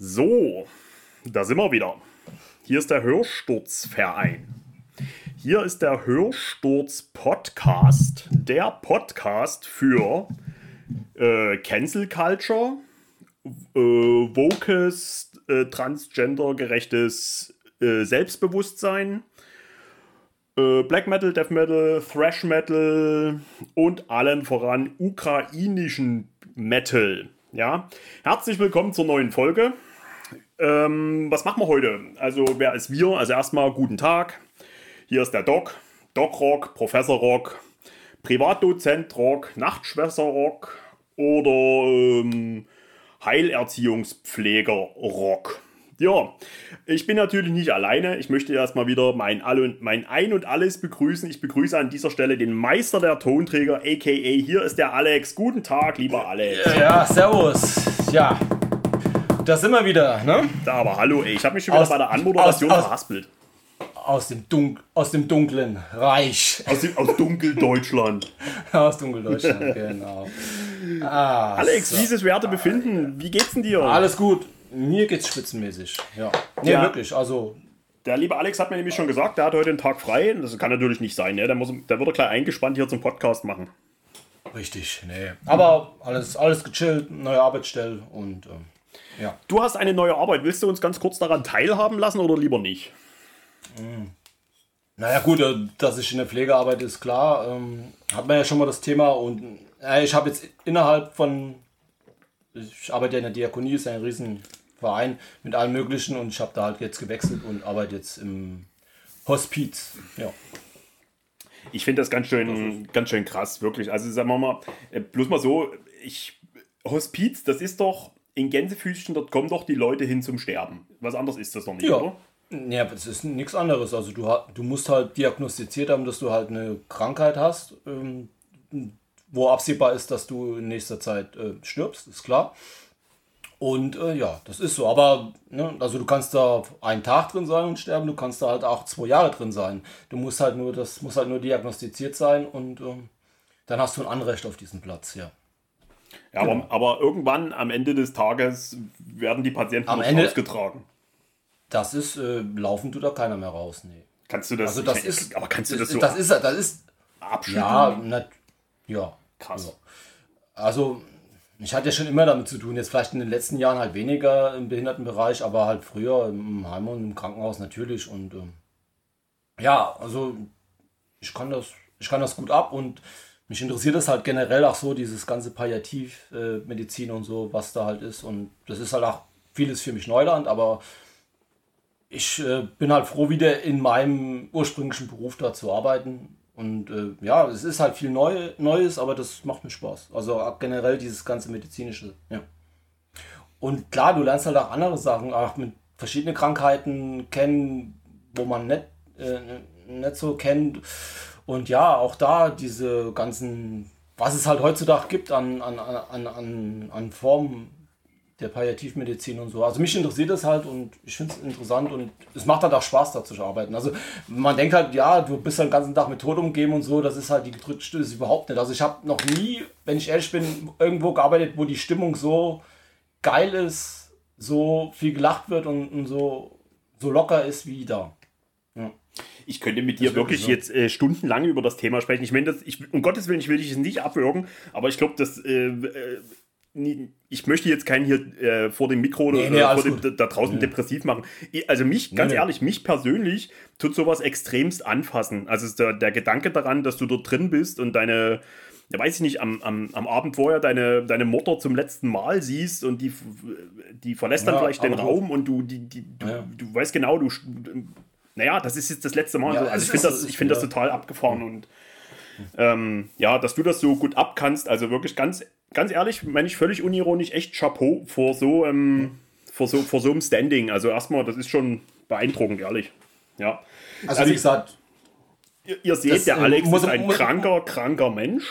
So, da sind wir wieder. Hier ist der Hörsturzverein. Hier ist der Hörsturz Podcast, der Podcast für äh, Cancel Culture, äh, wokes, äh, transgendergerechtes äh, Selbstbewusstsein, äh, Black Metal, Death Metal, Thrash Metal und allen voran ukrainischen Metal. Ja, herzlich willkommen zur neuen Folge. Ähm, was machen wir heute? Also, wer ist wir? Also, erstmal guten Tag. Hier ist der Doc, Doc Rock, Professor Rock, Privatdozent Rock, Nachtschwester Rock oder ähm, Heilerziehungspfleger Rock. Ja, ich bin natürlich nicht alleine. Ich möchte erstmal wieder mein, All und, mein Ein und Alles begrüßen. Ich begrüße an dieser Stelle den Meister der Tonträger, aka hier ist der Alex. Guten Tag, lieber Alex. Ja, servus. Ja, da sind wir wieder, ne? Da aber hallo, ey. Ich habe mich schon wieder Aus- bei der Anmoderation aus- aus- verhaspelt. Aus dem, Dunk aus dem dunklen Reich. Aus, dem- aus Dunkeldeutschland. Aus Dunkeldeutschland, genau. Ah, Alex, so. wie ist das werte Befinden? Wie geht's denn dir? Alles gut. Mir geht's spitzenmäßig. Ja. Nee, Ja. wirklich. Also, Der liebe Alex hat mir nämlich schon gesagt, der hat heute einen Tag frei. Das kann natürlich nicht sein, ne? Der, muss, der wird er gleich eingespannt hier zum Podcast machen. richtig. Nee. Aber alles, alles gechillt, neue Arbeitsstelle und ähm, ja. Du hast eine neue Arbeit. Willst du uns ganz kurz daran teilhaben lassen oder lieber nicht? Naja gut, dass ich in der Pflege arbeite, ist klar. Ähm, hat man ja schon mal das Thema und äh, ich habe jetzt innerhalb von, ich arbeite ja in der Diakonie, ist ja ein Riesenverein mit allem möglichen und ich habe da halt jetzt gewechselt und arbeite jetzt im Hospiz. Ja. Ich finde das ganz schön, ganz schön krass, wirklich. Also sagen wir mal, äh, bloß mal so, ich, Hospiz, das ist doch in Gänsefüßchen, dort kommen doch die Leute hin zum Sterben. Was anderes ist das noch nicht, Ja. oder? Ja, es ist nichts anderes. Also du, du musst halt diagnostiziert haben, dass du halt eine Krankheit hast, ähm, wo absehbar ist, dass du in nächster Zeit äh, stirbst, ist klar. Und äh, ja, das ist so. Aber ne, also du kannst da einen Tag drin sein und sterben, du kannst da halt auch zwei Jahre drin sein. Du musst halt nur, das muss halt nur diagnostiziert sein und ähm, dann hast du ein Anrecht auf diesen Platz, ja. Ja, aber, aber irgendwann am Ende des Tages werden die Patienten Am Ende- rausgetragen. Das ist, äh, laufen tut da keiner mehr raus, nee. Kannst du das, Also das ist, aber kannst du das so das ist, das ist, abschütteln? Ja, nat ja. Krass. Ja. Also, ich hatte ja schon immer damit zu tun. Jetzt vielleicht in den letzten Jahren halt weniger im Behindertenbereich, aber halt früher im Heim und im Krankenhaus natürlich. Und ähm, ja, also ich kann das, ich kann das gut ab und mich interessiert das halt generell auch so, dieses ganze Palliativmedizin Medizin und so, was da halt ist. Und das ist halt auch vieles für mich Neuland, aber ich äh, bin halt froh, wieder in meinem ursprünglichen Beruf da zu arbeiten. Und äh, ja, es ist halt viel Neu Neues, aber das macht mir Spaß. Also generell dieses ganze medizinische, ja. Und klar, du lernst halt auch andere Sachen, auch mit verschiedenen Krankheiten kennen, wo man nicht, äh, nicht so kennt. Und ja, auch da diese ganzen, was es halt heutzutage gibt an, an, an, an, an Formen der Palliativmedizin und so. Also mich interessiert das halt und ich finde es interessant und es macht halt auch Spaß, da zu arbeiten. Also man denkt halt, ja, du bist halt den ganzen Tag mit Tod umgeben und so, das ist halt die gedrückte Stimme, ist überhaupt nicht. Also ich habe noch nie, wenn ich ehrlich bin, irgendwo gearbeitet, wo die Stimmung so geil ist, so viel gelacht wird und, und so, so locker ist wie da. Ich könnte mit dir ist wirklich wirklich jetzt äh, stundenlang über das Thema sprechen. Ich meine, das, ich, um Gottes Willen, ich will dich nicht abwürgen, aber ich glaube, dass äh, äh, ich möchte jetzt keinen hier äh, vor dem Mikro Nee, oder nee, vor dem, da, draußen depressiv machen. Also mich, ganz nee. ehrlich, mich persönlich tut sowas extremst anfassen. Also der, der Gedanke daran, dass du dort drin bist und deine, ja weiß ich nicht, am, am, am Abend vorher deine, deine Mutter zum letzten Mal siehst und die, die verlässt dann Ja, vielleicht den Raum und du, die, die, du, Ja. du weißt genau, du, naja, das ist jetzt das letzte Mal. Ja, so. also ich finde das, ich find das total abgefahren und ähm, ja, dass du das so gut abkannst, also wirklich ganz, ganz ehrlich, meine ich völlig unironisch, echt Chapeau vor so, ähm, vor so, vor so einem Standing. Also erstmal, das ist schon beeindruckend, ehrlich. Ja. Also, wie gesagt, ihr, ihr seht, das, der äh, Alex muss- ist ein muss- kranker, kranker Mensch.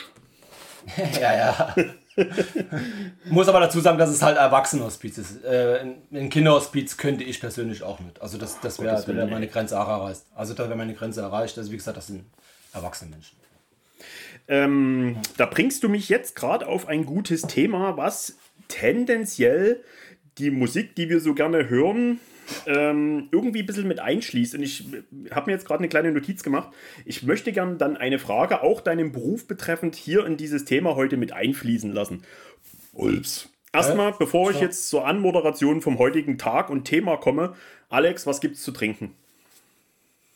ja, ja. Muss aber dazu sagen, dass es halt Erwachsenenhospiz ist. Äh, ein- Kinderhospiz könnte ich persönlich auch nicht. Also das, das wäre Willen, wär meine Grenze auch erreicht. Also da wäre meine Grenze erreicht. Also wie gesagt, das sind erwachsene Menschen. Ähm, da bringst du mich jetzt gerade auf ein gutes Thema, was tendenziell die Musik, die wir so gerne hören, ähm, irgendwie ein bisschen mit einschließt. Und ich habe mir jetzt gerade eine kleine Notiz gemacht. Ich möchte gerne dann eine Frage, auch deinen Beruf betreffend, hier in dieses Thema heute mit einfließen lassen. Ulps. Erstmal, bevor ich jetzt zur Anmoderation vom heutigen Tag und Thema komme, Alex, was gibt's zu trinken?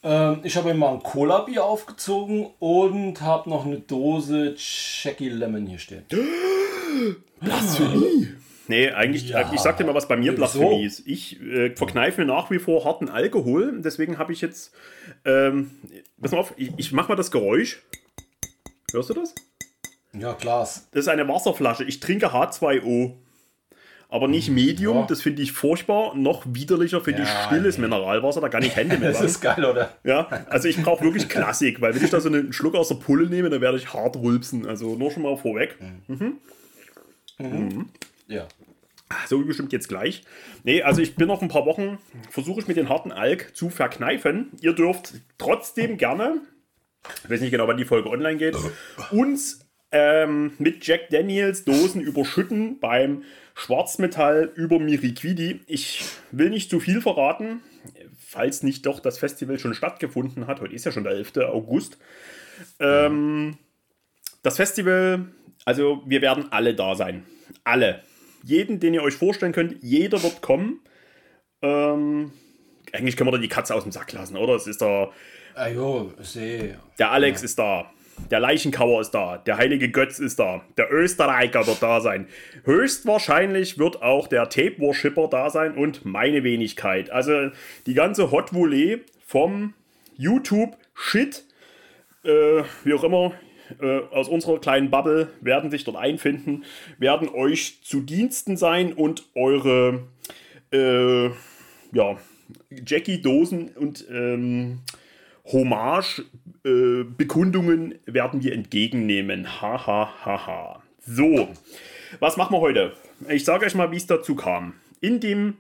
Ähm, ich habe mir mal ein Cola-Bier aufgezogen und habe noch eine Dose Jackie Lemon hier stehen. Blasphemie! Nee, eigentlich, ja. ich sag dir mal, was bei mir Blasphemie ist. Ich äh, verkneife mir nach wie vor harten Alkohol, deswegen habe ich jetzt. Ähm, pass mal auf, ich, ich mach mal das Geräusch. Hörst du das? Ja, klar. Das ist eine Wasserflasche. Ich trinke H2O. Aber nicht hm, Medium, ja. das finde ich furchtbar. Noch widerlicher finde ja, ich stilles nee. Mineralwasser, da kann ich Hände mit Das ist geil, oder? Ja, also ich brauche wirklich Klassik, weil wenn ich da so einen Schluck aus der Pulle nehme, dann werde ich hart rülpsen. Also nur schon mal vorweg. Mhm. Mhm. Mhm. Ja. So bestimmt jetzt gleich. Nee, also ich bin noch ein paar Wochen, versuche ich mit den harten Alk zu verkneifen. Ihr dürft trotzdem gerne, ich weiß nicht genau, wann die Folge online geht, uns ähm, mit Jack Daniels Dosen überschütten beim Schwarzmetall über Miriquidi. Ich will nicht zu viel verraten, falls nicht doch das Festival schon stattgefunden hat. Heute ist ja schon der 11. August. Ähm, das Festival, also wir werden alle da sein. Alle jeden, den ihr euch vorstellen könnt, jeder wird kommen. Ähm, eigentlich können wir da die Katze aus dem Sack lassen, oder? Es ist. Ajo, ah, sehe. Der Alex ja. ist da. Der Leichenkauer ist da. Der heilige Götz ist da. Der Österreicher wird da sein. Höchstwahrscheinlich wird auch der Tape Worshipper da sein und meine Wenigkeit. Also die ganze Hot Volley vom YouTube Shit, äh, wie auch immer, äh, aus unserer kleinen Bubble werden sich dort einfinden, werden euch zu Diensten sein und eure äh, ja, Jackie-Dosen und ähm, Hommage-Bekundungen äh, werden wir entgegennehmen. Ha, ha, ha, ha. So, was machen wir heute? Ich sage euch mal, wie es dazu kam. In dem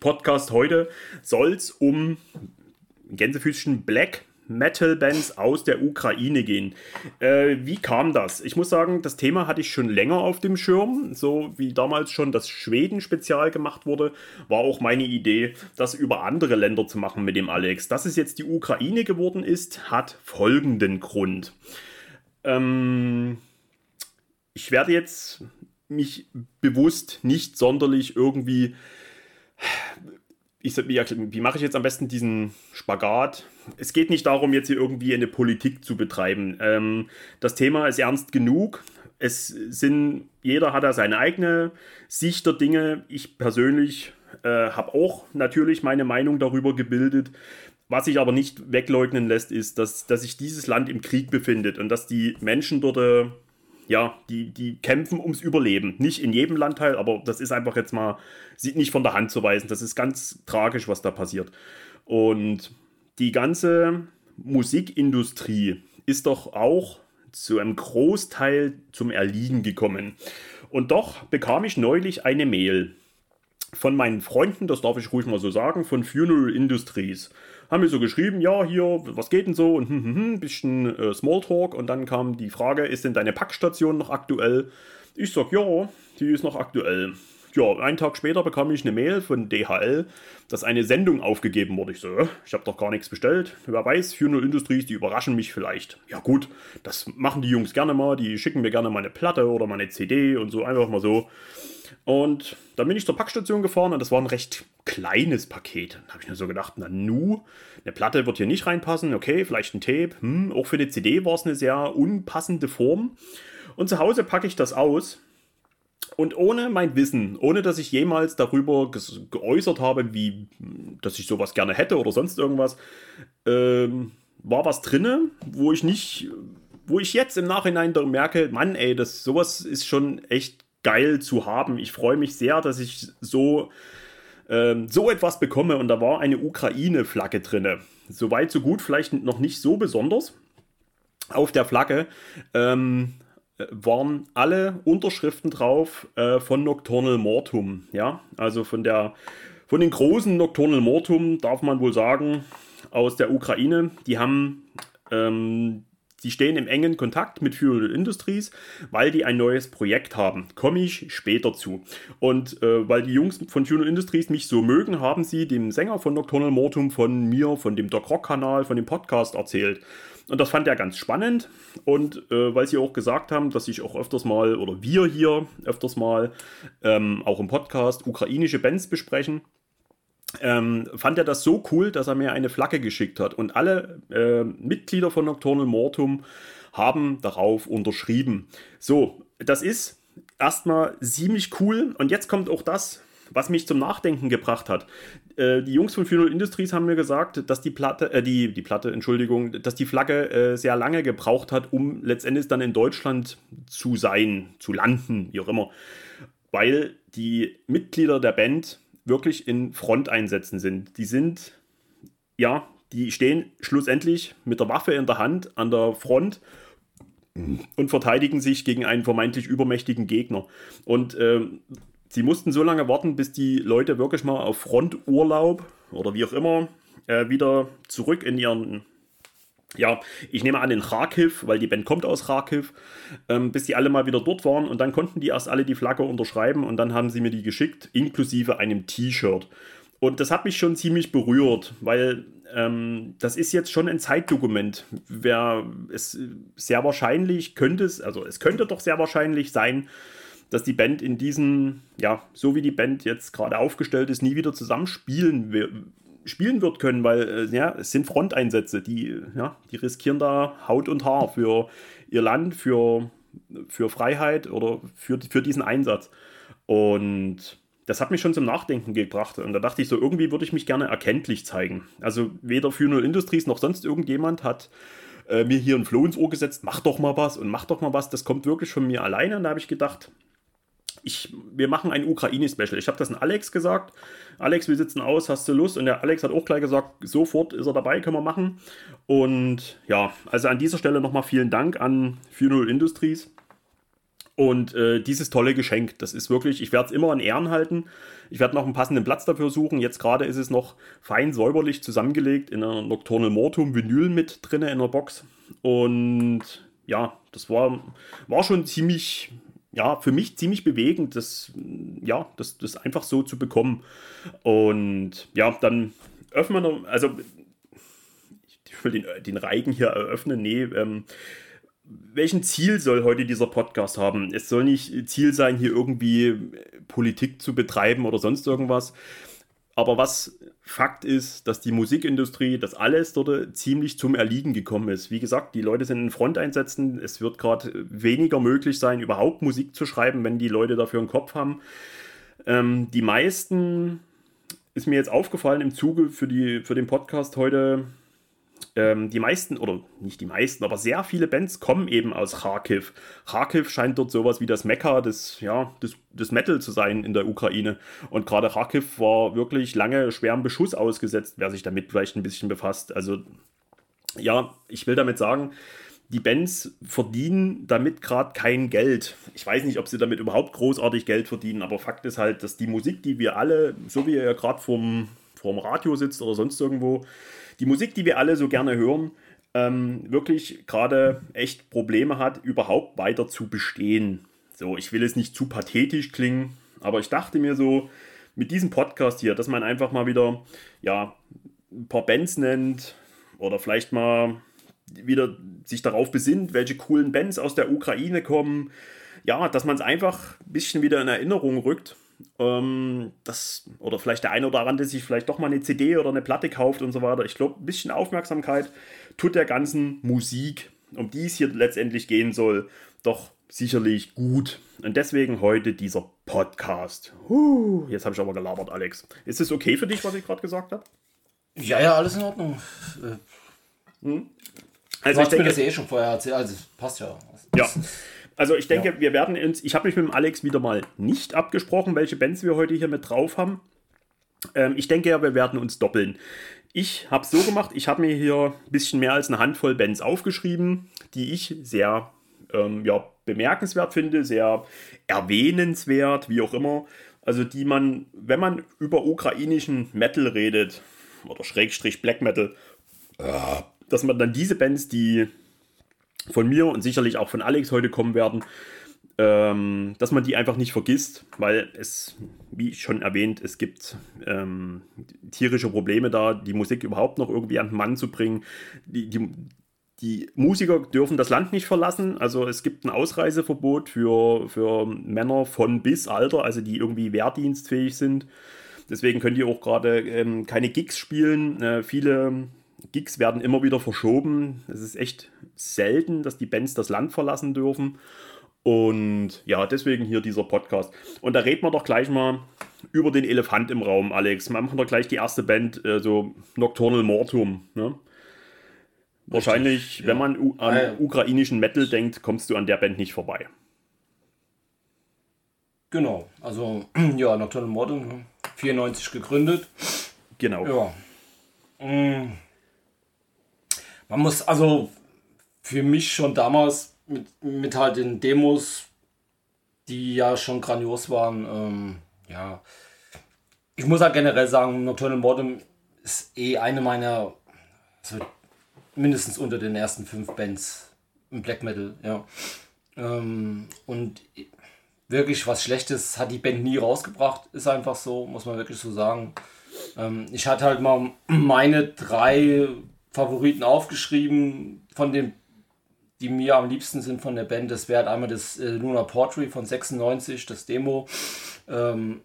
Podcast heute soll es um Gänsefüßchen Black Metal-Bands aus der Ukraine gehen. Äh, wie kam das? Ich muss sagen, das Thema hatte ich schon länger auf dem Schirm. So wie damals schon das Schweden-Spezial gemacht wurde, war auch meine Idee, das über andere Länder zu machen mit dem Alex. Dass es jetzt die Ukraine geworden ist, hat folgenden Grund. Ähm, ich werde jetzt mich bewusst nicht sonderlich irgendwie ich, wie, mache ich jetzt am besten diesen Spagat? Es geht nicht darum, jetzt hier irgendwie eine Politik zu betreiben. Ähm, das Thema ist ernst genug. Es sind, jeder hat da seine eigene Sicht der Dinge. Ich persönlich äh, habe auch natürlich meine Meinung darüber gebildet. Was sich aber nicht wegleugnen lässt, ist, dass, dass sich dieses Land im Krieg befindet und dass die Menschen dort äh, ja, die, die kämpfen ums Überleben. Nicht in jedem Landteil, aber das ist einfach jetzt mal, nicht von der Hand zu weisen. Das ist ganz tragisch, was da passiert. Und die ganze Musikindustrie ist doch auch zu einem Großteil zum Erliegen gekommen. Und doch bekam ich neulich eine Mail von meinen Freunden, das darf ich ruhig mal so sagen, von Funeral Industries haben mir so geschrieben, ja, hier, was geht denn so? Und hm, hm, hm, bisschen äh, Smalltalk. Und dann kam die Frage, ist denn deine Packstation noch aktuell? Ich sag, ja, die ist noch aktuell. Ja, einen Tag später bekam ich eine Mail von DHL, dass eine Sendung aufgegeben wurde. Ich so, äh, ich habe doch gar nichts bestellt. Wer weiß, Funeral Industries, die überraschen mich vielleicht. Ja gut, das machen die Jungs gerne mal. Die schicken mir gerne mal eine Platte oder mal eine CD und so einfach mal so. Und dann bin ich zur Packstation gefahren und das war ein recht kleines Paket. Da habe ich mir so gedacht, na nu, eine Platte wird hier nicht reinpassen, okay, vielleicht ein Tape. Hm, auch für eine CD war es eine sehr unpassende Form. Und zu Hause packe ich das aus. Und ohne mein Wissen, ohne dass ich jemals darüber geäußert habe, wie, dass ich sowas gerne hätte oder sonst irgendwas, ähm, war was drinne, wo ich nicht, wo ich jetzt im Nachhinein merke, Mann, ey, das sowas ist schon echt geil zu haben. Ich freue mich sehr, dass ich so, ähm, so etwas bekomme. Und da war eine Ukraine-Flagge drin. So weit, so gut, vielleicht noch nicht so besonders. Auf der Flagge ähm, waren alle Unterschriften drauf äh, von Nocturnal Mortum. Ja, also von der von den großen Nocturnal Mortum darf man wohl sagen aus der Ukraine. Die haben ähm, Sie stehen im engen Kontakt mit Funeral Industries, weil die ein neues Projekt haben. Komme ich später zu. Und äh, weil die Jungs von Funeral Industries mich so mögen, haben sie dem Sänger von Nocturnal Mortum, von mir, von dem Doc Rock Kanal, von dem Podcast erzählt. Und das fand er ganz spannend. Und äh, weil sie auch gesagt haben, dass ich auch öfters mal, oder wir hier öfters mal, ähm, auch im Podcast, ukrainische Bands besprechen, ähm, fand er das so cool, dass er mir eine Flagge geschickt hat. Und alle äh, Mitglieder von Nocturnal Mortum haben darauf unterschrieben. So, das ist erstmal ziemlich cool. Und jetzt kommt auch das, was mich zum Nachdenken gebracht hat. Äh, die Jungs von Funeral Industries haben mir gesagt, dass die Platte, äh, die, die Platte, Entschuldigung, dass die Flagge äh, sehr lange gebraucht hat, um letztendlich dann in Deutschland zu sein, zu landen, wie auch immer. Weil die Mitglieder der Band wirklich in Fronteinsätzen sind. Die sind, ja, die stehen schlussendlich mit der Waffe in der Hand an der Front und verteidigen sich gegen einen vermeintlich übermächtigen Gegner. Und äh, sie mussten so lange warten, bis die Leute wirklich mal auf Fronturlaub oder wie auch immer äh, wieder zurück in ihren ja, ich nehme an in Kharkiv, weil die Band kommt aus Kharkiv, ähm, bis die alle mal wieder dort waren und dann konnten die erst alle die Flagge unterschreiben und dann haben sie mir die geschickt, inklusive einem T-Shirt. Und das hat mich schon ziemlich berührt, weil ähm, das ist jetzt schon ein Zeitdokument. Wer es sehr wahrscheinlich könnte es, also es könnte doch sehr wahrscheinlich sein, dass die Band in diesen, ja, so wie die Band jetzt gerade aufgestellt ist, nie wieder zusammenspielen spielen wird können, weil äh, ja, es sind Fronteinsätze, die, ja, die riskieren da Haut und Haar für ihr Land, für, für Freiheit oder für, für diesen Einsatz. Und das hat mich schon zum Nachdenken gebracht. Und da dachte ich so, irgendwie würde ich mich gerne erkenntlich zeigen. Also weder Funeral Industries noch sonst irgendjemand hat äh, mir hier ein Floh ins Ohr gesetzt, mach doch mal was und mach doch mal was. Das kommt wirklich von mir alleine. Und da habe ich gedacht, ich, wir machen ein Ukraine-Special. Ich habe das an Alex gesagt. Alex, wir sitzen aus, hast du Lust? Und der Alex hat auch gleich gesagt, sofort ist er dabei, können wir machen. Und ja, also an dieser Stelle nochmal vielen Dank an Funeral Industries. Und äh, dieses tolle Geschenk, das ist wirklich, ich werde es immer in Ehren halten. Ich werde noch einen passenden Platz dafür suchen. Jetzt gerade ist es noch fein säuberlich zusammengelegt in einer Nocturnal Mortum Vinyl mit drin in der Box. Und ja, das war, war schon ziemlich ja, für mich ziemlich bewegend, das, ja, das, das einfach so zu bekommen. Und ja, dann öffnen wir, also ich will den, den Reigen hier eröffnen, nee, ähm, welchen Ziel soll heute dieser Podcast haben? Es soll nicht Ziel sein, hier irgendwie Politik zu betreiben oder sonst irgendwas. Aber was Fakt ist, dass die Musikindustrie, dass alles dort ziemlich zum Erliegen gekommen ist. Wie gesagt, die Leute sind in Fronteinsätzen. Es wird gerade weniger möglich sein, überhaupt Musik zu schreiben, wenn die Leute dafür einen Kopf haben. Ähm, die meisten ist mir jetzt aufgefallen im Zuge für, die, für den Podcast heute, ähm, die meisten, oder nicht die meisten, aber sehr viele Bands kommen eben aus Kharkiv. Kharkiv scheint dort sowas wie das Mekka des, ja, des, des Metal zu sein in der Ukraine. Und gerade Kharkiv war wirklich lange schwerem Beschuss ausgesetzt, wer sich damit vielleicht ein bisschen befasst. Also, ja, ich will damit sagen, die Bands verdienen damit gerade kein Geld. Ich weiß nicht, ob sie damit überhaupt großartig Geld verdienen, aber Fakt ist halt, dass die Musik, die wir alle, so wie ihr ja gerade vorm, vorm Radio sitzt oder sonst irgendwo, die Musik, die wir alle so gerne hören, ähm, wirklich gerade echt Probleme hat, überhaupt weiter zu bestehen. So, ich will es nicht zu pathetisch klingen, aber ich dachte mir so, mit diesem Podcast hier, dass man einfach mal wieder, ja, ein paar Bands nennt oder vielleicht mal wieder sich darauf besinnt, welche coolen Bands aus der Ukraine kommen. Ja, dass man es einfach ein bisschen wieder in Erinnerung rückt ähm, das, oder vielleicht der eine oder andere sich vielleicht doch mal eine CD oder eine Platte kauft und so weiter. Ich glaube, ein bisschen Aufmerksamkeit tut der ganzen Musik, um die es hier letztendlich gehen soll, doch sicherlich gut. Und deswegen heute dieser Podcast. Huh, jetzt habe ich aber gelabert, Alex. Ist es okay für dich, was ich gerade gesagt habe? Ja, ja, alles in Ordnung. Hm? Also du ich denke, mir das eh schon vorher erzählt, also passt ja. Ja. Also ich denke, ja. wir werden uns, ich habe mich mit dem Alex wieder mal nicht abgesprochen, welche Bands wir heute hier mit drauf haben. Ähm, ich denke ja, wir werden uns doppeln. Ich habe es so gemacht, ich habe mir hier ein bisschen mehr als eine Handvoll Bands aufgeschrieben, die ich sehr ähm, ja, bemerkenswert finde, sehr erwähnenswert, wie auch immer. Also die man, wenn man über ukrainischen Metal redet, oder Schrägstrich Black Metal, dass man dann diese Bands, die von mir und sicherlich auch von Alex heute kommen werden, ähm, dass man die einfach nicht vergisst, weil es, wie schon erwähnt, es gibt ähm, tierische Probleme da, die Musik überhaupt noch irgendwie an den Mann zu bringen. Die, die, die Musiker dürfen das Land nicht verlassen. Also es gibt ein Ausreiseverbot für, für Männer von bis Alter, also die irgendwie wehrdienstfähig sind. Deswegen können die auch gerade ähm, keine Gigs spielen. Äh, viele Gigs werden immer wieder verschoben. Es ist echt selten, dass die Bands das Land verlassen dürfen. Und ja, deswegen hier dieser Podcast. Und da reden wir doch gleich mal über den Elefant im Raum, Alex. Wir machen doch gleich die erste Band, äh, so Nocturnal Mortum. Ne? Wahrscheinlich, ja. wenn man an ah, ja. ukrainischen Metal denkt, kommst du an der Band nicht vorbei. Genau, also ja, Nocturnal Mortum, 94 gegründet. Genau. Ja. Mm. Man muss also für mich schon damals mit, mit halt den Demos, die ja schon grandios waren, ähm, ja. Ich muss halt generell sagen, Nocturnal Mortem ist eh eine meiner, also mindestens unter den ersten fünf Bands im Black Metal, ja. Ähm, und wirklich was Schlechtes hat die Band nie rausgebracht, ist einfach so, muss man wirklich so sagen. Ähm, ich hatte halt mal meine drei Favoriten aufgeschrieben von den die mir am liebsten sind von der Band, das wäre einmal das äh, Luna Portrait von 96, das Demo. Ähm,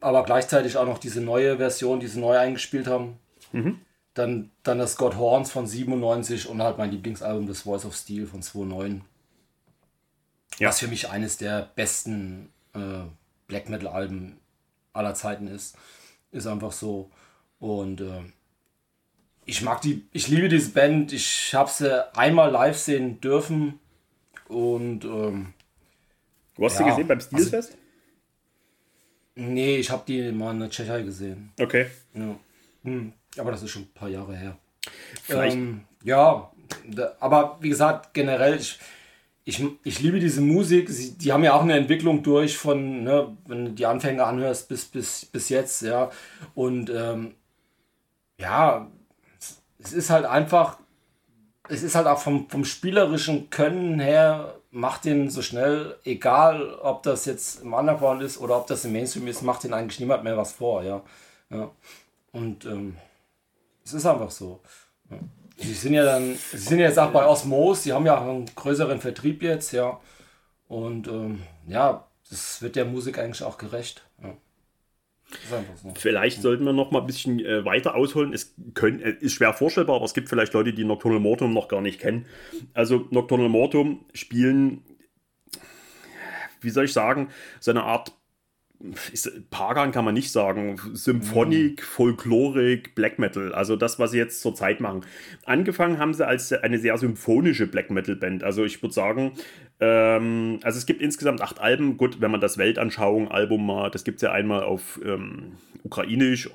aber gleichzeitig auch noch diese neue Version, die sie neu eingespielt haben. Mhm. Dann, dann das God Horns von 97 und halt mein Lieblingsalbum, das Voice of Steel von 2009. Ja. Was für mich eines der besten äh, Black Metal-Alben aller Zeiten ist. Ist einfach so. Und äh, ich mag die, ich liebe diese Band. Ich habe sie einmal live sehen dürfen und ähm, Du hast ja, sie gesehen beim also Stilfest? Also, nee, ich habe die mal in der Tschechei gesehen. Okay. Ja. Hm, aber das ist schon ein paar Jahre her. Ähm, ja, da, aber wie gesagt, generell, ich, ich, ich liebe diese Musik. Sie, die haben ja auch eine Entwicklung durch von, ne, wenn du die Anfänge anhörst bis, bis, bis jetzt, ja. Und ähm, ja, es ist halt einfach, es ist halt auch vom, vom spielerischen Können her, macht den so schnell, egal ob das jetzt im Underground ist oder ob das im Mainstream ist, macht den eigentlich niemand mehr was vor, ja. ja. Und ähm, es ist einfach so. Sie sind ja dann, sie sind jetzt auch bei Osmos, sie haben ja auch einen größeren Vertrieb jetzt, ja. Und ähm, ja, das wird der Musik eigentlich auch gerecht. Ja. Vielleicht sollten wir noch mal ein bisschen äh, weiter ausholen. Es können, äh, ist schwer vorstellbar, aber es gibt vielleicht Leute, die Nocturnal Mortum noch gar nicht kennen. Also Nocturnal Mortum spielen, wie soll ich sagen, so eine Art ist, Pagan kann man nicht sagen, Symphonik, mhm. Folklorik, Black Metal, also das, was sie jetzt zurzeit machen. Angefangen haben sie als eine sehr symphonische Black Metal Band, also ich würde sagen, ähm, also es gibt insgesamt acht Alben, gut, wenn man das Weltanschauung-Album mal, das gibt es ja einmal auf ähm, Ukrainisch,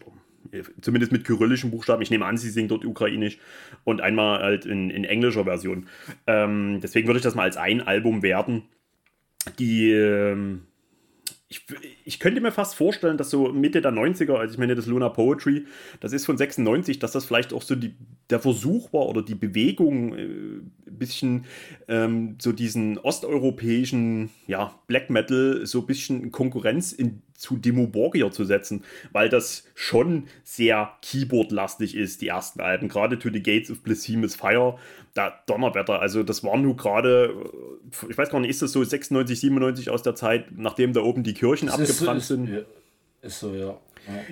zumindest mit kyrillischen Buchstaben, ich nehme an, sie singen dort Ukrainisch und einmal halt in, in englischer Version. Ähm, deswegen würde ich das mal als ein Album werten. Die ähm, ich, ich könnte mir fast vorstellen, dass so Mitte der 90er, also ich meine, das Luna Poetry, das ist von 96, dass das vielleicht auch so die, der Versuch war oder die Bewegung, äh, ein bisschen ähm, so diesen osteuropäischen ja, Black Metal so ein bisschen Konkurrenz in, zu Demo Borgia zu setzen, weil das schon sehr Keyboard-lastig ist, die ersten Alben. Gerade To the Gates of Blasphemous Fire, da Donnerwetter. Also, das war nur gerade, ich weiß gar nicht, ist das so 96, 97 aus der Zeit, nachdem da oben die Kirchen das abgebrannt ist, sind? Ja, ist so, ja. ja.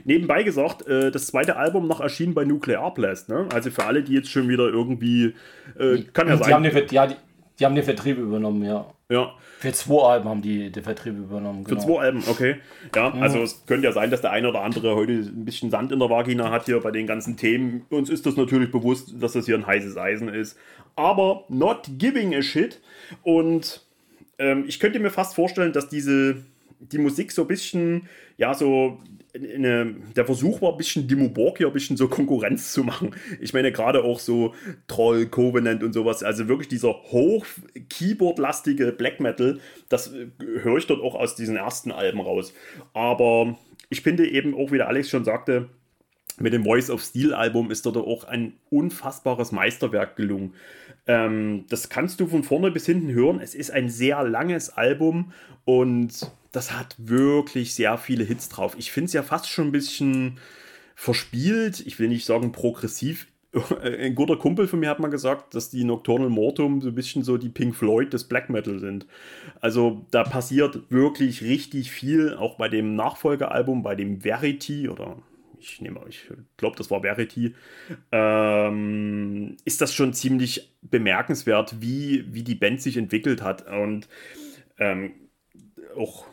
Nebenbei gesagt, äh, das zweite Album noch erschienen bei Nuclear Blast. Ne? Also für alle, die jetzt schon wieder irgendwie. Äh, kann ja die sein. Haben den, ja, die, die haben den Vertrieb übernommen, ja. Ja. Für zwei Alben haben die den Vertrieb übernommen. Genau. Für zwei Alben, okay. Ja, mhm. also es könnte ja sein, dass der eine oder andere heute ein bisschen Sand in der Vagina hat hier bei den ganzen Themen. Uns ist das natürlich bewusst, dass das hier ein heißes Eisen ist. Aber not giving a shit. Und ähm, ich könnte mir fast vorstellen, dass diese die Musik so ein bisschen, ja, so eine, der Versuch war, ein bisschen Dimo Borg hier ein bisschen so Konkurrenz zu machen. Ich meine, gerade auch so Troll, Covenant und sowas. Also wirklich dieser hoch Keyboard-lastige Black Metal, das äh, höre ich dort auch aus diesen ersten Alben raus. Aber ich finde eben auch, wie der Alex schon sagte, mit dem Voice of Steel Album ist dort auch ein unfassbares Meisterwerk gelungen. Ähm, das kannst du von vorne bis hinten hören. Es ist ein sehr langes Album und das hat wirklich sehr viele Hits drauf. Ich finde es ja fast schon ein bisschen verspielt. Ich will nicht sagen progressiv. Ein guter Kumpel von mir hat mal gesagt, dass die Nocturnal Mortum so ein bisschen so die Pink Floyd des Black Metal sind. Also da passiert wirklich richtig viel, auch bei dem Nachfolgealbum, bei dem Verity oder ich nehme, ich glaube, das war Verity, ähm, ist das schon ziemlich bemerkenswert, wie, wie die Band sich entwickelt hat. Und ähm, auch,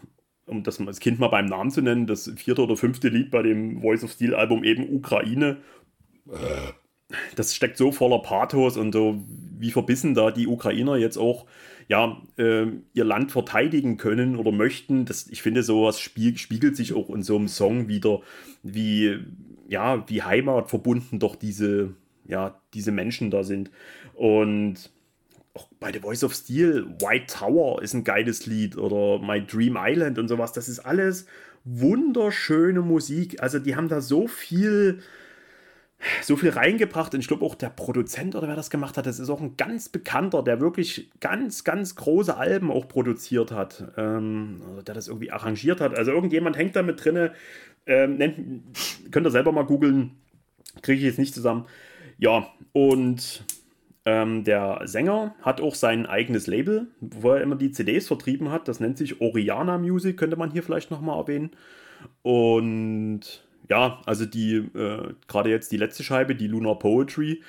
um das, das Kind mal beim Namen zu nennen, das vierte oder fünfte Lied bei dem Voice of Steel Album eben Ukraine. Das steckt so voller Pathos und so, wie verbissen da die Ukrainer jetzt auch ja, äh, ihr Land verteidigen können oder möchten. Das, ich finde, sowas spiegelt sich auch in so einem Song wieder, wie, ja, wie Heimat verbunden doch diese, ja, diese Menschen da sind. Und bei The Voice of Steel, White Tower ist ein geiles Lied oder My Dream Island und sowas. Das ist alles wunderschöne Musik. Also die haben da so viel so viel reingebracht. Und ich glaube auch der Produzent oder wer das gemacht hat, das ist auch ein ganz bekannter, der wirklich ganz, ganz große Alben auch produziert hat. Ähm, der das irgendwie arrangiert hat. Also irgendjemand hängt da mit drin. Ähm, könnt ihr selber mal googeln. Kriege ich jetzt nicht zusammen. Ja, und ähm, der Sänger hat auch sein eigenes Label, wo er immer die CDs vertrieben hat. Das nennt sich Oriana Music, könnte man hier vielleicht nochmal erwähnen. Und ja, also die, äh, gerade jetzt die letzte Scheibe, die Lunar Poetry,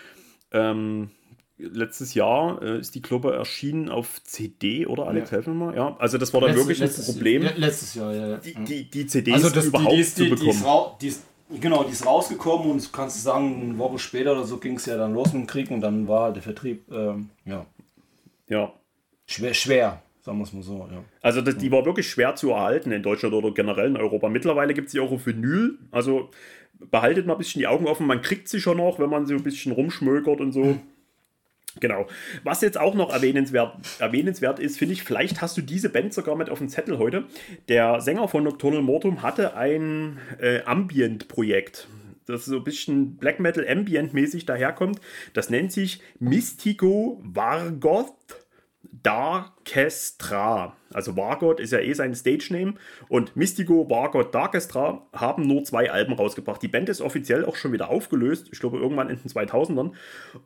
ähm, letztes Jahr äh, ist die Clubber erschienen auf CD, oder Alex, ja. helfen wir mal? Ja, also das war dann Letzt, wirklich ein Problem. Letztes Jahr, ja. ja. Die, die, die CDs also das, überhaupt die, die, zu bekommen. Die ist, genau, die ist rausgekommen und kannst du sagen, eine Woche später oder so ging es ja dann los mit dem Krieg und dann war der Vertrieb, ähm, ja. Ja. Schwer, schwer. Sagen wir es mal so, ja. Also das, die war wirklich schwer zu erhalten in Deutschland oder generell in Europa. Mittlerweile gibt es sie auch auf Vinyl. Also behaltet mal ein bisschen die Augen offen. Man kriegt sie schon noch, wenn man so ein bisschen rumschmökert und so. Genau. Was jetzt auch noch erwähnenswert, erwähnenswert ist, finde ich, vielleicht hast du diese Band sogar mit auf dem Zettel heute. Der Sänger von Nocturnal Mortum hatte ein äh, Ambient-Projekt das so ein bisschen Black Metal Ambient-mäßig daherkommt. Das nennt sich Mystico Vargoth Darkestra. Also Vargot ist ja eh sein Stage-Name. Und Mystico, Vargot, Darkestra haben nur zwei Alben rausgebracht. Die Band ist offiziell auch schon wieder aufgelöst. Ich glaube, irgendwann in den 2000ern.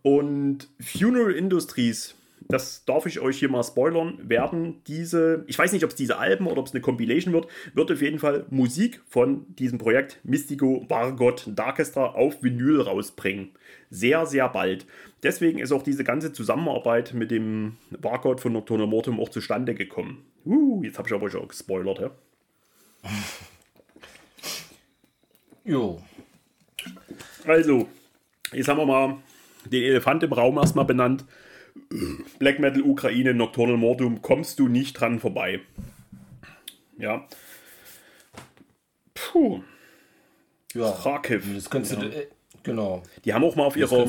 Und Funeral Industries das darf ich euch hier mal spoilern, werden diese, ich weiß nicht, ob es diese Alben oder ob es eine Compilation wird, wird auf jeden Fall Musik von diesem Projekt Mystico Vargot Darkestra auf Vinyl rausbringen. Sehr, sehr bald. Deswegen ist auch diese ganze Zusammenarbeit mit dem Vargot von Nocturnal Mortum auch zustande gekommen. Uh, jetzt habe ich aber schon gespoilert, ja? Jo. Also, jetzt haben wir mal den Elefant im Raum erstmal benannt. Black Metal Ukraine, Nocturnal Mortum, kommst du nicht dran vorbei. Ja. Puh. Ja. Kharkiv. Das kannst ja. du, äh, genau. Die haben auch mal auf ihrer,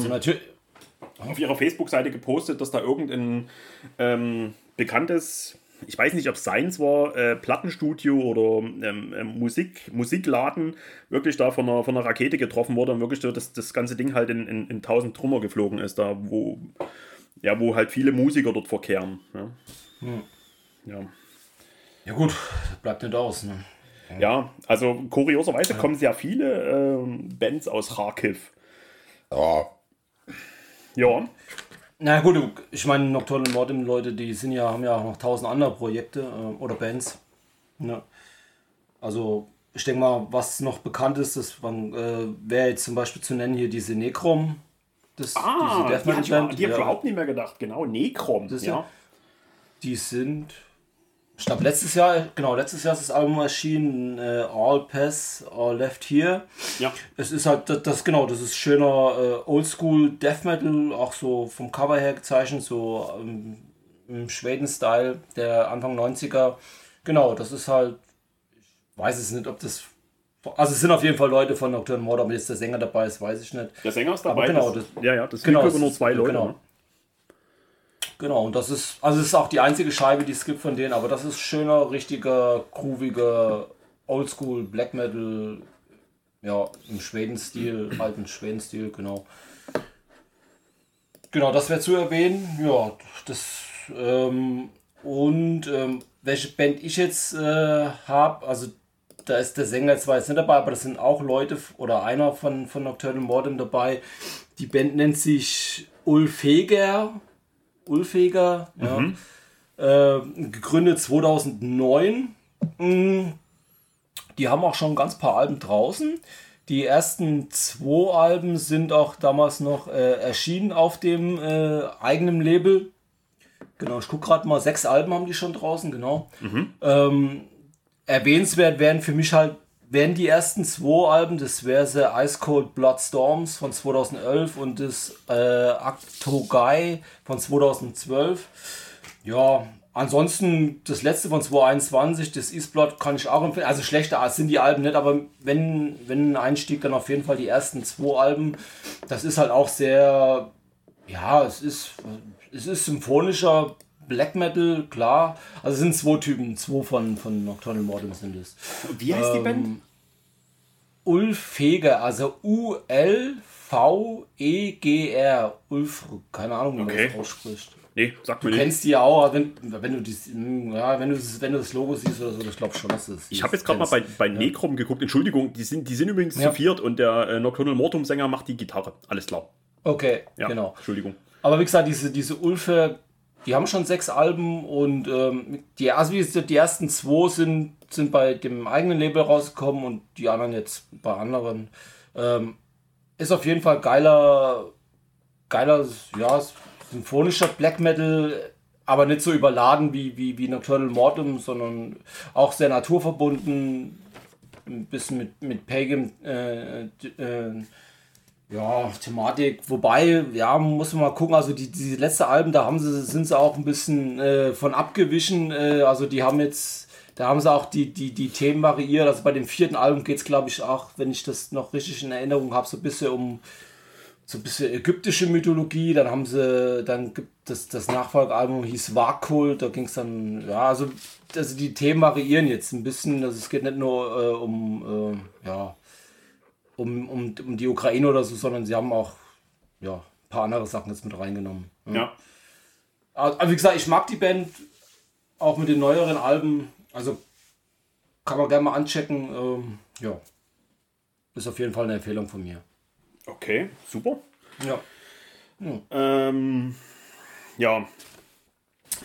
auf ihrer Facebook-Seite gepostet, dass da irgendein ähm, bekanntes, ich weiß nicht, ob es seins war, äh, Plattenstudio oder ähm, äh, Musik, Musikladen wirklich da von einer, von einer Rakete getroffen wurde und wirklich so, dass das ganze Ding halt in, in, in tausend Trümmer geflogen ist, da wo ja, wo halt viele Musiker dort verkehren. Ja, hm. ja. ja gut, bleibt nicht aus. Ne? Ja, also kurioserweise ja. kommen sehr viele ähm, Bands aus Kharkiv. Ja. Ja. Na gut, ich meine, Nocturnal Mortem Leute, die sind ja, haben ja auch noch tausend andere Projekte äh, oder Bands. Ne? Also, ich denke mal, was noch bekannt ist, das äh, wäre jetzt zum Beispiel zu nennen hier diese Necrom das, ah, diese Death die Band. Die ich überhaupt nicht mehr gedacht. Genau, Necrom. Das ja. Die sind. Ich glaube, letztes Jahr, genau, letztes Jahr ist das Album erschienen, äh, All Pass, All Left Here. Ja. Es ist halt, das, das genau, das ist schöner äh, Oldschool Death Metal, auch so vom Cover her gezeichnet, so ähm, im Schweden-Style der Anfang 90er. Genau, das ist halt, ich weiß es nicht, ob das also es sind auf jeden Fall Leute von Nocturne Mord, ob jetzt der Sänger dabei ist, weiß ich nicht. Der Sänger ist dabei. Aber genau, das, ja, ja, das genau, sind nur zwei Leute. Genau. Ne? genau, und das ist, also es ist auch die einzige Scheibe, die es gibt von denen, aber das ist schöner, richtiger, grooviger, Oldschool Black Metal. ja, im Schweden-Stil, alten Schweden-Stil, genau. Genau, das wäre zu erwähnen. Ja, das ähm, und ähm, welche Band ich jetzt äh, habe, also da ist der Sänger zwar jetzt nicht dabei, aber das sind auch Leute oder einer von, von Nocturnal Mortem dabei. Die Band nennt sich Ulfeger. Ulfeger, mhm. ja. Äh, gegründet 2009. Mm, die haben auch schon ein ganz paar Alben draußen. Die ersten zwei Alben sind auch damals noch äh, erschienen auf dem äh, eigenen Label. Genau, ich gucke gerade mal, sechs Alben haben die schon draußen, genau. Mhm. Ähm, erwähnenswert wären für mich halt, wären die ersten zwei Alben, das wäre The Ice Cold Blood Storms von 2011 und das äh, Guy von 2012. Ja, ansonsten das letzte von 2021, das Eastblood, kann ich auch empfehlen. Also schlechter sind die Alben nicht, aber wenn, wenn ein Einstieg, dann auf jeden Fall die ersten zwei Alben. Das ist halt auch sehr, ja, es ist, es ist symphonischer Black Metal, klar. Also es sind zwei Typen, zwei von, von Nocturnal Mortem sind es. Wie heißt ähm, die Band? Ulf Feger, also U-L-V-E-G-R. Ulf, keine Ahnung, wie man okay. das ausspricht. Nee, sag mir du nicht. kennst die ja auch, wenn, wenn, du, dies, ja, wenn, du, wenn du das Logo siehst oder so, ich glaube schon, dass das Ich habe jetzt gerade mal bei, bei ja. Necrom geguckt. Entschuldigung, die sind, die sind übrigens ja. zu viert und der äh, Nocturnal Mortum Sänger macht die Gitarre. Alles klar. Okay, ja, genau. Entschuldigung. Aber wie gesagt, diese, diese Ulfe, die haben schon sechs Alben und ähm, die, also die ersten zwei sind, sind bei dem eigenen Label rausgekommen und die anderen jetzt bei anderen. Ähm, ist auf jeden Fall geiler, geiler, ja, symphonischer Black Metal, aber nicht so überladen wie, wie, wie Nocturnal Mortem, sondern auch sehr naturverbunden, ein bisschen mit, mit Pagan äh, äh, ja, Thematik. Wobei, ja, muss man mal gucken, also die, die letzte Alben, da haben sie, sind sie auch ein bisschen äh, von abgewichen. Äh, also die haben jetzt, da haben sie auch die, die, die Themen variiert. Also bei dem vierten Album geht es, glaube ich, auch, wenn ich das noch richtig in Erinnerung habe, so ein bisschen um so ein bisschen ägyptische Mythologie. Dann haben sie, dann gibt das, das Nachfolgealbum hieß Warkult, da ging es dann, ja, also, also die Themen variieren jetzt ein bisschen. Also es geht nicht nur äh, um, äh, ja, um, um, um die Ukraine oder so, sondern sie haben auch ja, ein paar andere Sachen jetzt mit reingenommen. Ja. ja. Aber wie gesagt, ich mag die Band auch mit den neueren Alben. Also kann man gerne mal anchecken. Ähm, ja. Ist auf jeden Fall eine Empfehlung von mir. Okay, super. Ja. Hm. Ähm, ja.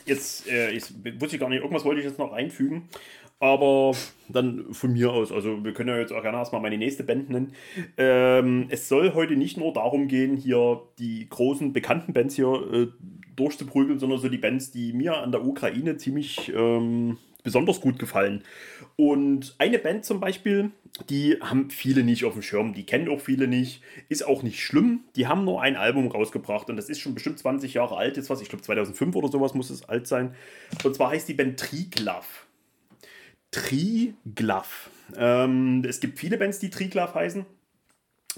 Jetzt, äh, ich wusste gar nicht, irgendwas wollte ich jetzt noch einfügen. Aber dann von mir aus, also wir können ja jetzt auch gerne erstmal meine nächste Band nennen. Ähm, es soll heute nicht nur darum gehen, hier die großen bekannten Bands hier äh, durchzuprügeln, sondern so die Bands, die mir an der Ukraine ziemlich ähm, besonders gut gefallen. Und eine Band zum Beispiel, die haben viele nicht auf dem Schirm, die kennen auch viele nicht, ist auch nicht schlimm. Die haben nur ein Album rausgebracht und das ist schon bestimmt 20 Jahre alt, jetzt was, ich glaube 2005 oder sowas muss es alt sein. Und zwar heißt die Band Triglav. Triglav. Ähm, es gibt viele Bands, die Triglav heißen.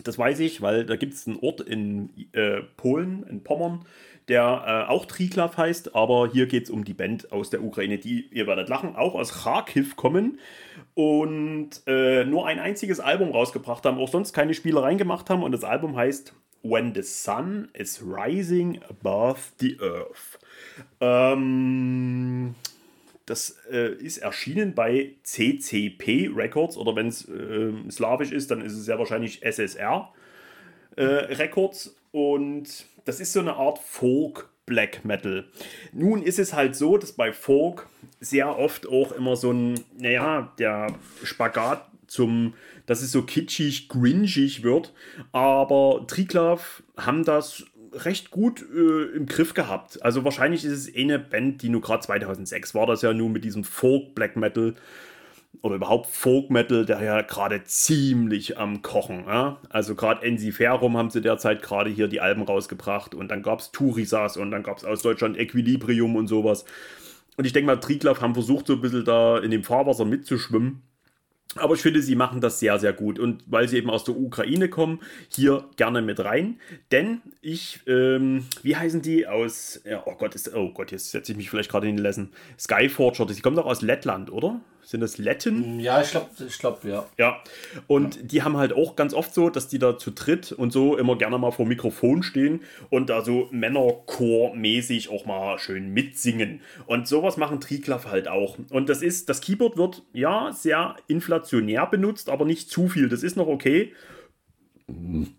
Das weiß ich, weil da gibt es einen Ort in äh, Polen, in Pommern, der äh, auch Triglav heißt, aber hier geht es um die Band aus der Ukraine, die, ihr werdet lachen, auch aus Kharkiv kommen und äh, nur ein einziges Album rausgebracht haben, auch sonst keine Spielereien gemacht haben und das Album heißt When the Sun is Rising Above the Earth. Ähm, das äh, ist erschienen bei CCP Records oder wenn es äh, slawisch ist, dann ist es sehr wahrscheinlich SSR äh, Records und das ist so eine Art Folk Black Metal. Nun ist es halt so, dass bei Folk sehr oft auch immer so ein, naja, der Spagat zum, dass es so kitschig, gringig wird. Aber Triklav haben das recht gut äh, im Griff gehabt. Also wahrscheinlich ist es eine Band, die nur gerade 2006 war das ja nur mit diesem Folk Black Metal oder überhaupt Folk Metal, der ja gerade ziemlich am Kochen. Ja? Also gerade Ensiferum haben sie derzeit gerade hier die Alben rausgebracht und dann gab es Turisas und dann gab es aus Deutschland Equilibrium und sowas. Und ich denke mal, Triglav haben versucht so ein bisschen da in dem Fahrwasser mitzuschwimmen. Aber ich finde, sie machen das sehr, sehr gut. Und weil sie eben aus der Ukraine kommen, hier gerne mit rein. Denn ich, ähm, wie heißen die aus, ja, oh Gott, ist, oh Gott, jetzt setze ich mich vielleicht gerade in den Lessen. Skyforger, die kommen doch aus Lettland, oder? Sind das Letten? Ja, ich glaube, ich glaub, ja. Ja, und ja. die haben halt auch ganz oft so, dass die da zu dritt und so immer gerne mal vor Mikrofon stehen und da so Männerchor-mäßig auch mal schön mitsingen. Und sowas machen Triklaff halt auch. Und das ist, das Keyboard wird ja sehr inflationär benutzt, aber nicht zu viel. Das ist noch okay.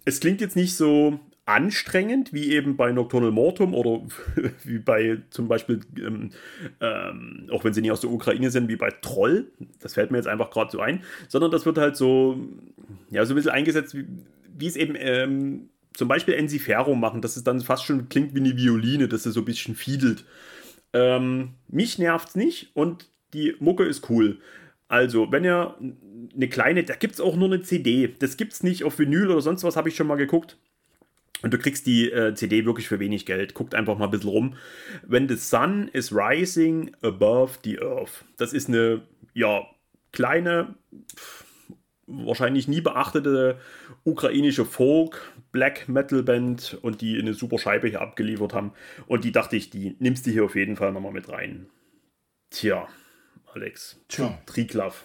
Es klingt jetzt nicht so anstrengend, wie eben bei Nocturnal Mortum oder wie bei zum Beispiel, ähm, ähm, auch wenn sie nicht aus der Ukraine sind, wie bei Troll. Das fällt mir jetzt einfach gerade so ein. Sondern das wird halt so, ja, so ein bisschen eingesetzt, wie, wie es eben ähm, zum Beispiel Enzifero machen, dass es dann fast schon klingt wie eine Violine, dass es so ein bisschen fiedelt. Ähm, mich nervt es nicht und die Mucke ist cool. Also, wenn ihr eine kleine, da gibt es auch nur eine CD. Das gibt es nicht auf Vinyl oder sonst was, habe ich schon mal geguckt. Und du kriegst die äh, CD wirklich für wenig Geld. Guckt einfach mal ein bisschen rum. When the sun is rising above the earth. Das ist eine, ja, kleine, wahrscheinlich nie beachtete ukrainische Folk, Black Metal Band und die eine super Scheibe hier abgeliefert haben. Und die dachte ich, die nimmst du hier auf jeden Fall nochmal mit rein. Tja, Alex. Tja. Triklav.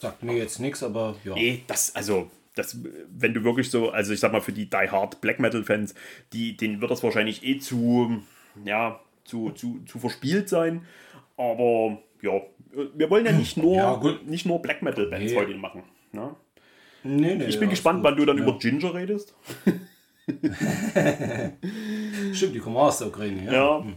Sagt mir jetzt nichts, aber ja. Nee, das, also, das, wenn du wirklich so, also ich sag mal, für die Die Hard Black Metal Fans, die, denen wird das wahrscheinlich eh zu, ja, zu, zu, zu verspielt sein. Aber ja, wir wollen ja nicht nur, ja, nicht nur Black Metal Bands nee. heute machen. Ne? Nee, nee, ich bin gespannt, wann du dann ja. über Ginger redest. Stimmt, die kommen aus der Ukraine, ja. Ja, hm.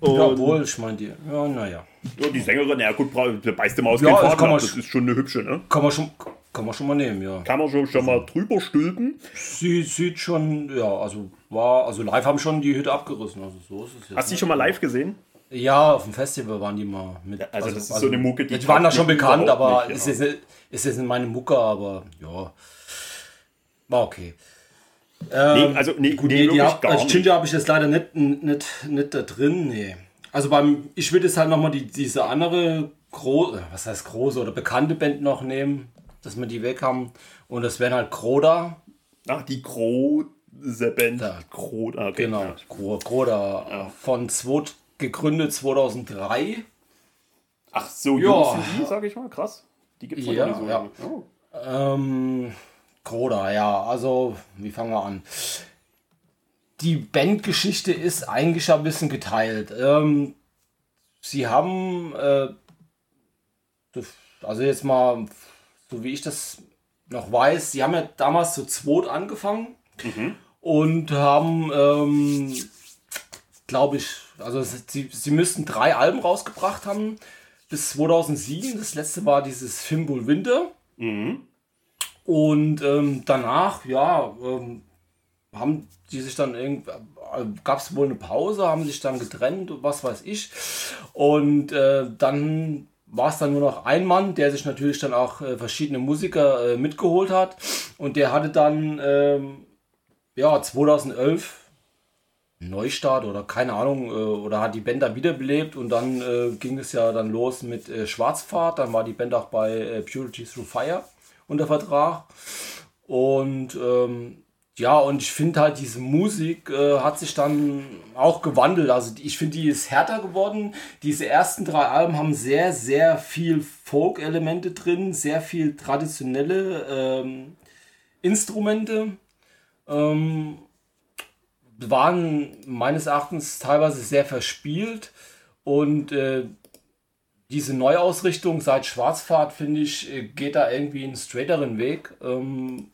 ja wohl, ich meine die. Ja, naja. Ja, die Sängerin, ja gut, beißt immer aus ja, also kann man das ist schon eine hübsche, ne? Kann man schon, kann man schon mal nehmen, ja. Kann man schon, schon mal drüber stülpen. Sie sieht schon, ja, also war, also live haben schon die Hütte abgerissen. Also so ist es jetzt Hast du die schon mal live gesehen? Ja, auf dem Festival waren die mal mit. Ja, also, also, das ist also, so eine Mucke, die. Die waren da schon bekannt, aber nicht, ist, jetzt, ist jetzt meine Mucke, aber ja. War okay. Ähm, nee, also nee, gut, nee, die hab, als Ginger habe ich jetzt leider nicht, nicht, nicht da drin, nee. Also beim, ich würde jetzt halt nochmal die, diese andere große, was heißt große oder bekannte Band noch nehmen, dass wir die weg haben. Und das wären halt Kroda. Ach, die Große Band. Da. Kroda, okay. Genau, ja. Kroda. Ja. Von zwei, gegründet 2003. Ach, so ja. die, sag ich mal, krass. Die gibt es ja, nicht so ja. Oh. Ähm, Kroda, ja, also, wie fangen wir an? Die Bandgeschichte ist eigentlich ein bisschen geteilt. Ähm, sie haben, äh, also jetzt mal, so wie ich das noch weiß, sie haben ja damals zu zweit angefangen mhm. und haben, ähm, glaube ich, also sie, sie müssten drei Alben rausgebracht haben bis 2007. Das letzte war dieses Fimbul Winter. Mhm. Und ähm, danach, ja, ähm, haben die sich dann irgendwie, äh, gab es wohl eine Pause, haben sich dann getrennt, was weiß ich. Und äh, dann war es dann nur noch ein Mann, der sich natürlich dann auch äh, verschiedene Musiker äh, mitgeholt hat. Und der hatte dann, ähm, ja, 2011 Neustart oder keine Ahnung, äh, oder hat die Band da wiederbelebt und dann äh, ging es ja dann los mit Schwarzfahrt. Dann war die Band auch bei Purity Through Fire unter Vertrag. Und ähm, ja, und ich finde halt, diese Musik äh, hat sich dann auch gewandelt. Also ich finde, die ist härter geworden. Diese ersten drei Alben haben sehr, sehr viel Folk-Elemente drin, sehr viel traditionelle ähm, Instrumente. Ähm, waren meines Erachtens teilweise sehr verspielt und äh, diese Neuausrichtung seit Schwarzfahrt, finde ich, äh, geht da irgendwie einen straighteren Weg. Ähm,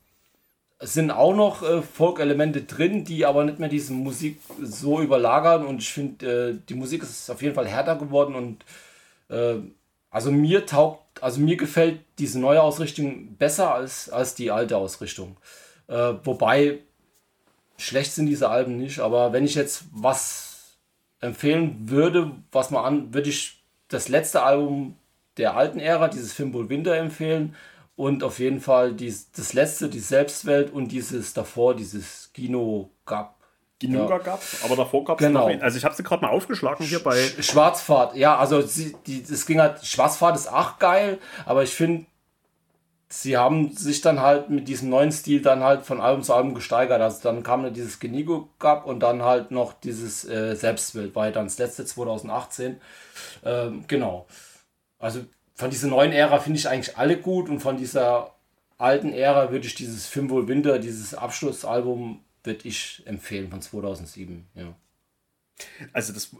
es sind auch noch äh, Folk-Elemente drin, die aber nicht mehr diese Musik so überlagern und ich finde, äh, die Musik ist auf jeden Fall härter geworden und äh, also mir taugt, also mir gefällt diese neue Ausrichtung besser als, als die alte Ausrichtung. Äh, wobei schlecht sind diese Alben nicht, aber wenn ich jetzt was empfehlen würde, was man an, würde ich das letzte Album der alten Ära, dieses Fimbul Winter, empfehlen. Und auf jeden Fall dies, das letzte, die Selbstwelt und dieses davor, dieses Gino Gab. Gino ja. gab aber davor gab es genau. noch Also ich habe sie gerade mal aufgeschlagen hier bei. Schwarzfahrt, ja, also sie, die, das ging halt, Schwarzfahrt ist auch geil, aber ich finde, sie haben sich dann halt mit diesem neuen Stil dann halt von Album zu Album gesteigert. Also dann kam dann dieses Genigo Gab und dann halt noch dieses äh, Selbstbild, war dann das letzte 2018. Ähm, genau. Also von dieser neuen Ära finde ich eigentlich alle gut und von dieser alten Ära würde ich dieses Film wohl Winter, dieses Abschlussalbum, würde ich empfehlen von 2007. Ja. Also das,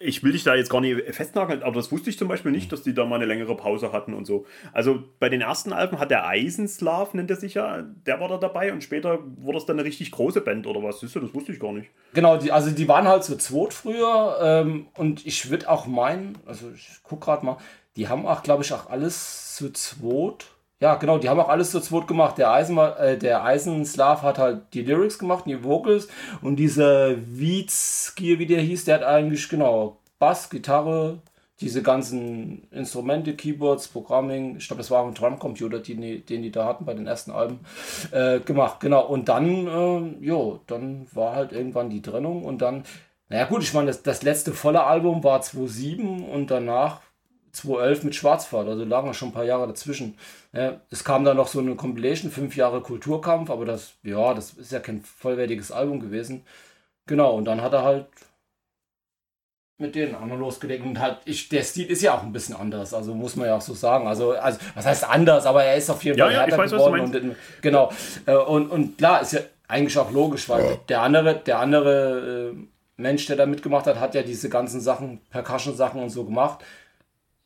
ich will dich da jetzt gar nicht festnageln, aber das wusste ich zum Beispiel nicht, dass die da mal eine längere Pause hatten und so. Also bei den ersten Alben hat der Eisenslav, nennt er sich ja, der war da dabei und später wurde es dann eine richtig große Band oder was? Siehst du, das wusste ich gar nicht. Genau, die, also die waren halt zu zweit früher ähm, und ich würde auch meinen, also ich gucke gerade mal, die haben auch, glaube ich, auch alles zu zweit ja, genau, die haben auch alles zu zweit gemacht. Der, Eisen, äh, der Eisenslav hat halt die Lyrics gemacht, die Vocals und dieser Witzgier, wie der hieß, der hat eigentlich, genau, Bass, Gitarre, diese ganzen Instrumente, Keyboards, Programming, ich glaube, das war ein Drumcomputer, den, den die da hatten bei den ersten Alben, äh, gemacht. Genau, und dann, äh, jo, dann war halt irgendwann die Trennung und dann, naja gut, ich meine, das, das letzte volle Album war 2007 und danach 2011 mit Schwarzfahrt, also lagen schon ein paar Jahre dazwischen. Ja, es kam dann noch so eine Compilation, fünf Jahre Kulturkampf, aber das, ja, das ist ja kein vollwertiges Album gewesen. Genau, und dann hat er halt mit denen anderen losgelegt und halt, ich, der Stil ist ja auch ein bisschen anders, also muss man ja auch so sagen. Also, also was heißt anders, aber er ist auf jeden Fall ja, härter weiß, geworden. Und, genau. Äh, und, und klar, ist ja eigentlich auch logisch, weil ja. der andere, der andere äh, Mensch, der da mitgemacht hat, hat ja diese ganzen Sachen, Percussion-Sachen und so gemacht.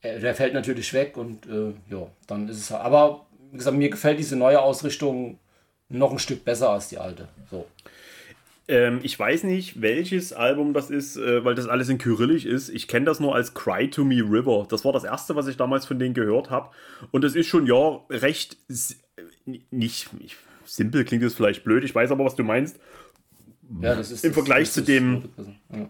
Äh, der fällt natürlich weg und äh, ja, dann ist es. Aber wie gesagt, mir gefällt diese neue Ausrichtung noch ein Stück besser als die alte. So. Ähm, ich weiß nicht, welches Album das ist, äh, weil das alles in Kyrillisch ist. Ich kenne das nur als Cry to Me River. Das war das erste, was ich damals von denen gehört habe. Und es ist schon, ja, recht nicht, nicht simpel klingt es vielleicht blöd. Ich weiß aber, was du meinst. Ja, das ist im Vergleich das, das zu dem. Ja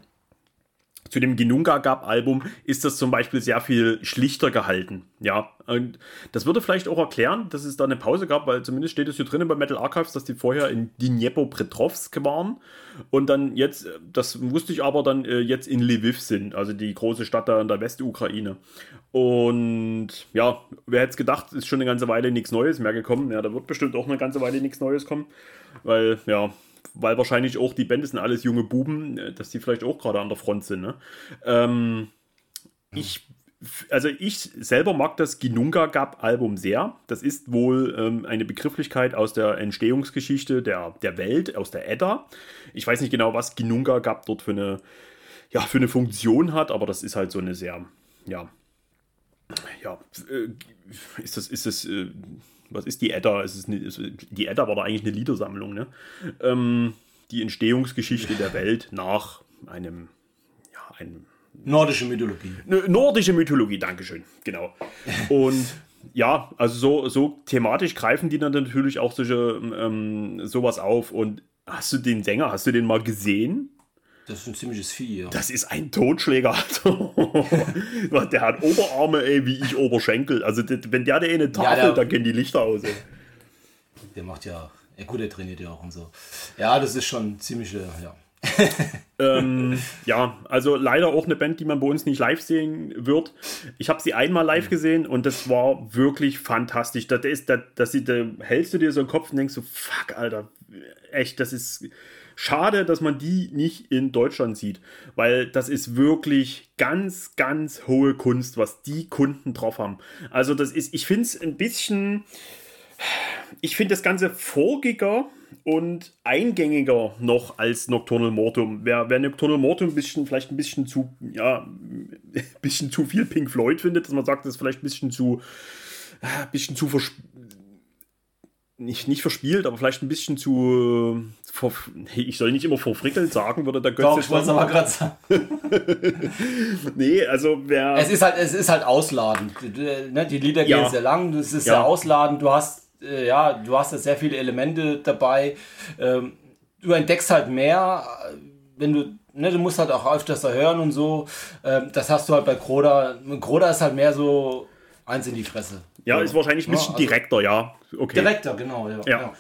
zu dem Ginunga Gab Album ist das zum Beispiel sehr viel schlichter gehalten. Ja, und das würde vielleicht auch erklären, dass es da eine Pause gab, weil zumindest steht es hier drinnen bei Metal Archives, dass die vorher in Dnepropetrovsk waren und dann jetzt, das wusste ich aber dann äh, jetzt in Lviv sind, also die große Stadt da in der Westukraine. Und ja, wer hätte es gedacht, ist schon eine ganze Weile nichts Neues mehr gekommen. Ja, da wird bestimmt auch eine ganze Weile nichts Neues kommen, weil ja, weil wahrscheinlich auch die Bände sind alles junge Buben, äh, dass die vielleicht auch gerade an der Front sind. Ne? Ähm, ich also ich selber mag das Ginunga Gap Album sehr. Das ist wohl ähm, eine Begrifflichkeit aus der Entstehungsgeschichte der, der Welt, aus der Edda. Ich weiß nicht genau, was Ginunga Gap dort für eine, ja, für eine Funktion hat, aber das ist halt so eine sehr, ja, ja, äh, ist das, ist das, äh, was ist die Edda? Es ist eine, die Edda war da eigentlich eine Liedersammlung, ne? Ähm, die Entstehungsgeschichte der Welt nach einem, ja, einem Nordische Mythologie. Nordische Mythologie, Dankeschön, genau. Und ja, also so, so thematisch greifen die dann natürlich auch solche, ähm, sowas auf. Und hast du den Sänger, hast du den mal gesehen? Das ist ein ziemliches Vieh, ja. Das ist ein Totschläger. der hat Oberarme, ey, wie ich Oberschenkel. Also, wenn der der eine Tafel, ja, der, dann gehen die Lichter aus. Ey. Der macht ja, ja gut, der trainiert ja auch und so. Ja, das ist schon ziemlich, ja. ähm, ja, also leider auch eine Band, die man bei uns nicht live sehen wird. Ich habe sie einmal live mhm. gesehen und das war wirklich fantastisch. Das ist, das, das, da hältst du dir so einen Kopf und denkst so, fuck, Alter, echt, das ist Schade, dass man die nicht in Deutschland sieht, weil das ist wirklich ganz, ganz hohe Kunst, was die Kunden drauf haben. Also das ist, ich finde es ein bisschen, ich finde das Ganze vorgiger und eingängiger noch als Nocturnal Mortum. Wer, wer Nocturnal Mortum ein bisschen, vielleicht ein bisschen zu, ja, bisschen zu viel Pink Floyd findet, dass man sagt, das ist vielleicht ein bisschen zu, bisschen zu nicht, nicht verspielt, aber vielleicht ein bisschen zu. Vor, ich soll nicht immer verfrickelt sagen, würde der Götze. Doch, ich wollte es aber gerade sagen. nee, also wer. Es ist halt, es ist halt ausladend. Ne, die Lieder gehen ja. sehr lang, es ist ja. sehr ausladend. Du hast, äh, ja, du hast sehr viele Elemente dabei. Ähm, du entdeckst halt mehr, wenn du. Ne, du musst halt auch öfters da hören und so. Ähm, das hast du halt bei Kroda. Kroda ist halt mehr so eins in die Fresse. Ja, ist wahrscheinlich ein bisschen ja, also direkter, ja. Okay. Direkter, genau, ja. ja.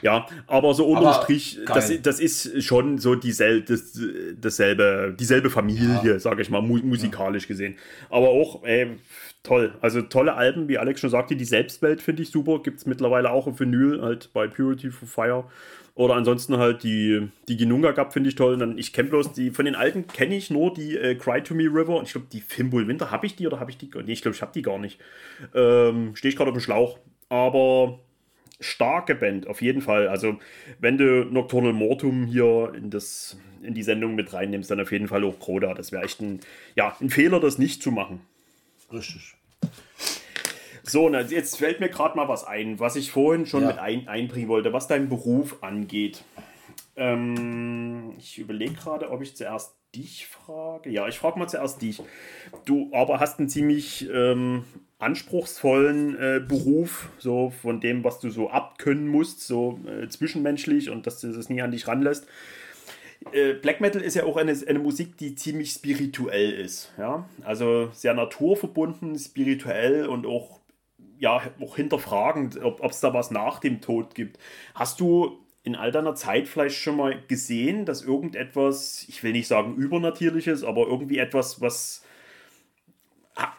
Ja, aber so unterm Strich, das, das ist schon so diesel, das, dasselbe, dieselbe Familie, sage ich mal, mu musikalisch gesehen. Aber auch, ey, toll. Also tolle Alben, wie Alex schon sagte, die Selbstwelt finde ich super. Gibt es mittlerweile auch auf Vinyl, halt bei Purity for Fire. Oder ansonsten halt die, die Ginunga Gap finde ich toll. Und dann, ich kenne bloß die, von den alten kenne ich nur die äh, Cry to Me River. Und ich glaube, die Fimbul Winter, habe ich die oder habe ich die? Nee, ich glaube, ich habe die gar nicht. Ähm, Stehe ich gerade auf dem Schlauch. Aber starke Band, auf jeden Fall. Also, wenn du Nocturnal Mortum hier in, das, in die Sendung mit reinnimmst, dann auf jeden Fall auch Kroda. Das wäre echt ein, ja, ein Fehler, das nicht zu machen. Richtig. So, na, jetzt fällt mir gerade mal was ein, was ich vorhin schon ja. mit ein, einbringen wollte, was deinen Beruf angeht. Ähm, ich überlege gerade, ob ich zuerst dich frage. Ja, ich frage mal zuerst dich. Du aber hast einen ziemlich ähm, anspruchsvollen äh, Beruf, so von dem, was du so abkönnen musst, so äh, zwischenmenschlich und dass du das nie an dich ranlässt. Äh, Black Metal ist ja auch eine, eine Musik, die ziemlich spirituell ist. Ja? Also sehr naturverbunden, spirituell und auch ja, auch hinterfragend, ob es da was nach dem Tod gibt. Hast du in all deiner Zeit vielleicht schon mal gesehen, dass irgendetwas, ich will nicht sagen übernatürliches, aber irgendwie etwas, was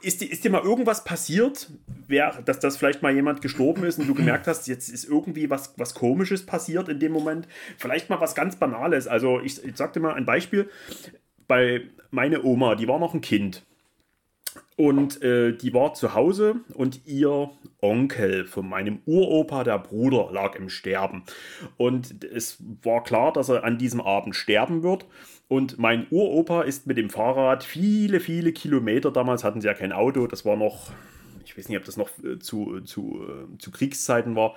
ist, ist dir mal irgendwas passiert, wer, dass das vielleicht mal jemand gestorben ist und du gemerkt hast, jetzt ist irgendwie was, was Komisches passiert in dem Moment? Vielleicht mal was ganz Banales. Also ich, ich sagte mal ein Beispiel. Bei meine Oma, die war noch ein Kind. Und äh, die war zu Hause und ihr Onkel von meinem Uropa, der Bruder, lag im Sterben. Und es war klar, dass er an diesem Abend sterben wird. Und mein Uropa ist mit dem Fahrrad viele, viele Kilometer, damals hatten sie ja kein Auto, das war noch, ich weiß nicht, ob das noch äh, zu, zu, äh, zu Kriegszeiten war,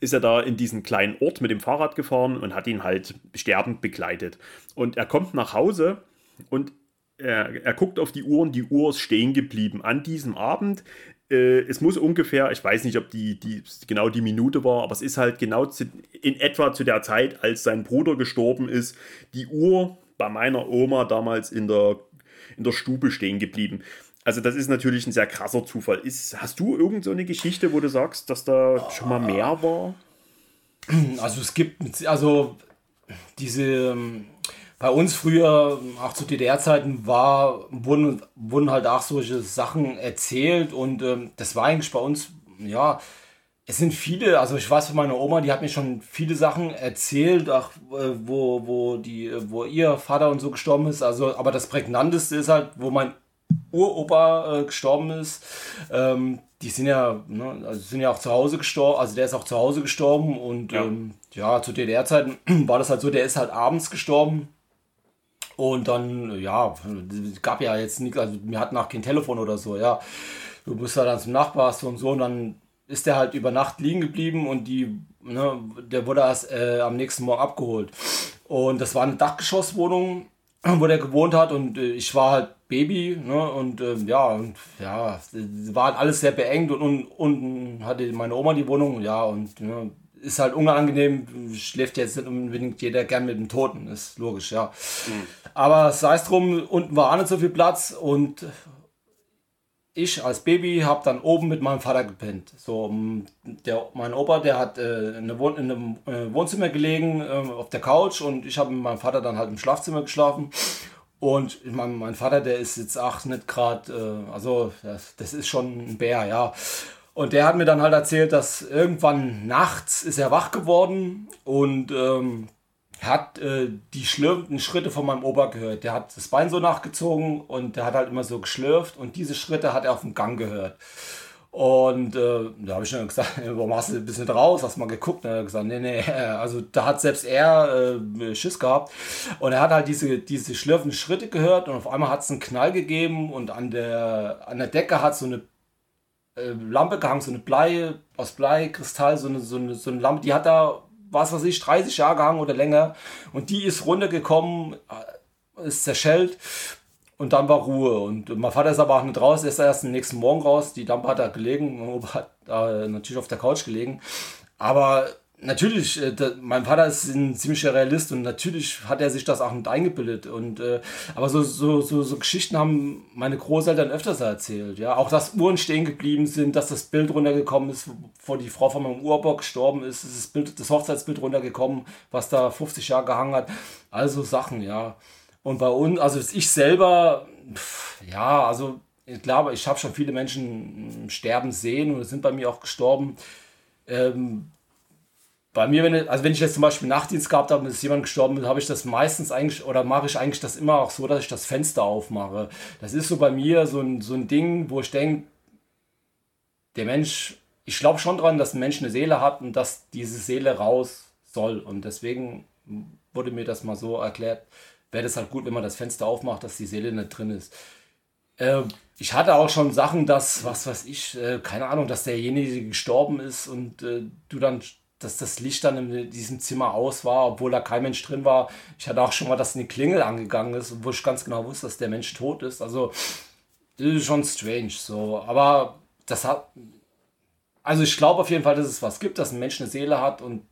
ist er da in diesen kleinen Ort mit dem Fahrrad gefahren und hat ihn halt sterbend begleitet. Und er kommt nach Hause und er, er guckt auf die Uhr und die Uhr ist stehen geblieben. An diesem Abend, äh, es muss ungefähr, ich weiß nicht, ob die, die genau die Minute war, aber es ist halt genau zu, in etwa zu der Zeit, als sein Bruder gestorben ist, die Uhr bei meiner Oma damals in der, in der Stube stehen geblieben. Also das ist natürlich ein sehr krasser Zufall. Ist, hast du irgend so eine Geschichte, wo du sagst, dass da schon mal mehr war? Also es gibt, also diese ähm, bei uns früher, auch zu DDR-Zeiten, war, wurden, wurden halt auch solche Sachen erzählt und ähm, das war eigentlich bei uns, ja, es sind viele, also ich weiß von meiner Oma, die hat mir schon viele Sachen erzählt, auch, äh, wo, wo, die, wo ihr Vater und so gestorben ist. Also, aber das prägnanteste ist halt, wo mein Uropa äh, gestorben ist. Ähm, die sind ja, ne, also sind ja auch zu Hause gestorben, also der ist auch zu Hause gestorben und ja, ähm, ja zu DDR-Zeiten war das halt so, der ist halt abends gestorben. Und dann, ja, gab ja jetzt nichts, also wir hatten auch kein Telefon oder so, ja. Du bist ja dann zum Nachbarst und so und dann ist der halt über Nacht liegen geblieben und die, ne, der wurde erst äh, am nächsten Morgen abgeholt. Und das war eine Dachgeschosswohnung, wo der gewohnt hat und äh, ich war halt Baby, ne, und äh, ja, und ja, war halt alles sehr beengt und unten hatte meine Oma die Wohnung, ja, und ne, ist halt unangenehm, schläft jetzt nicht unbedingt jeder gern mit dem Toten, ist logisch, ja. Mhm. Aber sei es drum, unten war auch nicht so viel Platz und ich als Baby habe dann oben mit meinem Vater gepennt. So, der, mein Opa, der hat äh, in, in einem äh, Wohnzimmer gelegen, äh, auf der Couch und ich habe mit meinem Vater dann halt im Schlafzimmer geschlafen. Und ich mein, mein Vater, der ist jetzt auch nicht gerade, äh, also das, das, ist schon ein Bär, ja. Und der hat mir dann halt erzählt, dass irgendwann nachts ist er wach geworden und ähm, hat äh, die schlürfenden Schritte von meinem Opa gehört. Der hat das Bein so nachgezogen und der hat halt immer so geschlürft und diese Schritte hat er auf dem Gang gehört. Und äh, da habe ich schon gesagt, warum hast du ein bisschen raus? Hast mal geguckt? Und er hat gesagt, nee, nee, also da hat selbst er äh, Schiss gehabt. Und er hat halt diese, diese schlürfenden Schritte gehört und auf einmal hat es einen Knall gegeben und an der, an der Decke hat so eine äh, Lampe gehangen, so eine Blei, aus Blei, Kristall, so eine, so eine, so eine Lampe, die hat da was weiß ich, 30 Jahre gehangen oder länger. Und die ist runtergekommen, äh, ist zerschellt und dann war Ruhe. Und mein Vater ist aber auch nicht raus, er ist erst am nächsten Morgen raus. Die Lampe hat da gelegen, hat da natürlich auf der Couch gelegen. Aber natürlich, äh, da, mein Vater ist ein ziemlicher Realist und natürlich hat er sich das auch mit eingebildet. Und, äh, aber so, so, so, so Geschichten haben meine Großeltern öfters erzählt. Ja? Auch, dass Uhren stehen geblieben sind, dass das Bild runtergekommen ist, wo die Frau von meinem Urbock gestorben ist, ist das, Bild, das Hochzeitsbild runtergekommen, was da 50 Jahre gehangen hat. Also Sachen, ja. Und bei uns, also ich selber, pff, ja, also ich glaube, ich habe schon viele Menschen sterben sehen und sind bei mir auch gestorben. Ähm, bei mir, wenn, also wenn ich jetzt zum Beispiel Nachtdienst gehabt habe und ist jemand gestorben, habe ich das meistens eigentlich oder mache ich eigentlich das immer auch so, dass ich das Fenster aufmache. Das ist so bei mir so ein, so ein Ding, wo ich denke, der Mensch, ich glaube schon dran, dass ein Mensch eine Seele hat und dass diese Seele raus soll. Und deswegen wurde mir das mal so erklärt, wäre das halt gut, wenn man das Fenster aufmacht, dass die Seele nicht drin ist. Äh, ich hatte auch schon Sachen, dass, was weiß ich, äh, keine Ahnung, dass derjenige gestorben ist und äh, du dann dass das Licht dann in diesem Zimmer aus war, obwohl da kein Mensch drin war. Ich hatte auch schon mal, dass eine Klingel angegangen ist, wo ich ganz genau wusste, dass der Mensch tot ist. Also, das ist schon strange. So. Aber das hat. Also, ich glaube auf jeden Fall, dass es was gibt, dass ein Mensch eine Seele hat und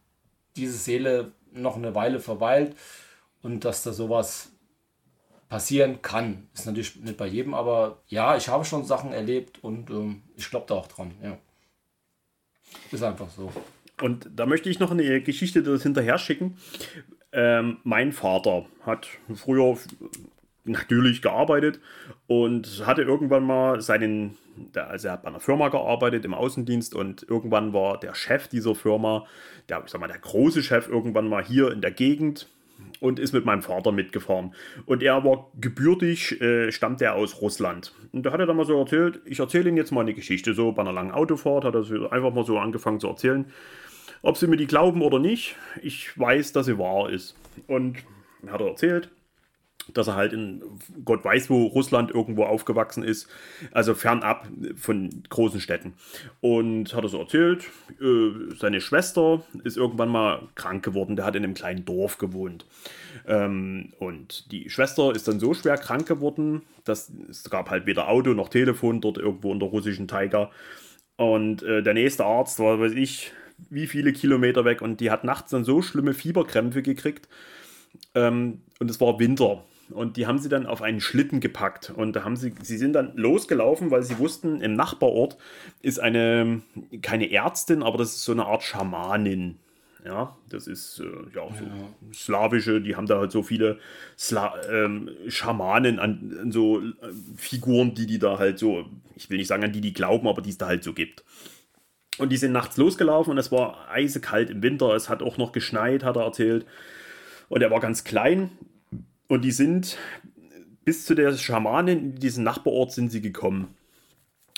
diese Seele noch eine Weile verweilt und dass da sowas passieren kann. Ist natürlich nicht bei jedem, aber ja, ich habe schon Sachen erlebt und ähm, ich glaube da auch dran. Ja. Ist einfach so. Und da möchte ich noch eine Geschichte das hinterher schicken. Ähm, mein Vater hat früher natürlich gearbeitet und hatte irgendwann mal seinen, also er hat bei einer Firma gearbeitet im Außendienst und irgendwann war der Chef dieser Firma, der, ich sag mal, der große Chef irgendwann mal hier in der Gegend und ist mit meinem Vater mitgefahren. Und er war gebürtig, äh, stammt er aus Russland. Und da hat er dann mal so erzählt, ich erzähle Ihnen jetzt mal eine Geschichte. So bei einer langen Autofahrt hat er einfach mal so angefangen zu erzählen. Ob sie mir die glauben oder nicht, ich weiß, dass sie wahr ist. Und hat er erzählt, dass er halt in Gott weiß wo Russland irgendwo aufgewachsen ist, also fernab von großen Städten. Und hat er so erzählt, äh, seine Schwester ist irgendwann mal krank geworden, der hat in einem kleinen Dorf gewohnt. Ähm, und die Schwester ist dann so schwer krank geworden, dass es gab halt weder Auto noch Telefon dort irgendwo in der russischen Taiga. Und äh, der nächste Arzt war, weiß ich, wie viele Kilometer weg und die hat nachts dann so schlimme Fieberkrämpfe gekriegt. Ähm, und es war Winter. Und die haben sie dann auf einen Schlitten gepackt. Und da haben sie, sie sind dann losgelaufen, weil sie wussten, im Nachbarort ist eine, keine Ärztin, aber das ist so eine Art Schamanin. Ja, das ist äh, ja, so ja. slawische, die haben da halt so viele Sla ähm, Schamanen an, an so äh, Figuren, die die da halt so, ich will nicht sagen an die, die glauben, aber die es da halt so gibt. Und die sind nachts losgelaufen und es war eisekalt im Winter. Es hat auch noch geschneit, hat er erzählt. Und er war ganz klein. Und die sind bis zu der Schamanin in diesen Nachbarort sind sie gekommen.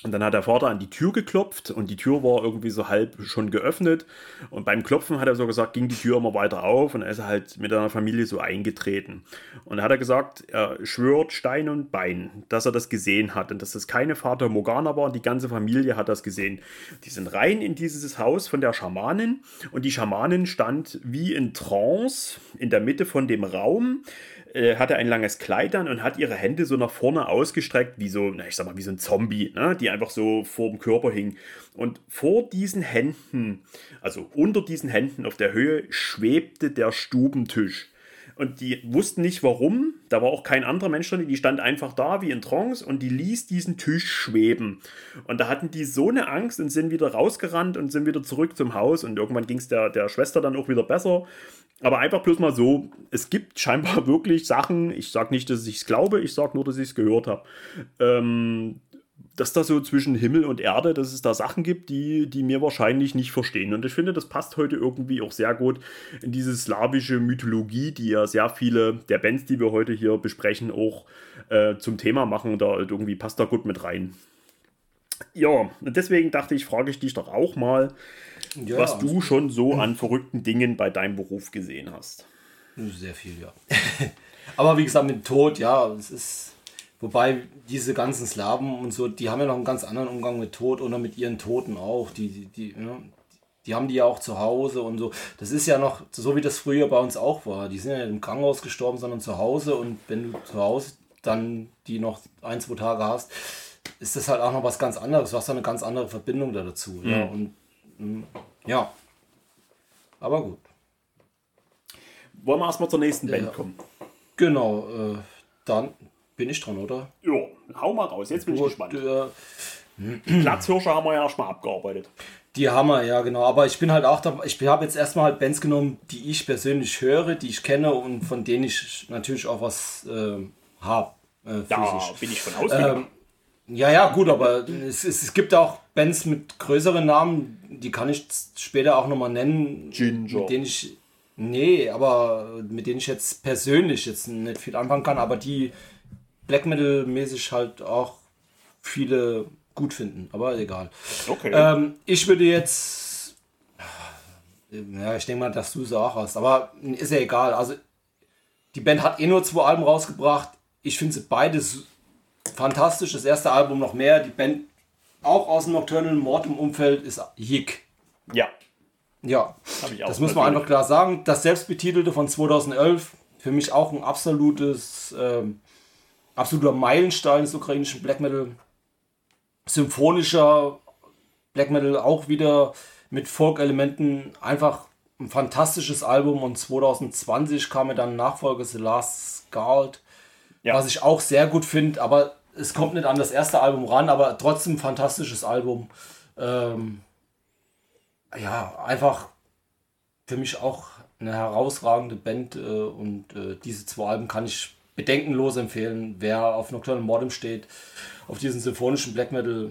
Und dann hat der Vater an die Tür geklopft und die Tür war irgendwie so halb schon geöffnet. Und beim Klopfen hat er so gesagt, ging die Tür immer weiter auf und er ist halt mit einer Familie so eingetreten. Und dann hat er gesagt, er schwört Stein und Bein, dass er das gesehen hat und dass das keine Vater Morgana war und die ganze Familie hat das gesehen. Die sind rein in dieses Haus von der Schamanin und die Schamanin stand wie in Trance in der Mitte von dem Raum äh, hatte ein langes Kleid an und hat ihre Hände so nach vorne ausgestreckt, wie so, na, ich sag mal, wie so ein Zombie, ne? die einfach so vor dem Körper hing. Und vor diesen Händen, also unter diesen Händen auf der Höhe, schwebte der Stubentisch. Und die wussten nicht warum. Da war auch kein anderer Mensch drin. Die stand einfach da wie in Trance und die ließ diesen Tisch schweben. Und da hatten die so eine Angst und sind wieder rausgerannt und sind wieder zurück zum Haus. Und irgendwann ging es der, der Schwester dann auch wieder besser. Aber einfach bloß mal so, es gibt scheinbar wirklich Sachen, ich sage nicht, dass ich es glaube, ich sage nur, dass ich es gehört habe, ähm, dass da so zwischen Himmel und Erde, dass es da Sachen gibt, die, die mir wahrscheinlich nicht verstehen. Und ich finde, das passt heute irgendwie auch sehr gut in diese slawische Mythologie, die ja sehr viele der Bands, die wir heute hier besprechen, auch äh, zum Thema machen. Da halt irgendwie passt da gut mit rein. Ja, deswegen dachte ich, frage ich dich doch auch mal, ja, was du schon so an verrückten Dingen bei deinem Beruf gesehen hast. Sehr viel, ja. Aber wie gesagt, mit Tod, ja, es ist. Wobei diese ganzen Slaven und so, die haben ja noch einen ganz anderen Umgang mit Tod oder mit ihren Toten auch. Die, die, die, ja, die haben die ja auch zu Hause und so. Das ist ja noch so, wie das früher bei uns auch war. Die sind ja nicht im Krankenhaus gestorben, sondern zu Hause. Und wenn du zu Hause dann die noch ein, zwei Tage hast, ist das halt auch noch was ganz anderes. Du hast da eine ganz andere Verbindung da dazu. Mhm. Ja, und ja. Aber gut. Wollen wir erstmal zur nächsten Band Ja. kommen? Genau, äh, dann bin ich dran, oder? Ja, hau mal raus, jetzt bin ich Gut, gespannt. äh, Platzhirsche haben wir ja erstmal abgearbeitet. Die Hammer, ja genau. Aber ich bin halt auch da, ich habe jetzt erstmal halt Bands genommen, die ich persönlich höre, die ich kenne und von denen ich natürlich auch was äh, habe. Äh, Da physisch. bin ich von ausgegangen. Ähm, ja, ja, gut, aber es, es, es gibt auch Bands mit größeren Namen, die kann ich später auch nochmal nennen. Ginger. Mit denen ich. Nee, aber mit denen ich jetzt persönlich jetzt nicht viel anfangen kann, aber die Black Metal-mäßig halt auch viele gut finden. Aber egal. okay. Ähm, ich würde jetzt. Ja, ich denke mal, dass du es auch hast. Aber ist ja egal. Also, die Band hat eh nur zwei Alben rausgebracht. Ich finde sie beides fantastisch. Das erste Album noch mehr. Die Band auch aus dem Nocturnal Mortem Umfeld ist Yick. ja, Ja, das muss man einfach klar sagen. Das selbstbetitelte von 2011, für mich auch ein absolutes, ähm, absoluter Meilenstein des ukrainischen Black Metal. Symphonischer Black Metal auch wieder mit Folk-Elementen. Einfach ein fantastisches Album und 2020 kam mir dann Nachfolger The Last Scald, Ja. was ich auch sehr gut finde, aber es kommt nicht an das erste Album ran, aber trotzdem ein fantastisches Album. Ähm, ja, einfach für mich auch eine herausragende Band äh, und äh, diese zwei Alben kann ich bedenkenlos empfehlen. Wer auf Nocturnal Mortem steht, auf diesen symphonischen Black Metal,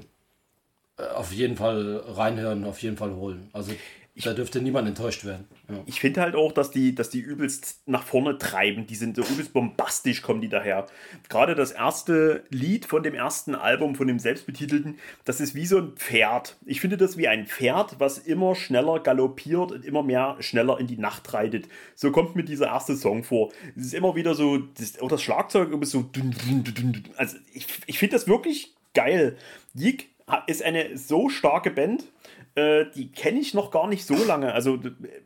äh, auf jeden Fall reinhören, auf jeden Fall holen. Also da dürfte niemand enttäuscht werden. Ja. Ich finde halt auch, dass die, dass die übelst nach vorne treiben. Die sind so übelst bombastisch, kommen die daher. Gerade das erste Lied von dem ersten Album, von dem selbstbetitelten, das ist wie so ein Pferd. Ich finde das wie ein Pferd, was immer schneller galoppiert und immer mehr schneller in die Nacht reitet. So kommt mir dieser erste Song vor. Es ist immer wieder so, das, auch das Schlagzeug ist so. Also ich, ich finde das wirklich geil. Jig ist eine so starke Band. Äh, die kenne ich noch gar nicht so lange. Also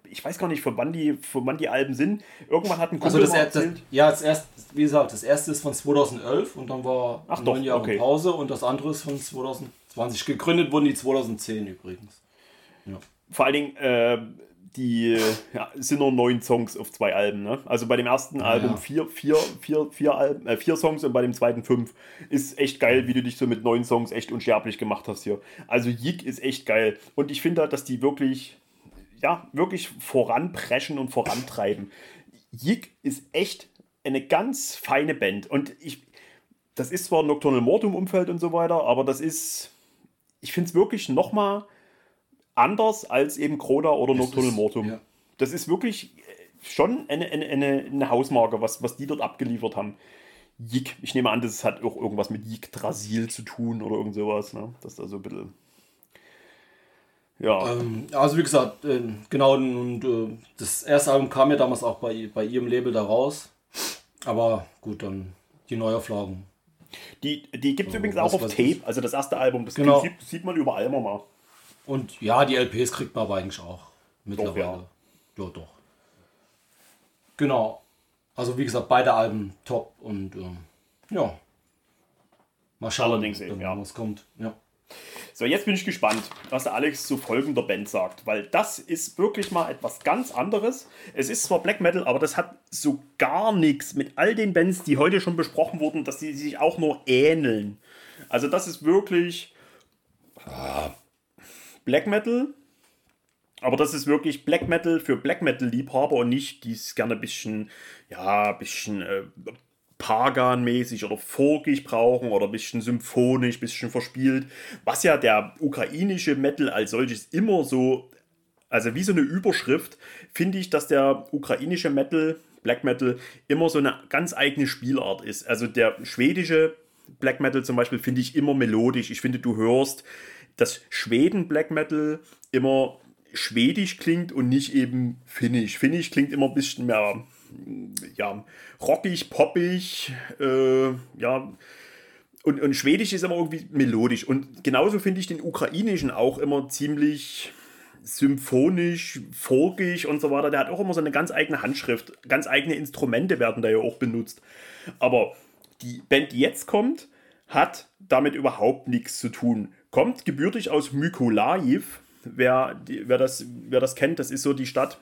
ich weiß gar nicht, von wann die, von wann die Alben sind. Irgendwann hat ein Also Kumpel das, mal er- das, ja, das erste, wie gesagt, das erste ist von 2011 und dann war Ach neun doch, Jahre okay. Pause und das andere ist von 2020. Gegründet wurden die 2010 übrigens. Vor allen Dingen, äh, die ja, sind nur neun Songs auf zwei Alben. Ne? Also bei dem ersten Album ja. vier, vier, vier, vier, Alben, äh, vier Songs und bei dem zweiten fünf. Ist echt geil, wie du dich so mit neun Songs echt unsterblich gemacht hast hier. Also Jig ist echt geil. Und ich finde halt, dass die wirklich, ja, wirklich voranpreschen und vorantreiben. Jig ist echt eine ganz feine Band. Und ich, das ist zwar Nocturnal Mortum Umfeld und so weiter, aber das ist, ich finde es wirklich nochmal anders als eben Kroda oder Nocturnal Mortum. ja. Das ist wirklich äh, schon eine, eine, eine, eine Hausmarke, was, was die dort abgeliefert haben. Jig, ich nehme an, das hat auch irgendwas mit Yggdrasil zu tun oder irgend sowas. Ne? Das ist da so ein bisschen. Ja, Ähm, also wie gesagt, äh, genau, und äh, das erste Album kam ja damals auch bei, bei ihrem Label da raus. Aber gut, dann die Neuauflagen. die, die gibt es übrigens was auch auf Tape, also das erste Album. Das Genau. sieht, sieht man überall immer mal. Und ja, die LPs kriegt man aber eigentlich auch mittlerweile. ja. ja, doch. Genau. Also wie gesagt, beide Alben top und ähm, ja. Mal schauen, Allerdings eben, dann, ja. was kommt. Ja. So, jetzt bin ich gespannt, was der Alex zu folgender Band sagt, weil das ist wirklich mal etwas ganz anderes. Es ist zwar Black Metal, aber das hat so gar nichts mit all den Bands, die heute schon besprochen wurden, dass sie sich auch nur ähneln. Also das ist wirklich ah, Black Metal, aber das ist wirklich Black Metal für Black Metal Liebhaber und nicht die es gerne ein bisschen, ja, ein bisschen äh, Pagan-mäßig oder folkig brauchen oder ein bisschen symphonisch, ein bisschen verspielt, was ja der ukrainische Metal als solches immer so, also wie so eine Überschrift, finde ich, dass der ukrainische Metal, Black Metal, immer so eine ganz eigene Spielart ist. Also der schwedische Black Metal zum Beispiel finde ich immer melodisch. Ich finde, du hörst, dass Schweden Black Metal immer schwedisch klingt und nicht eben finnisch. Finnisch klingt immer ein bisschen mehr ja, rockig, poppig, äh, ja. Und, und Schwedisch ist immer irgendwie melodisch. Und genauso finde ich den ukrainischen auch immer ziemlich symphonisch, folkig und so weiter. Der hat auch immer so eine ganz eigene Handschrift. Ganz eigene Instrumente werden da ja auch benutzt. Aber die Band, die jetzt kommt, hat damit überhaupt nichts zu tun. Kommt gebürtig aus Mykolaiv. Wer, wer, das, wer das kennt, das ist so die Stadt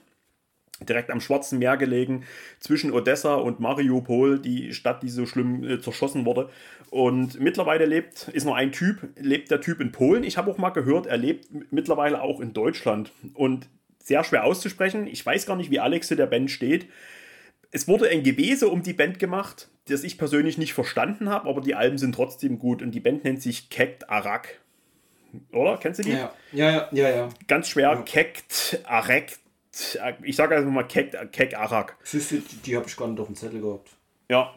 direkt am Schwarzen Meer gelegen, zwischen Odessa und Mariupol, die Stadt, die so schlimm äh, zerschossen wurde. Und mittlerweile lebt, ist nur ein Typ, lebt der Typ in Polen. Ich habe auch mal gehört, er lebt mittlerweile auch in Deutschland. Und sehr schwer auszusprechen. Ich weiß gar nicht, wie Alex zu der Band steht. Es wurde ein Gebese um die Band gemacht, das ich persönlich nicht verstanden habe, aber die Alben sind trotzdem gut. Und die Band nennt sich Kekt Arak. Oder? Kennst du die? Ja, ja, ja, ja. ja. Ganz schwer. Ja. Kekt Arak ich sage einfach mal Kek, Kek Arak. Siehst du, die, die habe ich gar nicht auf dem Zettel gehabt. Ja.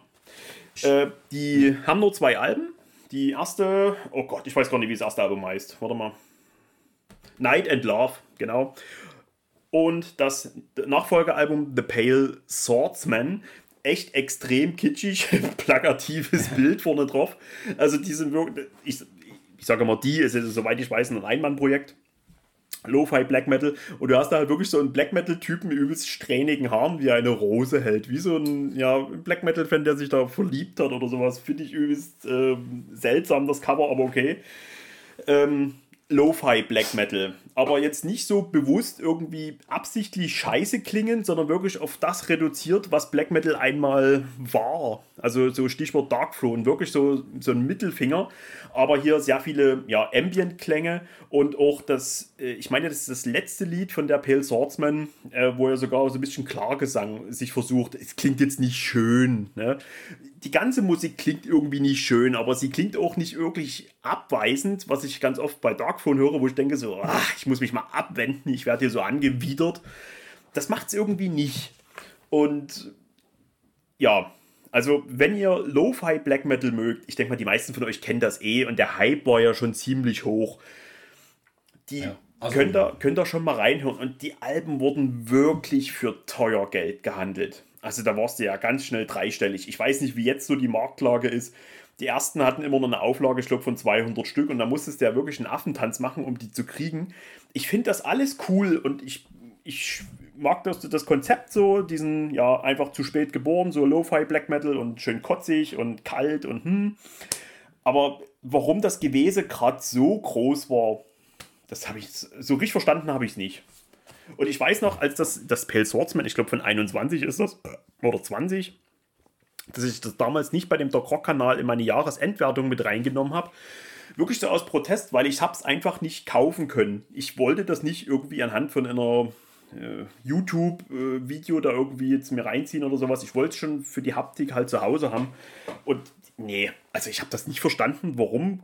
Äh, die haben nur zwei Alben. Die erste, oh Gott, ich weiß gar nicht, wie das erste Album heißt. Warte mal. Night and Love, genau. Und das Nachfolgealbum The Pale Swordsman. Echt extrem kitschig, plakatives Bild vorne drauf. Also die sind wirklich, ich, ich sage mal die, es ist soweit ich weiß ein Einmannprojekt. Lo-Fi Black Metal und du hast da halt wirklich so einen Black Metal-Typen mit übelst strähnigen Haaren, wie eine Rose hält. Wie so ein ja, Black Metal-Fan, der sich da verliebt hat oder sowas. Finde ich übelst äh, seltsam, das Cover, aber okay. Ähm, Lo-Fi Black Metal. Aber jetzt nicht so bewusst irgendwie absichtlich scheiße klingen, sondern wirklich auf das reduziert, was Black Metal einmal war. Also so Stichwort Dark Throne, wirklich so, so ein Mittelfinger. Aber hier sehr viele ja, Ambient-Klänge und auch das, äh, ich meine, das ist das letzte Lied von der Pale Swordsman, äh, wo er sogar so ein bisschen Klargesang sich versucht. Es klingt jetzt nicht schön. Ne? die ganze Musik klingt irgendwie nicht schön, aber sie klingt auch nicht wirklich abweisend, was ich ganz oft bei Darkphone höre, wo ich denke so, ach, ich muss mich mal abwenden, ich werde hier so angewidert. Das macht es irgendwie nicht. Und ja, also wenn ihr Lo-Fi Black Metal mögt, ich denke mal, die meisten von euch kennen das eh und der Hype war ja schon ziemlich hoch. Die ja, also könnt, ihr, könnt ihr schon mal reinhören und die Alben wurden wirklich für teuer Geld gehandelt. Also da warst du ja ganz schnell dreistellig. Ich weiß nicht, wie jetzt so die Marktlage ist. Die ersten hatten immer noch eine Auflage, ich glaube, von 200 Stück und da musstest du ja wirklich einen Affentanz machen, um die zu kriegen. Ich finde das alles cool und ich, ich mag das, das Konzept so, diesen, ja, einfach zu spät geboren, so Lo-Fi Black Metal und schön kotzig und kalt und hm. Aber warum das Gewese gerade so groß war, das habe ich, so richtig verstanden habe ich es nicht. Und ich weiß noch, als das, das Pale Swordsman, ich glaube von 21 ist das, oder 20, dass ich das damals nicht bei dem Doc Rock Kanal in meine Jahresendwertung mit reingenommen habe. Wirklich so aus Protest, weil ich es einfach nicht kaufen können. Ich wollte das nicht irgendwie anhand von einer äh, YouTube-Video da irgendwie jetzt mir reinziehen oder sowas. Ich wollte es schon für die Haptik halt zu Hause haben. Und nee, also ich habe das nicht verstanden, warum,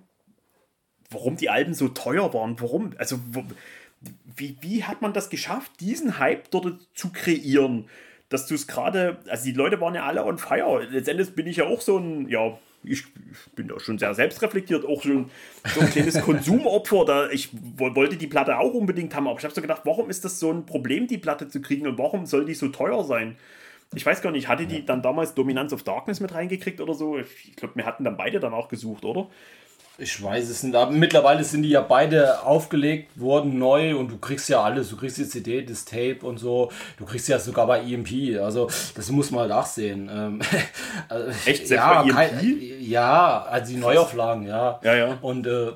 warum die Alben so teuer waren. Warum, also wo, wie, wie hat man das geschafft, diesen Hype dort zu kreieren? Dass du es gerade, also die Leute waren ja alle on fire. Letztendlich bin ich ja auch so ein, ja, ich bin da schon sehr selbstreflektiert, auch schon so ein kleines Konsumopfer. Da ich wollte die Platte auch unbedingt haben, aber ich habe so gedacht, warum ist das so ein Problem, die Platte zu kriegen und warum soll die so teuer sein? Ich weiß gar nicht, hatte die dann damals Dominance of Darkness mit reingekriegt oder so? Ich glaube, wir hatten dann beide dann auch gesucht, oder? Ich weiß es nicht, aber mittlerweile sind die ja beide aufgelegt worden, neu und du kriegst ja alles. Du kriegst die CD, das Tape und so. Du kriegst ja sogar bei EMP. Also, das muss man halt auch sehen. Ähm, also, Echt? Selbst ja, bei EMP? Kein, ja, also die Neuauflagen, ja. Ja, ja. Und äh,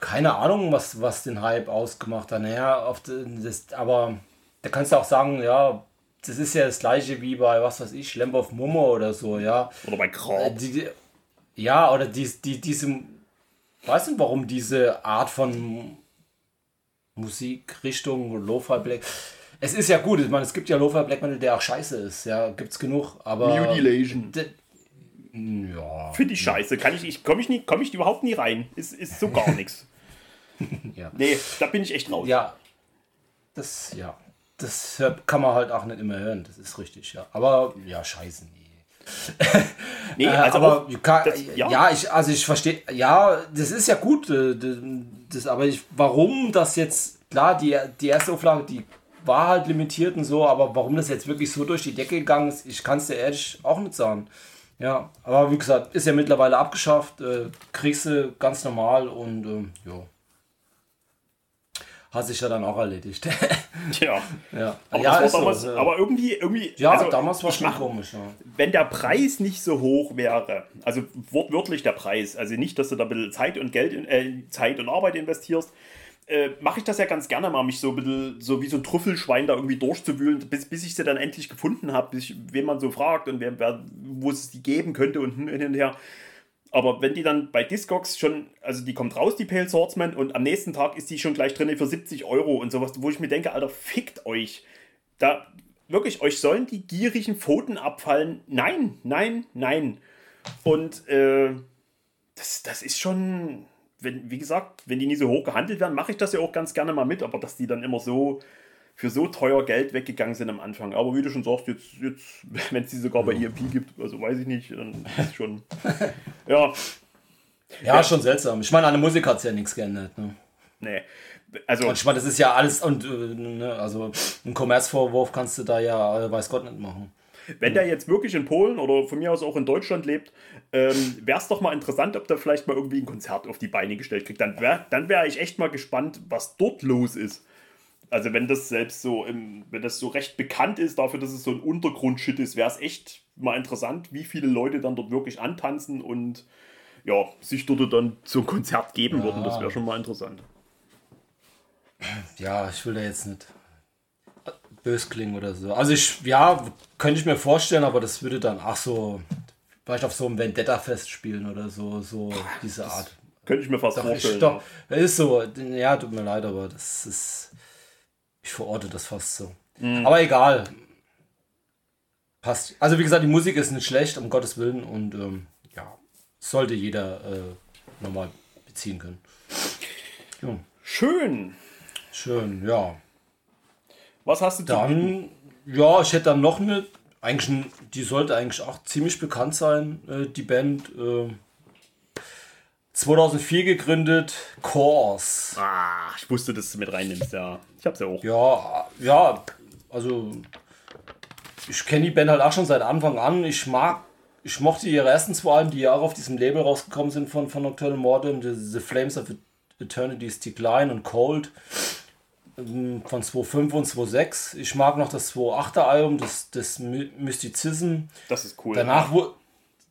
keine Ahnung, was, was den Hype ausgemacht hat. Naja, auf das, aber da kannst du auch sagen, ja, das ist ja das gleiche wie bei, was weiß ich, Lamb of Mummo oder so, ja. Oder bei Grab. Die, ja, oder die, die, diese weiß nicht, warum diese Art von Musikrichtung, Lo-Fi Black. Es ist ja gut, ich meine, es gibt ja Lo-Fi Black Metal, der auch scheiße ist, ja, gibt's genug, aber. Mutilation. Ja. Finde ich scheiße. Kann ich, ich komme ich, nie, komm ich überhaupt nie rein. Ist, ist so gar nichts. ja. Nee, da bin ich echt raus. Ja. Das, ja. Das kann man halt auch nicht immer hören, das ist richtig, ja. Aber ja, scheiße, nee nee, äh, also aber kann, das, ja. ja. ich, also ich verstehe, ja, das ist ja gut, äh, das, aber ich, warum das jetzt, klar, die, die erste Auflage, die war halt limitiert und so, aber warum das jetzt wirklich so durch die Decke gegangen ist, ich kann es dir ehrlich auch nicht sagen. Ja, aber wie gesagt, ist ja mittlerweile abgeschafft, äh, kriegst du ganz normal und äh, ja hat sich ja dann auch erledigt. ja. ja. Aber, ja, damals, so, ja. aber irgendwie, irgendwie. Ja, also, damals war es schon komisch. Ja. Wenn der Preis nicht so hoch wäre, also wortwörtlich der Preis, also nicht, dass du da ein bisschen Zeit und Geld, äh, Zeit und Arbeit investierst. äh, mache ich das ja ganz gerne mal, mich so ein bisschen so wie so ein Trüffelschwein da irgendwie durchzuwühlen, bis, bis ich sie dann endlich gefunden habe, wen man so fragt und wer, wer, wo es die geben könnte und hin und her. Aber wenn die dann bei Discogs schon, also die kommt raus, die Pale Swordsman, und am nächsten Tag ist die schon gleich drin für 70 Euro und sowas, wo ich mir denke, Alter, fickt euch. Da, wirklich, euch sollen die gierigen Pfoten abfallen. Nein, nein, nein. Und äh, das, das ist schon, wenn, wie gesagt, wenn die nie so hoch gehandelt werden, mache ich das ja auch ganz gerne mal mit, aber dass die dann immer so für so teuer Geld weggegangen sind am Anfang. Aber wie du schon sagst, jetzt, jetzt wenn es die sogar bei EMP gibt, also weiß ich nicht, dann ist schon. ja. Ja, schon seltsam. Ich meine, an der Musik hat es ja nichts geändert. Ne? Nee. Also, und ich meine, das ist ja alles, und äh, ne, also ein Kommerzvorwurf kannst du da ja, äh, weiß Gott, nicht machen. Wenn der jetzt wirklich in Polen oder von mir aus auch in Deutschland lebt, ähm, wäre es doch mal interessant, ob der vielleicht mal irgendwie ein Konzert auf die Beine gestellt kriegt. Dann wäre dann wär ich echt mal gespannt, was dort los ist. Also wenn das selbst so, im, wenn das so recht bekannt ist dafür, dass es so ein Untergrundshit ist, wäre es echt mal interessant, wie viele Leute dann dort wirklich antanzen und ja, sich dort dann ein Konzert geben ja. würden. Das wäre schon mal interessant. Ja, ich will da jetzt nicht bös klingen oder so. Also ich, ja, könnte ich mir vorstellen, aber das würde dann, ach so, vielleicht auf so einem Vendetta-Fest spielen oder so, so diese Art. Könnte ich mir fast doch, vorstellen. Ich, doch, das ist so, ja, tut mir leid, aber das ist, ich verorte das fast so. Mhm. Aber egal. Passt. Also wie gesagt, die Musik ist nicht schlecht, um Gottes Willen, und ähm, ja, sollte jeder äh, nochmal beziehen können. Ja. Schön. Schön, ja. Was hast du dann? Ja, ich hätte dann noch eine. Eigentlich, die sollte eigentlich auch ziemlich bekannt sein, äh, die Band. Äh, 2004 gegründet, Course. Ah, ich wusste, dass du mit reinnimmst, ja. Ich hab's ja auch. Ja, ja, also ich kenne die Band halt auch schon seit Anfang an. Ich mag, ich mochte ihre ersten zwei Alben, die Jahre auf diesem Label rausgekommen sind von, von Nocturnal Mortem, The, The Flames of Eternity's Decline und Cold. Ähm, von 2.5 und 2.6. Ich mag noch das 2.8er Album, das, das Mystizism. Das ist cool. Danach, ja.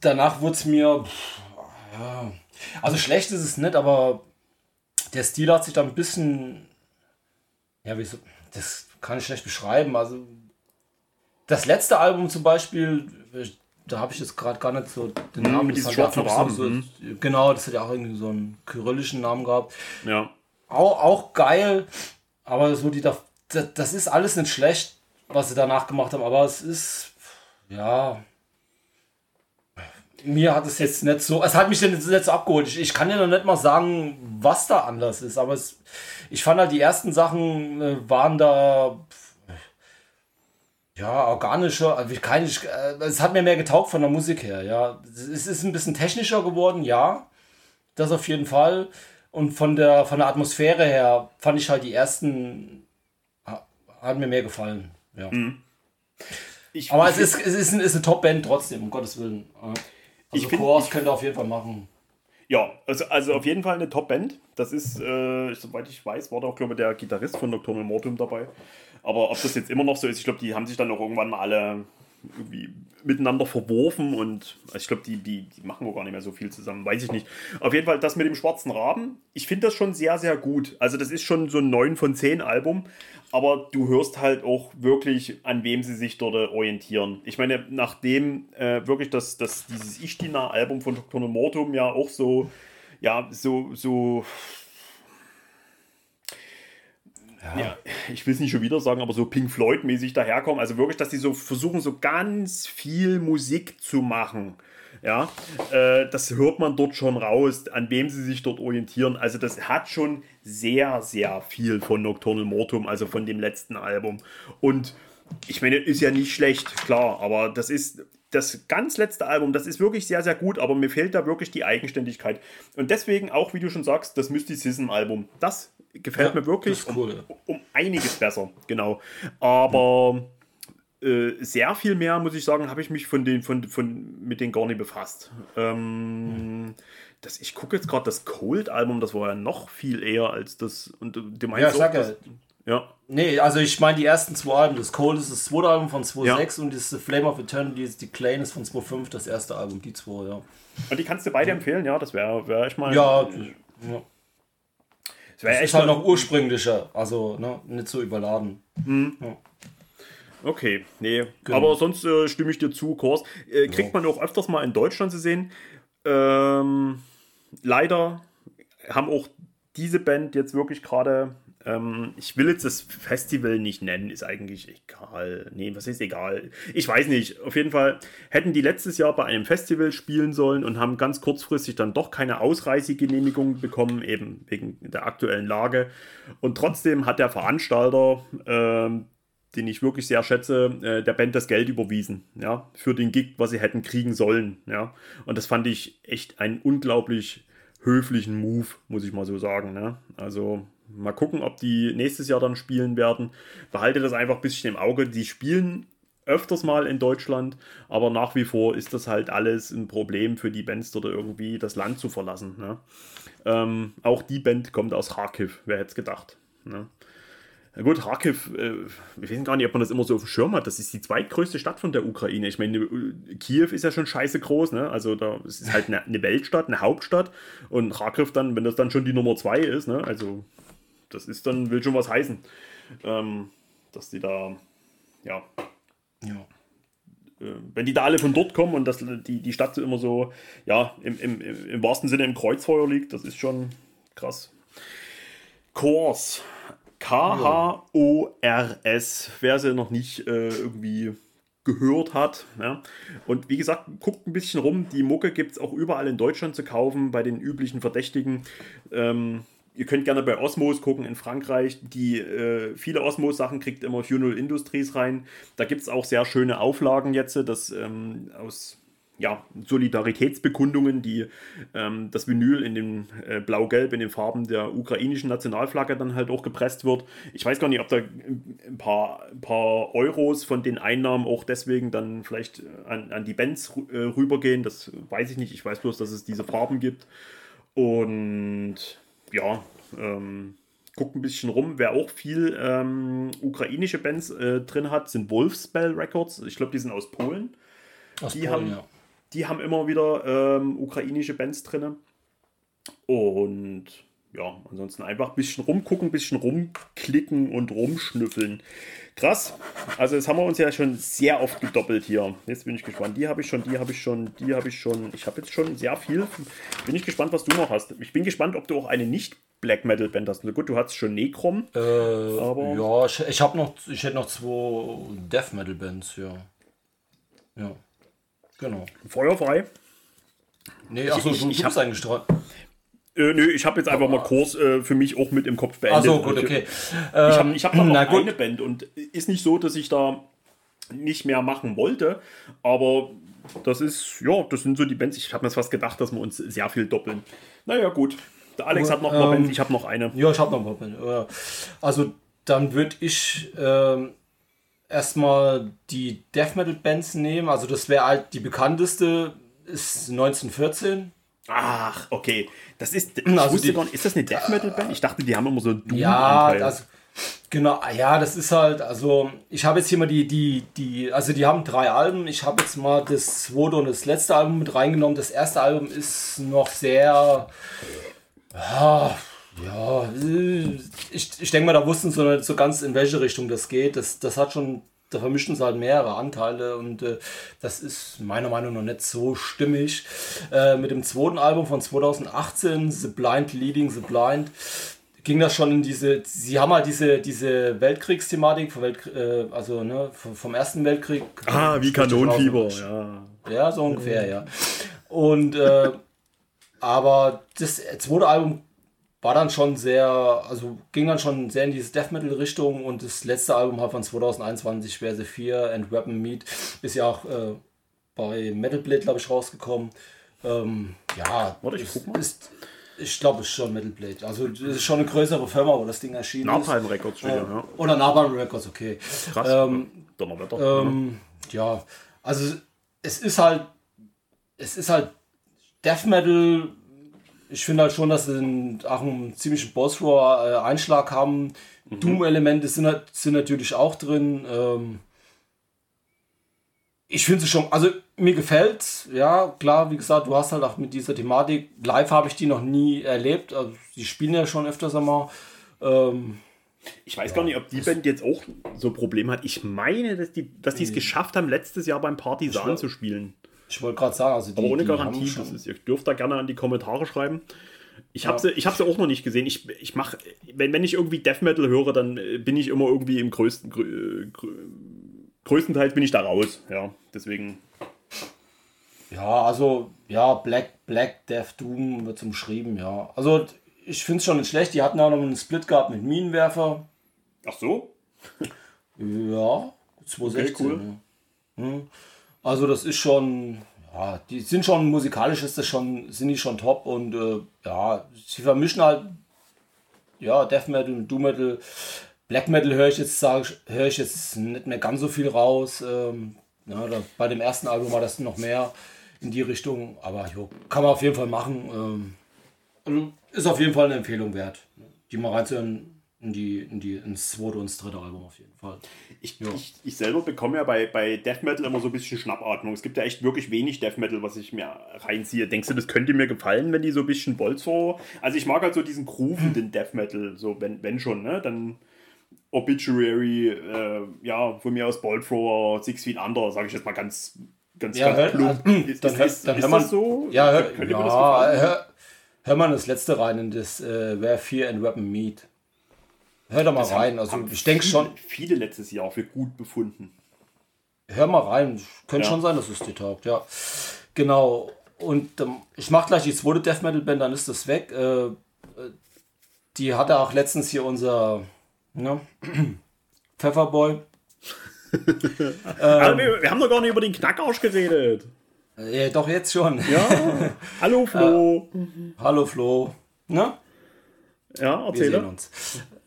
danach wurde es mir. Pff, ja. Also schlecht ist es nicht, aber der Stil hat sich da ein bisschen. Ja, wie so, das kann ich schlecht beschreiben. Also das letzte Album zum Beispiel, da habe ich jetzt gerade gar nicht so den mhm, Namen. Mit diesem schwarzen Rahmen. So, mhm. Genau, das hat ja auch irgendwie so einen kyrillischen Namen gehabt. Ja. Auch, auch geil, aber so die, das, das ist alles nicht schlecht, was sie danach gemacht haben, aber es ist, ja, mir hat es jetzt nicht so, es hat mich jetzt nicht so abgeholt. Ich, ich kann ja noch nicht mal sagen, was da anders ist, aber es, ich fand halt die ersten Sachen äh, waren da, ja, organischer, also kein, ich, äh, es hat mir mehr getaugt von der Musik her, ja. Es ist ein bisschen technischer geworden, ja, das auf jeden Fall. Und von der, von der Atmosphäre her fand ich halt die ersten, hat mir mehr gefallen. Ja. Mhm. Aber es ist, es ist, ein, ist eine Top-Band trotzdem, um Gottes Willen. Also ich Chorus könnte auf jeden Fall machen. Ja, also, also auf jeden Fall eine Top-Band. Das ist, äh, soweit ich weiß, war da auch, glaube ich, der Gitarrist von Nocturnal Mortum dabei. Aber ob das jetzt immer noch so ist, ich glaube, die haben sich dann auch irgendwann mal alle irgendwie miteinander verworfen und also ich glaube, die, die, die machen auch gar nicht mehr so viel zusammen, weiß ich nicht. Auf jeden Fall das mit dem schwarzen Raben, ich finde das schon sehr, sehr gut. Also das ist schon so ein 9 von 10 Album, aber du hörst halt auch wirklich, an wem sie sich dort orientieren. Ich meine, nachdem äh, wirklich das, das, dieses Ishtina-Album von Dr. Mortum ja auch so, ja, so, so ja. ja. ich will es nicht schon wieder sagen, aber so Pink Floyd-mäßig daherkommen. Also wirklich, dass die so versuchen, so ganz viel Musik zu machen. Ja, äh, das hört man dort schon raus, an wem sie sich dort orientieren. Also das hat schon sehr, sehr viel von Nocturnal Mortum, also von dem letzten Album. Und ich meine, ist ja nicht schlecht, klar, aber das ist das ganz letzte Album, das ist wirklich sehr, sehr gut, aber mir fehlt da wirklich die Eigenständigkeit. Und deswegen auch, wie du schon sagst, das Mysticism-Album, das gefällt ja, mir wirklich cool. um, um, einiges besser, genau. Aber äh, sehr viel mehr, muss ich sagen, habe ich mich von den, von, von, mit denen gar nicht befasst. Ähm, mhm. das, ich gucke jetzt gerade das Cold-Album, das war ja noch viel eher als das. Und du meinst ja, ich sag ja, ja. Nee, also ich meine die ersten zwei Alben. Das Cold ist das zweite Album von 2.6 ja. und das Flame of Eternity ist die Klein ist von 2.5, das erste Album, die zwei, ja. Und die kannst du beide empfehlen, ja, das wäre wär ich mal. Ja, ja. Es wäre echt halt noch ursprünglicher, also ne, nicht so überladen. Mhm. Ja. Okay, nee. Genau. Aber sonst äh, stimme ich dir zu, Kurs. Äh, kriegt ja. man auch öfters mal in Deutschland zu sehen. Ähm, leider haben auch diese Band jetzt wirklich gerade ähm, ich will jetzt das Festival nicht nennen, ist eigentlich egal. Nee, was ist egal? Ich weiß nicht. Auf jeden Fall hätten die letztes Jahr bei einem Festival spielen sollen und haben ganz kurzfristig dann doch keine Ausreisegenehmigung bekommen, eben wegen der aktuellen Lage. Und trotzdem hat der Veranstalter, ähm, den ich wirklich sehr schätze, äh, der Band das Geld überwiesen, ja, für den Gig, was sie hätten kriegen sollen, ja. Und das fand ich echt einen unglaublich höflichen Move, muss ich mal so sagen, ne? Also Mal gucken, ob die nächstes Jahr dann spielen werden. Behalte das einfach ein bisschen im Auge. Die spielen öfters mal in Deutschland, aber nach wie vor ist das halt alles ein Problem für die Bands dort irgendwie das Land zu verlassen. Ne? Ähm, auch die Band kommt aus Kharkiv, wer hätte es gedacht. Ne? Gut, Kharkiv, äh, ich weiß gar nicht, ob man das immer so auf dem Schirm hat. Das ist die zweitgrößte Stadt von der Ukraine. Ich meine, Kiew ist ja schon scheiße groß, ne? Also da ist halt eine, eine Weltstadt, eine Hauptstadt. Und Kharkiv dann, wenn das dann schon die Nummer zwei ist, ne? Also das ist dann, will schon was heißen. Ähm, dass die da, ja. Ja. Äh, wenn die da alle von dort kommen und dass die, die Stadt immer so, ja, im, im, im wahrsten Sinne im Kreuzfeuer liegt, das ist schon krass. Kors. K-H-O-R-S. Wer sie noch nicht äh, irgendwie gehört hat. Ja. Und wie gesagt, guckt ein bisschen rum. Die Mucke gibt es auch überall in Deutschland zu kaufen, bei den üblichen Verdächtigen. Ähm, ihr könnt gerne bei Osmos gucken in Frankreich. Die äh, viele Osmos-Sachen kriegt immer Funeral Industries rein. Da gibt es auch sehr schöne Auflagen jetzt, das ähm, aus ja, Solidaritätsbekundungen, die ähm, das Vinyl in den äh, blau-gelb in den Farben der ukrainischen Nationalflagge dann halt auch gepresst wird. Ich weiß gar nicht, ob da ein paar, ein paar Euros von den Einnahmen auch deswegen dann vielleicht an, an die Bands äh, rübergehen. Das weiß ich nicht. Ich weiß bloß, dass es diese Farben gibt. Und ja, ähm, guckt ein bisschen rum. Wer auch viel ähm, ukrainische Bands äh, drin hat, sind Wolfspell Records. Ich glaube, die sind aus Polen. Aus die, Polen haben, ja. die haben immer wieder ähm, ukrainische Bands drin. Und ja, ansonsten einfach ein bisschen rumgucken, ein bisschen rumklicken und rumschnüffeln. Krass. Also jetzt haben wir uns ja schon sehr oft gedoppelt hier. Jetzt bin ich gespannt. Die habe ich schon, die habe ich schon, die habe ich schon. Ich habe jetzt schon sehr viel. Bin ich gespannt, was du noch hast. Ich bin gespannt, ob du auch eine nicht Black Metal Band hast. Na gut, du hattest schon Necrom. Äh, aber ja, ich, ich habe noch, ich hätte noch zwei Death Metal Bands, ja. Ja. Genau. Feuerfrei. Nee, achso, ich, du, ich, du bist eingestreut. Äh, nö, ich habe jetzt einfach mal Kurs äh, für mich auch mit im Kopf beendet. Achso, gut, okay. Ich habe ich hab noch eine Band und ist nicht so, dass ich da nicht mehr machen wollte, aber das ist, ja, das sind so die Bands. Ich habe mir fast gedacht, dass wir uns sehr viel doppeln. Naja, gut. Der Alex hat noch eine ähm, Band, ich habe noch eine. Ja, ich habe noch eine Band. Also, dann würde ich ähm, erstmal die Death Metal Bands nehmen. Also, das wäre halt die bekannteste, ist 1914. Ach, okay. Das ist, ich also die, gar nicht, ist das eine Death Metal Band? Ich dachte, die haben immer so Doom Ja, das, genau, ja, das ist halt, also ich habe jetzt hier mal die, die, die, also die haben drei Alben. Ich habe jetzt mal das zweite und das letzte Album mit reingenommen. Das erste Album ist noch sehr, ja, ja, ich, ich denke mal, da wussten sie nicht so ganz, in welche Richtung das geht. Das, das hat schon da vermischen sie halt mehrere Anteile und äh, das ist meiner Meinung nach nicht so stimmig. Äh, mit dem zweiten Album von 2018, The Blind Leading the Blind, ging das schon in diese, sie haben halt diese, diese Weltkriegsthematik, vom Welt, äh, also ne, vom Ersten Weltkrieg. Ah, wie Kanonenfieber, ja. Ja, so ungefähr, ja. Und äh, aber das zweite Album war dann schon sehr, also ging dann schon sehr in diese Death Metal Richtung und das letzte Album halt von 2021, Verse 4 and Weapon Meat, ist ja auch äh, bei Metal Blade, glaube ich, rausgekommen. Ähm, ja, Warte, ich guck mal. Ist, ich glaube, es ist schon Metal Blade. Also, es ist schon eine größere Firma, wo das Ding erschienen Napalm Records äh, ja. Oder Napalm Records, okay. Krass. Ähm, Donnerwetter. Ähm, ja, also, es ist halt, es ist halt Death Metal ich finde halt schon, dass sie auch einen ziemlichen Boss-Roar-Einschlag haben. Mhm. Doom-Elemente sind, sind natürlich auch drin. Ähm, ich finde es schon, also mir gefällt, ja, klar, wie gesagt, du hast halt auch mit dieser Thematik, live habe ich die noch nie erlebt, also die spielen ja schon öfters einmal. Ähm, ich weiß ja, gar nicht, ob die Band jetzt auch so Probleme hat. Ich meine, dass die dass es geschafft haben, letztes Jahr beim Partisan zu spielen. Ich wollte gerade sagen, also die, Aber ohne Garantie, das ist, ihr dürft da gerne an die Kommentare schreiben. Ich habe ja. sie, hab sie auch noch nicht gesehen. Ich, ich mach, wenn, wenn ich irgendwie Death Metal höre, dann äh, bin ich immer irgendwie im größten, grö, grö, größtenteils bin ich da raus. Ja, deswegen. Ja, also, ja, Black, Black Death Doom wird umschrieben, ja. Also, ich finde es schon nicht schlecht. Die hatten auch noch einen Split gehabt mit Minenwerfer. Ach so? ja, 216. Okay, cool. Hm. Also, das ist schon, ja, die sind schon musikalisch ist das schon, sind die schon top und äh, ja, sie vermischen halt ja, Death Metal Doom Metal. Black Metal höre ich jetzt, sage höre ich jetzt nicht mehr ganz so viel raus. Ähm, ja, da, bei dem ersten Album war das noch mehr in die Richtung, aber jo, kann man auf jeden Fall machen. Ähm, also ist auf jeden Fall eine Empfehlung wert, die mal reinzuhören in die, in die, ins zweite und das dritte Album auf jeden Fall. Ich, ja. ich, ich, selber bekomme ja bei, bei Death Metal immer so ein bisschen Schnappatmung. Es gibt ja echt wirklich wenig Death Metal, was ich mir reinziehe. Denkst du, das könnte mir gefallen, wenn die so ein bisschen Bolzo. Also ich mag halt so diesen groovenden Death Metal, so wenn, wenn schon, ne? Dann Obituary, äh, ja, von mir aus Bolt Thrower, Six Feet Under, sage ich jetzt mal ganz, ganz, ja, ganz plump. Äh, ist, dann, ist, dann ist, man, so? Ja, hör, ja, hör, hör mal das letzte rein in das äh, Where Fear and Weapon Meet. Hör da mal das rein. Also ich denke schon. Viele letztes Jahr für gut befunden. Hör mal rein. Könnte ja. schon sein, dass es dir taugt, ja. Genau. Und ähm, ich mache gleich die zweite Death Metal Band, dann ist das weg. Äh, äh die hatte auch letztens hier unser ne? Pfefferboy. ähm, wir, wir, haben doch gar nicht über den Knackarsch geredet. Ja, doch jetzt schon. Ja. Hallo Flo. Äh, hallo Flo. Ne? Ja, erzähl. Wir sehen uns.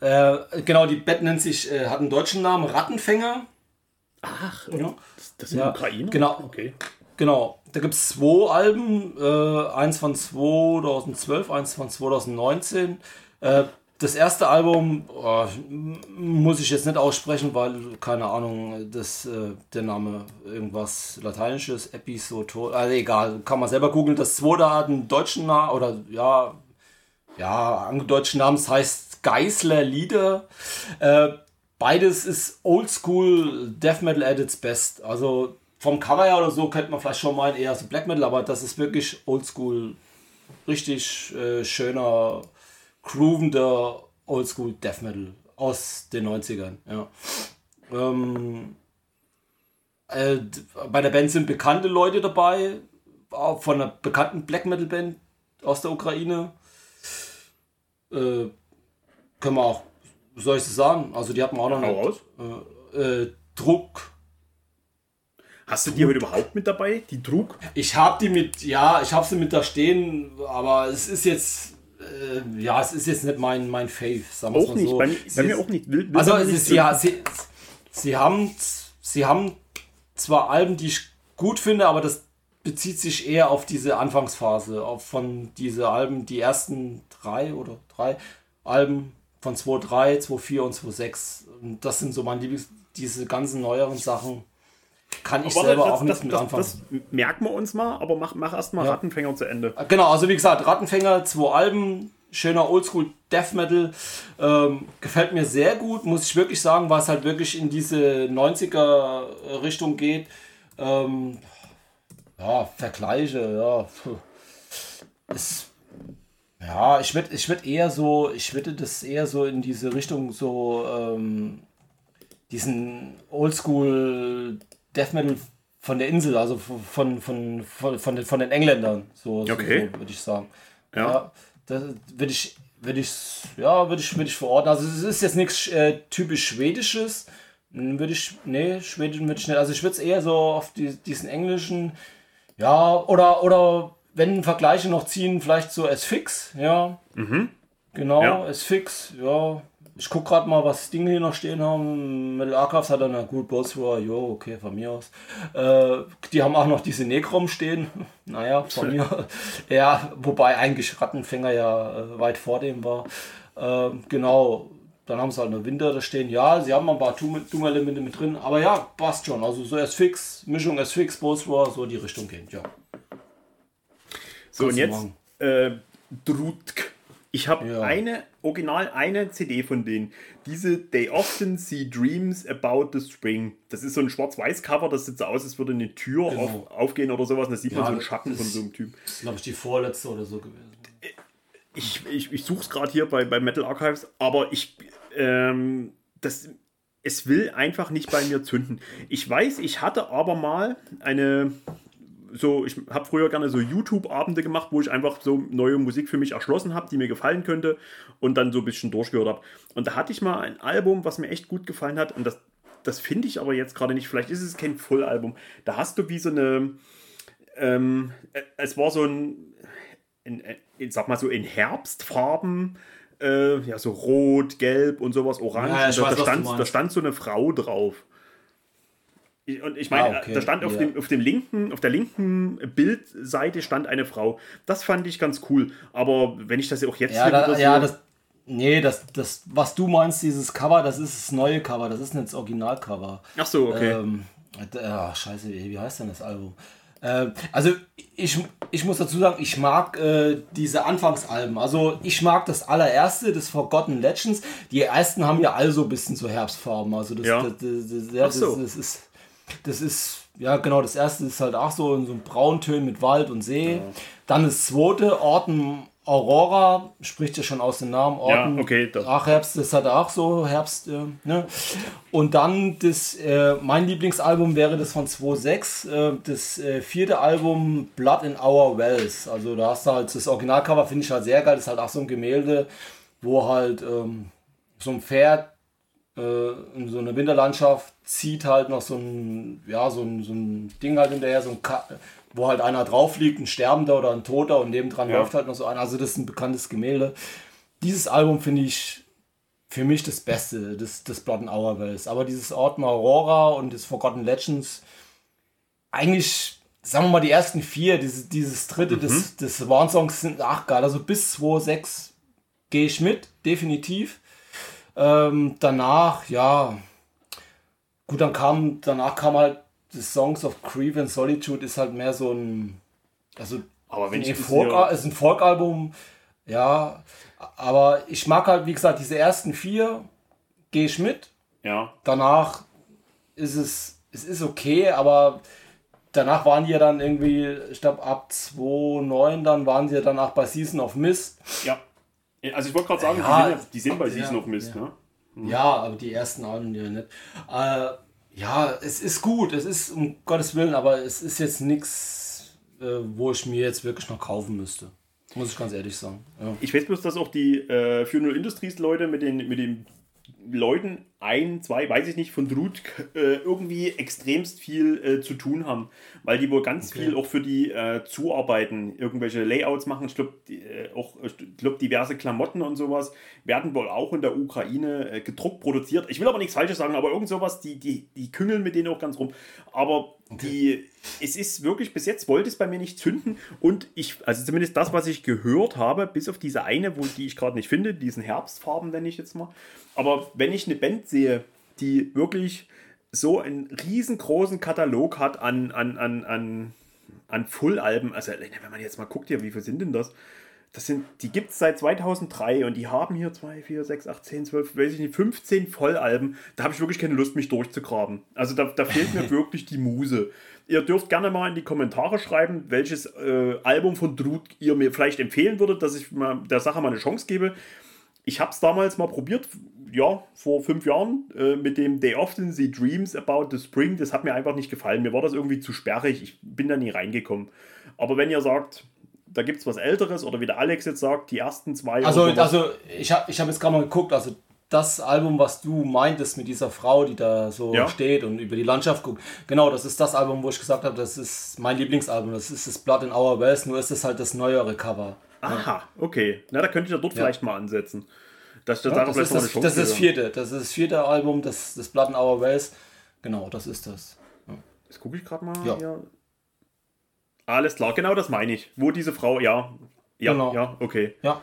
Äh, genau, die Band nennt sich, äh, hat einen deutschen Namen, Rattenfänger. Ach, ja. das, das sind ja, Ukraine? Genau. Okay. Genau, da gibt es zwei Alben, äh, eins von 2012, eins von 2019. Äh, das erste Album oh, muss ich jetzt nicht aussprechen, weil, keine Ahnung, das, äh, der Name irgendwas Lateinisches, Episoto, also egal, kann man selber googeln. Das zweite hat einen deutschen Namen, oder ja, ja, angedeutschten Namens heißt Geisler Lieder. Äh, beides ist Oldschool Death Metal at its best. Also vom Cover her oder so könnte man vielleicht schon meinen, eher so Black Metal, aber das ist wirklich Oldschool, richtig äh, schöner, groovender Oldschool Death Metal aus den 90ern. Ja. Ähm, äh, bei der Band sind bekannte Leute dabei, auch von einer bekannten Black Metal Band aus der Ukraine äh, können wir auch, soll ich es sagen? Also die hatten auch noch einen äh, äh, Druck. Hast du die aber überhaupt mit dabei, die Druck? Ich habe die mit, ja, ich habe sie mit da stehen, aber es ist jetzt, äh, ja, es ist jetzt nicht mein, mein Fave, sagen wir Auch nicht, so. bei, bei mir auch nicht. Will, will also es ist, ja, sie, sie, haben, sie haben zwar Alben, die ich gut finde, aber das bezieht sich eher auf diese Anfangsphase, auf von diese Alben, die ersten drei oder drei Alben von 2.3, 2.4 und 2.6. Und das sind so meine Lieblings... Diese ganzen neueren Sachen kann ich aber selber das, auch nicht mit anfangen. Das, merken wir uns mal, aber mach, mach erst mal ja. Rattenfänger zu Ende. Genau, also wie gesagt, Rattenfänger, zwei Alben, schöner Oldschool Death Metal. Ähm, gefällt mir sehr gut, muss ich wirklich sagen, weil es halt wirklich in diese 90er Richtung geht. Ähm, ja, Vergleiche, ja. Es ja, ich würde ich würd eher so, ich würde das eher so in diese Richtung so ähm, diesen Oldschool Death Metal von der Insel, also von, von, von, von, den, von den Engländern, so, okay. so würde ich sagen. Ja. ja das würde ich, würde ich, ja, würde ich, würde ich verorten. Also es ist jetzt nichts äh, typisch Schwedisches, hm, würde ich, nee, Schwedisch würde ich nicht. Also ich würde es eher so auf die, diesen englischen, ja, oder, oder wenn Vergleiche noch ziehen, vielleicht so S-Fix, ja. Mhm. Genau, ja. S-Fix, ja. Ich gucke gerade mal, was Dinge hier noch stehen haben. Metal Archives hat dann gut Bossrohr, jo, okay, von mir aus. Äh, die haben auch noch diese Necrom stehen. naja, von mir. ja, wobei eigentlich Rattenfänger ja äh, weit vor dem war. Äh, genau. Dann haben sie halt eine Winter da stehen. Ja, sie haben ein paar Dung-Elemente mit drin. Aber ja, passt schon. Also so S-Fix, Mischung S-Fix, Post-War, so die Richtung geht, ja. So, und jetzt äh, Drutk. Ich habe ja. eine, original eine CD von denen. Diese They Often See Dreams About the Spring. Das ist so ein Schwarz-Weiß-Cover, das sieht so aus, als würde eine Tür genau. auf, aufgehen oder sowas. Da sieht ja, man so einen Schatten von so einem Typ. Das ist, glaube ich, die vorletzte oder so gewesen. Ich, ich, ich suche es gerade hier bei, bei Metal Archives, aber ich. Ähm, das, es will einfach nicht bei mir zünden. Ich weiß, ich hatte aber mal eine so, ich habe früher gerne so YouTube-Abende gemacht, wo ich einfach so neue Musik für mich erschlossen habe, die mir gefallen könnte und dann so ein bisschen durchgehört habe. Und da hatte ich mal ein Album, was mir echt gut gefallen hat und das, das finde ich aber jetzt gerade nicht. Vielleicht ist es kein Fullalbum. Da hast du wie so eine, ähm, äh, es war so ein, in, äh, ich sag mal so in Herbstfarben, äh, ja, so rot, gelb und sowas, orange. Ja, da, weiß, da, stand, da stand so eine Frau drauf und ich meine, ah, okay. da stand auf, ja. dem, auf dem linken, auf der linken Bildseite stand eine Frau. Das fand ich ganz cool. Aber wenn ich das auch jetzt ja, da, so ja, das, nee, das, das, was du meinst, dieses Cover, das ist das neue Cover, das ist nicht das Originalcover. Ach so, okay. Ähm, ach, scheiße, wie heißt denn das Album? Äh, also ich, ich muss dazu sagen, ich mag äh, diese Anfangsalben. Also ich mag das allererste, das Forgotten Legends. Die ersten haben ja alle so ein bisschen so Herbstfarben. Also das, ja. das, das, das, so. das ist das ist, ja genau, das erste ist halt auch so in so einem Brauntönen mit Wald und See. Ja. Dann das zweite, Orten Aurora, spricht ja schon aus dem Namen. Orten, ja, okay. Ach, Herbst, das hat er auch so, Herbst. Äh, ne? Und dann das, äh, mein Lieblingsalbum wäre das von 2.6, äh, das äh, vierte Album Blood in Our Wells. Also da hast du halt das Originalcover, finde ich halt sehr geil. Das ist halt auch so ein Gemälde, wo halt ähm, so ein Pferd in so einer Winterlandschaft zieht halt noch so ein, ja, so ein, so ein Ding halt hinterher, so ein Ka wo halt einer drauf liegt, ein Sterbender oder ein Toter und nebendran ja. läuft halt noch so einer. Also das ist ein bekanntes Gemälde. Dieses Album finde ich für mich das Beste des, des Blood Hour Wells. Aber dieses Autumn Aurora und das Forgotten Legends, eigentlich, sagen wir mal, die ersten vier, dieses, dieses dritte mhm. des, des Warnsongs sind ach geil. Also bis 2.6 gehe ich mit, definitiv. Ähm, danach, ja, gut, dann kam, danach kam halt The Songs of Grief and Solitude ist halt mehr so ein, also aber wenn ein Folk, ist ein Folkalbum, ja, aber ich mag halt, wie gesagt, diese ersten vier gehe ich mit. Ja. Danach ist es, es ist okay, aber danach waren die ja dann irgendwie, ich glaube ab 2009 dann waren sie ja danach bei Season of Mist. Ja. Also ich wollte gerade sagen, ja, die, sind, die, sind, bei ja, of Mist, ja. ne? Mhm. Ja, aber die ersten Alben ja nicht. Äh, ja, es ist gut, es ist um Gottes Willen, aber es ist jetzt nichts, äh, wo ich mir jetzt wirklich noch kaufen müsste. Muss ich ganz ehrlich sagen. Ja. Ich weiß bloß, dass auch die äh, Funeral Industries Leute mit den, mit den Leuten, ein, zwei, weiß ich nicht, von Drut äh, irgendwie extremst viel äh, zu tun haben, weil die wohl ganz okay. viel auch für die äh, zuarbeiten, irgendwelche Layouts machen. Ich glaube, äh, auch glaub, diverse Klamotten und sowas werden wohl auch in der Ukraine äh, gedruckt produziert. Ich will aber nichts Falsches sagen, aber irgend sowas, die, die, die küngeln mit denen auch ganz rum. Aber die, es ist wirklich, bis jetzt wollte es bei mir nicht zünden und ich, also zumindest das, was ich gehört habe, bis auf diese eine, wo, die ich gerade nicht finde, diesen Herbstfarben, nenne ich jetzt mal. Aber wenn ich eine Band sehe, die wirklich so einen riesengroßen Katalog hat an, an, an, an, an Full-Alben, also wenn man jetzt mal guckt hier, wie viel sind denn das? Das sind, die gibt es seit 2003 und die haben hier 2, 4, 6, 8, 10, 12, weiß ich nicht, 15 Vollalben. Da habe ich wirklich keine Lust, mich durchzugraben. Also da, da fehlt mir wirklich die Muse. Ihr dürft gerne mal in die Kommentare schreiben, welches äh, Album von Drut ihr mir vielleicht empfehlen würdet, dass ich mal der Sache mal eine Chance gebe. Ich habe es damals mal probiert, ja, vor fünf Jahren äh, mit dem They Often See Dreams About the Spring. Das hat mir einfach nicht gefallen. Mir war das irgendwie zu sperrig. Ich bin da nie reingekommen. Aber wenn ihr sagt, da gibt es was Älteres oder wie der Alex jetzt sagt, die ersten zwei. Also, also ich habe ich hab jetzt gerade mal geguckt, also das Album, was du meintest mit dieser Frau, die da so ja. steht und über die Landschaft guckt, genau, das ist das Album, wo ich gesagt habe, das ist mein Lieblingsalbum. Das ist das Blood in Our Wells, nur ist es halt das neuere Cover. Aha, okay. Na, da könnte ich ja dort ja. vielleicht mal ansetzen. Das, das, ja, das, ist, das, das ist das vierte. Das ist das vierte Album, das, das Blood in Our Wells. Genau, das ist das. Ja. Jetzt gucke ich gerade mal. Ja. Hier. Alles klar, genau das meine ich. Wo diese Frau, ja. Ja, genau. ja, okay. Ja.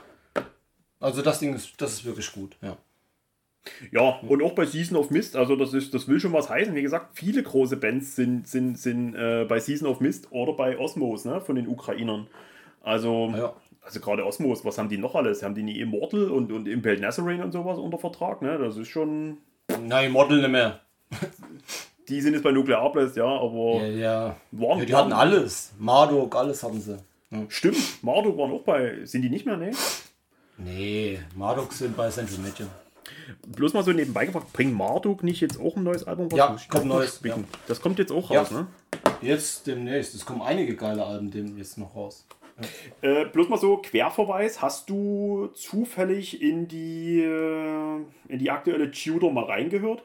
Also das Ding ist, das ist wirklich gut, ja. Ja, und auch bei Season of Mist, also das, ist, das will schon was heißen. Wie gesagt, viele große Bands sind, sind, sind äh, bei Season of Mist oder bei Osmos, ne, von den Ukrainern. Also, Ja. Also gerade Osmos, was haben die noch alles? Haben die nie Immortal und, und Impaled Nazarene und sowas unter Vertrag, ne? Das ist schon. Nein, Model nicht mehr. Die sind jetzt bei Nuclear Blast, ja, aber. Ja, ja. Waren- ja die hatten alles. Marduk, alles hatten sie. Ja. Stimmt, Marduk waren auch bei. Sind die nicht mehr, ne? Nee, Marduk sind bei Central Media. Bloß mal so nebenbei gefragt, bringt Marduk nicht jetzt auch ein neues Album raus? Ja, kommt neues, ja. Das kommt jetzt auch Ja. raus, ne? Jetzt demnächst. Es kommen einige geile Alben dem jetzt noch raus. Äh, bloß mal so Querverweis, hast du zufällig in die, äh, in die aktuelle Tudor mal reingehört?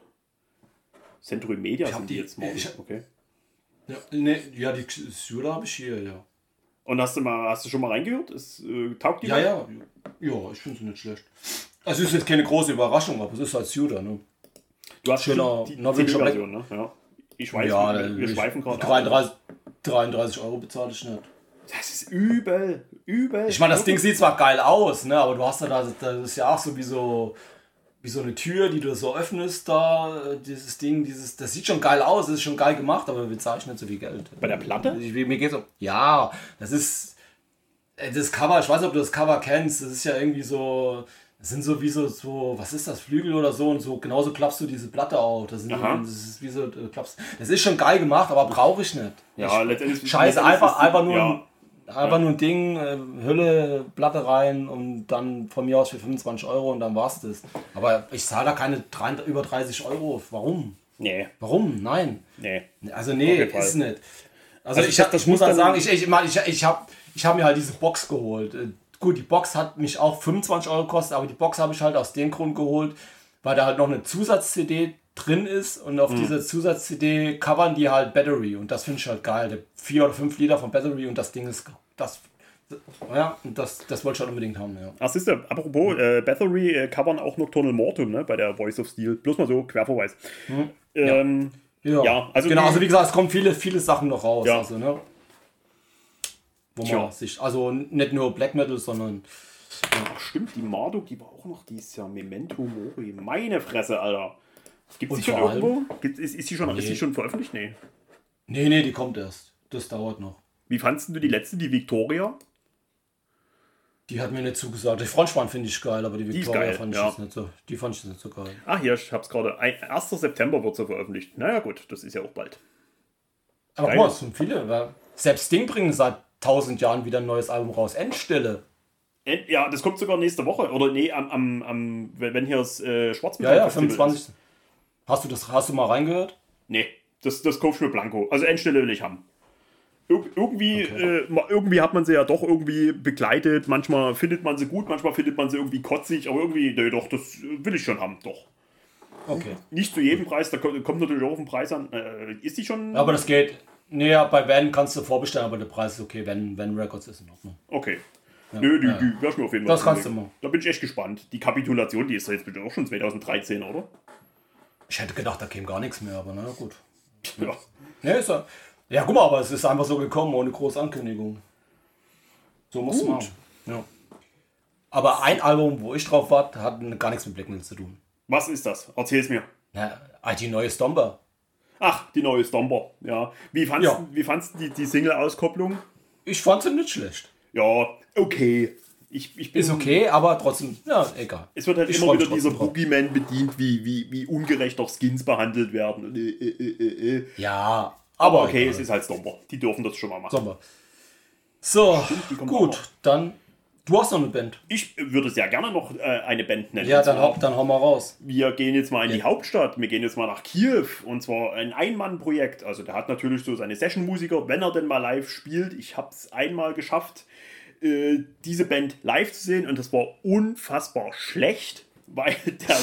Century Media Ich sind die die- jetzt mal. ich- Okay. Ja, nee, ja die Syla habe ich hier, ja. Und hast du mal, hast du schon mal reingehört? Es, äh, taugt die Ja, was? ja. Ja, ich finde sie nicht schlecht. Also ist jetzt keine große Überraschung, aber es ist halt Syla, ne? Du hast Schöner die norwegischer CD-Version, ne? Ja. Ich weiß, ja, wir, wir schweifen gerade ab. 33, 33 Euro bezahle ich nicht. Das ist übel, übel. Ich meine, das Ding sieht zwar geil aus, ne, aber du hast ja da, das ist ja auch so wie so wie so eine Tür, die du so öffnest da, dieses Ding, dieses, das sieht schon geil aus, das ist schon geil gemacht, aber wir zahlen nicht so viel Geld. Bei der Platte? Ich, mir geht's um, ja, das ist, äh, das Cover, ich weiß nicht, ob du das Cover kennst, das ist ja irgendwie so, das sind so wie so, so, was ist das, Flügel oder so und so, genauso klappst du diese Platte auf, das, sind, Aha. das ist wie so, du klappst, das ist schon geil gemacht, aber brauche ich nicht. Ja, letztendlich. Scheiße, letztendlich einfach, einfach nur, Ja, ein, einfach nur ein Ding, äh, Hülle, Platte rein und dann von mir aus für 25 Euro und dann war's das. Aber ich zahle da keine drei, über 30 Euro. Warum? nee, Warum? Nein. nee. Also nee, Fall. ist nicht. Also, Also ich, das- hab- ich muss muss dann sagen, ich, ich, ich, ich, ich habe ich hab mir halt diese Box geholt. Äh, Gut, die Box hat mich auch 25 Euro gekostet, aber die Box habe ich halt aus dem Grund geholt, weil da halt noch eine Zusatz-CD drin ist und Mhm. auf dieser Zusatz-CD covern die halt Battery und das finde ich halt geil. Der 4 oder 5 Liter von Battery und das Ding ist, das, ja, das, das wollte ich halt unbedingt haben, ja. Ach, siehst du, apropos, äh, Bathory äh, covern auch Nocturnal Mortum, ne, bei der Voice of Steel. Bloß mal so, Querverweis. Ähm, Ja, also genau, also wie gesagt, es kommen viele, viele Sachen noch raus. Ja. Also, ne? Wo Tja. man sich, also nicht nur Black Metal, sondern ach, stimmt, die Marduk, die war auch noch dieses Jahr. Memento Mori. Meine Fresse, Alter. Gibt sie schon irgendwo? Gibt, ist, ist, sie schon, ist Nee. sie schon veröffentlicht? Nee. Nee, nee, die kommt erst. Das dauert noch. Wie fandst du die letzte, die Victoria? Die hat mir nicht zugesagt. Die Frontspann finde ich geil, aber die ist Victoria geil, fand ich ja. jetzt nicht so. Die fand ich nicht so geil. Ah, hier, ich hab's gerade. Ein- 1. September wird sie veröffentlicht. Naja, gut, das ist ja auch bald. Aber guck mal, es sind viele. Weil selbst Sting bringen seit tausend Jahren wieder ein neues Album raus. Endstille. End- Ja, das kommt sogar nächste Woche. Oder nee, am, am, am wenn hier das äh, Ja, Schwarzmetall ja, Festival 25. Ist. Hast du das, hast du mal reingehört? Nee, das, das kauf ich mir blanko. Also Endstelle will ich haben. Ir irgendwie, äh, ma- irgendwie hat man sie ja doch irgendwie begleitet. Manchmal findet man sie gut, manchmal findet man sie irgendwie kotzig, aber irgendwie, nee, doch, das äh, will ich schon haben, doch. Okay. Nicht zu jedem Preis, da ko- kommt natürlich auch auf den Preis an. Äh, ist die schon? Aber das geht. Nee, ja, bei Van kannst du vorbestellen, aber der Preis ist okay. Van, Van Records ist in Ordnung. Okay. Nö, die, ja. die ich mir auf jeden Fall Das kannst du mal. Da bin ich echt gespannt. Die Kapitulation, die ist ja jetzt bitte auch schon 2013, oder? Ich hätte gedacht, da käme gar nichts mehr, aber na gut. Ja. Nee, ist ja. Ja, guck mal, aber es ist einfach so gekommen, ohne große Ankündigung. So muss man. Ja. Aber ein Album, wo ich drauf war, hat gar nichts mit Black Metal zu tun. Was ist das? Erzähl's mir. Ja, ah, die neue Stomper. Ach, die neue Stomper. Ja. Wie fandst, Ja. Wie fandst du die, die Single-Auskopplung? Ich fand sie nicht schlecht. Ja, okay. Ich, ich bin, Ist okay, aber trotzdem, ja, egal. Es wird halt Ich immer wieder dieser. Boogeyman bedient, wie, wie, wie ungerecht doch Skins behandelt werden. Und, äh, äh, äh, äh. Ja, Aber aber okay, egal. es ist halt Stomper. Die dürfen das schon mal machen. Sommer. So, auch noch. gut, dann. Du hast noch eine Band. Ich würde sehr gerne noch äh, eine Band nennen. Ja, dann, hau, dann hau mal raus. Wir gehen jetzt mal in die Hauptstadt. Wir gehen jetzt mal nach Kiew. Und zwar ein Ein-Mann-Projekt. Also der hat natürlich so seine Session-Musiker, wenn er denn mal live spielt. Ich habe es einmal geschafft, äh, diese Band live zu sehen. Und das war unfassbar schlecht, weil der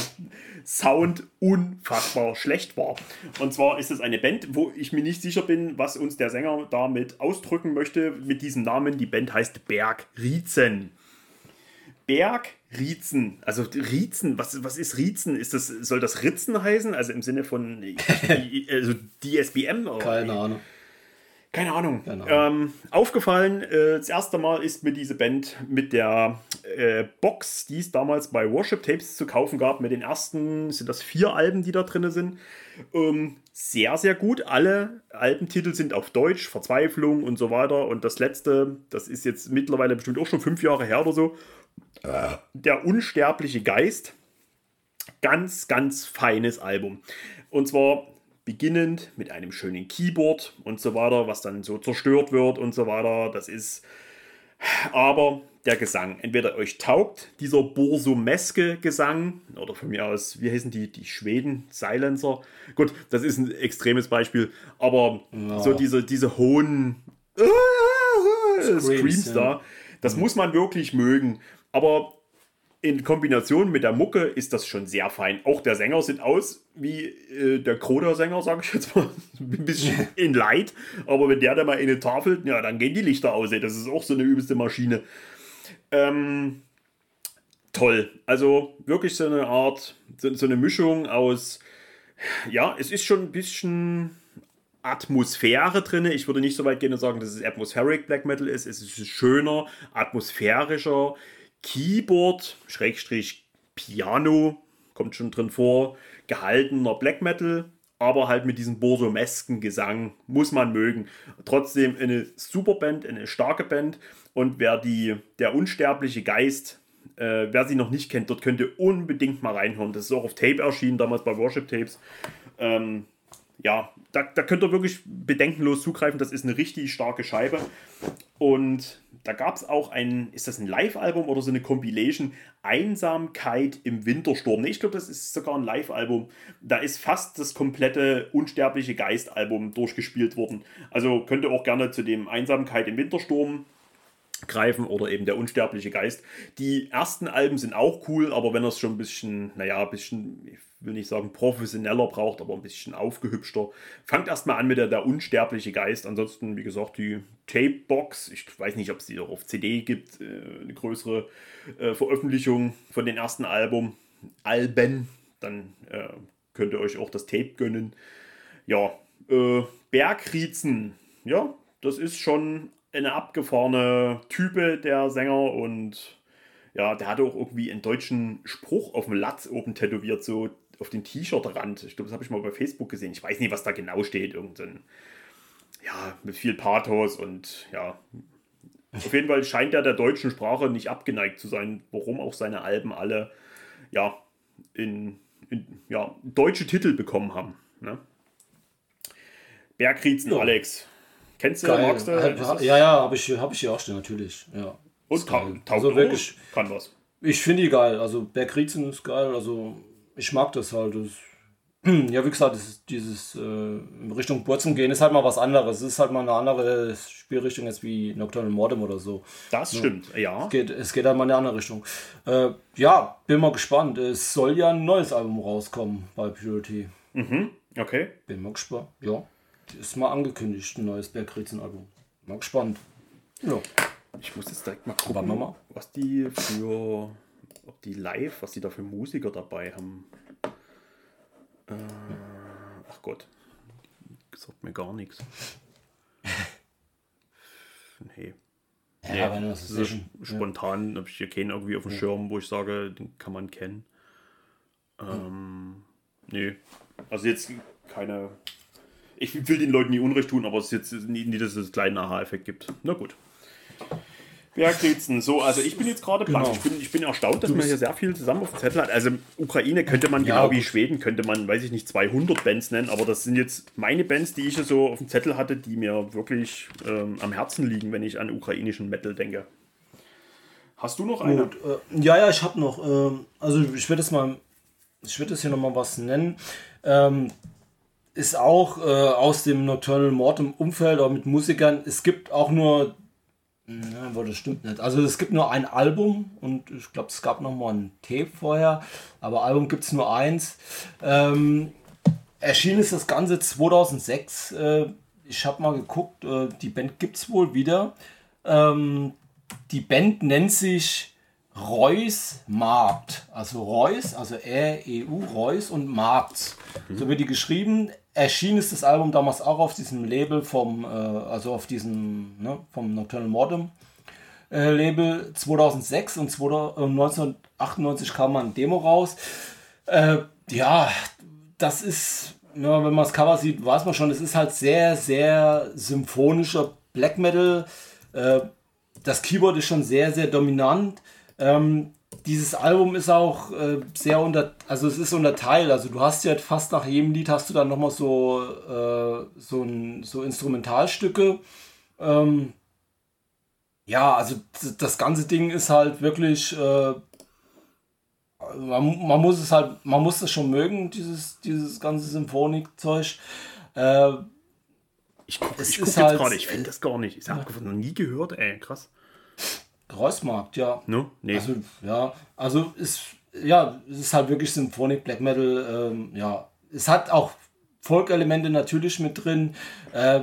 Sound unfassbar schlecht war. Und zwar ist es eine Band, wo ich mir nicht sicher bin, was uns der Sänger damit ausdrücken möchte mit diesem Namen. Die Band heißt Berg Rietzen. Berg Rietzen. Also Rietzen, was, was ist Rietzen? Ist das, soll das Ritzen heißen? Also im Sinne von also DSBM? Keine Ahnung. Keine Ahnung. Keine Ahnung. Ähm, aufgefallen, äh, das erste Mal ist mir diese Band mit der äh, Box, die es damals bei Worship Tapes zu kaufen gab, mit den ersten, sind das vier Alben, die da drin sind, ähm, sehr, sehr gut. Alle Albentitel sind auf Deutsch, Verzweiflung und so weiter. Und das letzte, das ist jetzt mittlerweile bestimmt auch schon fünf Jahre her oder so, äh, der unsterbliche Geist. Ganz, ganz feines Album. Und zwar beginnend mit einem schönen Keyboard und so weiter, was dann so zerstört wird und so weiter. Das ist aber der Gesang. Entweder euch taugt dieser Borsomeske Gesang oder von mir aus, wie heißen die, die Schweden, Silencer. Gut, das ist ein extremes Beispiel, aber ja. so diese, diese hohen Screams, Screams da, das mhm. muss man wirklich mögen. Aber in Kombination mit der Mucke ist das schon sehr fein. Auch der Sänger sieht aus wie äh, der Kroder-Sänger, sage ich jetzt mal. Ein bisschen in Leid. Aber wenn der da mal in eine Tafel, ja, dann gehen die Lichter aus. Das ist auch so eine übelste Maschine. Ähm, toll. Also wirklich so eine Art, so, so eine Mischung aus, ja, es ist schon ein bisschen Atmosphäre drin. Ich würde nicht so weit gehen und sagen, dass es Atmospheric Black Metal ist. Es ist schöner, atmosphärischer Keyboard, Schrägstrich Piano, kommt schon drin vor, gehaltener Black Metal, aber halt mit diesem borsomesken Gesang, muss man mögen. Trotzdem eine super Band, eine starke Band und wer die, der unsterbliche Geist, äh, wer sie noch nicht kennt, dort könnt ihr unbedingt mal reinhören. Das ist auch auf Tape erschienen, damals bei Worship Tapes. Ähm, ja, da, da könnt ihr wirklich bedenkenlos zugreifen. Das ist eine richtig starke Scheibe. Und da gab es auch ein, ist das ein Live-Album oder so eine Compilation? Einsamkeit im Wintersturm. Nee, ich glaube, das ist sogar ein Live-Album. Da ist fast das komplette Unsterbliche Geist-Album durchgespielt worden. Also könnt ihr auch gerne zu dem Einsamkeit im Wintersturm greifen oder eben der unsterbliche Geist. Die ersten Alben sind auch cool, aber wenn das schon ein bisschen, naja, ein bisschen, will nicht sagen professioneller braucht, aber ein bisschen aufgehübschter, fangt erstmal an mit der, der unsterbliche Geist. Ansonsten, wie gesagt, die Tape-Box, ich weiß nicht, ob es die auch auf CD gibt, äh, eine größere äh, Veröffentlichung von den ersten Album, Alben, dann äh, könnt ihr euch auch das Tape gönnen. Ja, äh, Bergriezen, ja, das ist schon eine abgefahrene Type, der Sänger. Und ja, der hatte auch irgendwie einen deutschen Spruch auf dem Latz oben tätowiert, so auf den T-Shirt-Rand. Ich glaube, das habe ich mal bei Facebook gesehen. Ich weiß nicht, was da genau steht. Irgendein, ja, mit viel Pathos und ja. Auf jeden Fall scheint er der deutschen Sprache nicht abgeneigt zu sein, warum auch seine Alben alle, ja, in, in ja, deutsche Titel bekommen haben. Ne? Bergriezen ja. Alex. Kennst du, Geil. magst du? Halt, ja, ja, habe ich, hab ich hier auch stehen, natürlich. Ja. Und kann, also wirklich, kann was. Ich finde die geil. Also Bergriezen ist geil. Also ich mag das halt. Das, ja, wie gesagt, das dieses äh, in Richtung Burzen gehen ist halt mal was anderes. Es ist halt mal eine andere Spielrichtung jetzt wie Nocturnal Mordem oder so. Das ja. stimmt, ja. Es geht, es geht halt mal in eine andere Richtung. Äh, ja, bin mal gespannt. Es soll ja ein neues Album rauskommen bei Purity. Mhm, okay. Bin mal gespannt. Ja ist mal angekündigt, ein neues Bergrätseln-Album. Mal gespannt. Ja. Ich muss jetzt direkt mal gucken, mal. was die für, ob die live, was die da für Musiker dabei haben. Äh, ach Gott, sagt mir gar nichts. Nee. Ja, nee, das ist spontan ja. habe ich hier keinen irgendwie auf dem ja. Schirm, wo ich sage, den kann man kennen. Ähm, nee. Also jetzt keine ich will den Leuten nie Unrecht tun, aber es ist jetzt nie, nie dass es einen kleinen Aha-Effekt gibt. Na gut. Bergritzen, so, also ich bin jetzt gerade genau. Ich, bin, ich bin erstaunt, dass man hier sehr viel zusammen auf dem Zettel hat. Also Ukraine könnte man, ja, genau wie Schweden, könnte man, weiß ich nicht, 200 Bands nennen, aber das sind jetzt meine Bands, die ich so auf dem Zettel hatte, die mir wirklich ähm, am Herzen liegen, wenn ich an ukrainischen Metal denke. Hast du noch eine? Gut, äh, ja, ja, ich habe noch. Äh, also ich werde es mal, ich werde es hier nochmal was nennen. Ähm, ist auch äh, aus dem Nocturnal Mortem Umfeld, aber mit Musikern. Es gibt auch nur, na, das stimmt nicht. Also es gibt nur ein Album und ich glaube, es gab noch mal ein Tape vorher, aber Album gibt es nur eins. Ähm, erschienen ist das Ganze 2006. Äh, ich habe mal geguckt, äh, die Band gibt es wohl wieder. Ähm, die Band nennt sich Reus Markt. Also Reus, also R-E-U, Reus und Markt. Mhm. So wird die geschrieben. Erschienen ist das Album damals auch auf diesem Label vom, äh, also auf diesem, ne, vom Nocturnal Mortem äh, Label 2006 und 2000, 1998 kam mal ein Demo raus. Äh, ja, das ist, ja, wenn man das Cover sieht, weiß man schon, es ist halt sehr, sehr symphonischer Black Metal. Äh, das Keyboard ist schon sehr, sehr dominant. Ähm, dieses Album ist auch äh, sehr unter, also es ist unterteilt. Also du hast ja fast nach jedem Lied hast du dann nochmal so, äh, so, ein, so Instrumentalstücke. Ähm, ja, also das ganze Ding ist halt wirklich, äh, man, man, muss es halt, man muss es schon mögen, dieses, dieses ganze Symphonikzeug. Äh, ich gucke guck jetzt halt, gerade, ich finde das gar nicht. Ich habe ja. noch nie gehört, ey, krass. Kreuzmarkt, ja. No? Nee. Also, ja, also ist, ja, es ist halt wirklich Symphonik Black Metal, ähm, ja. Es hat auch Folkelemente natürlich mit drin. Äh,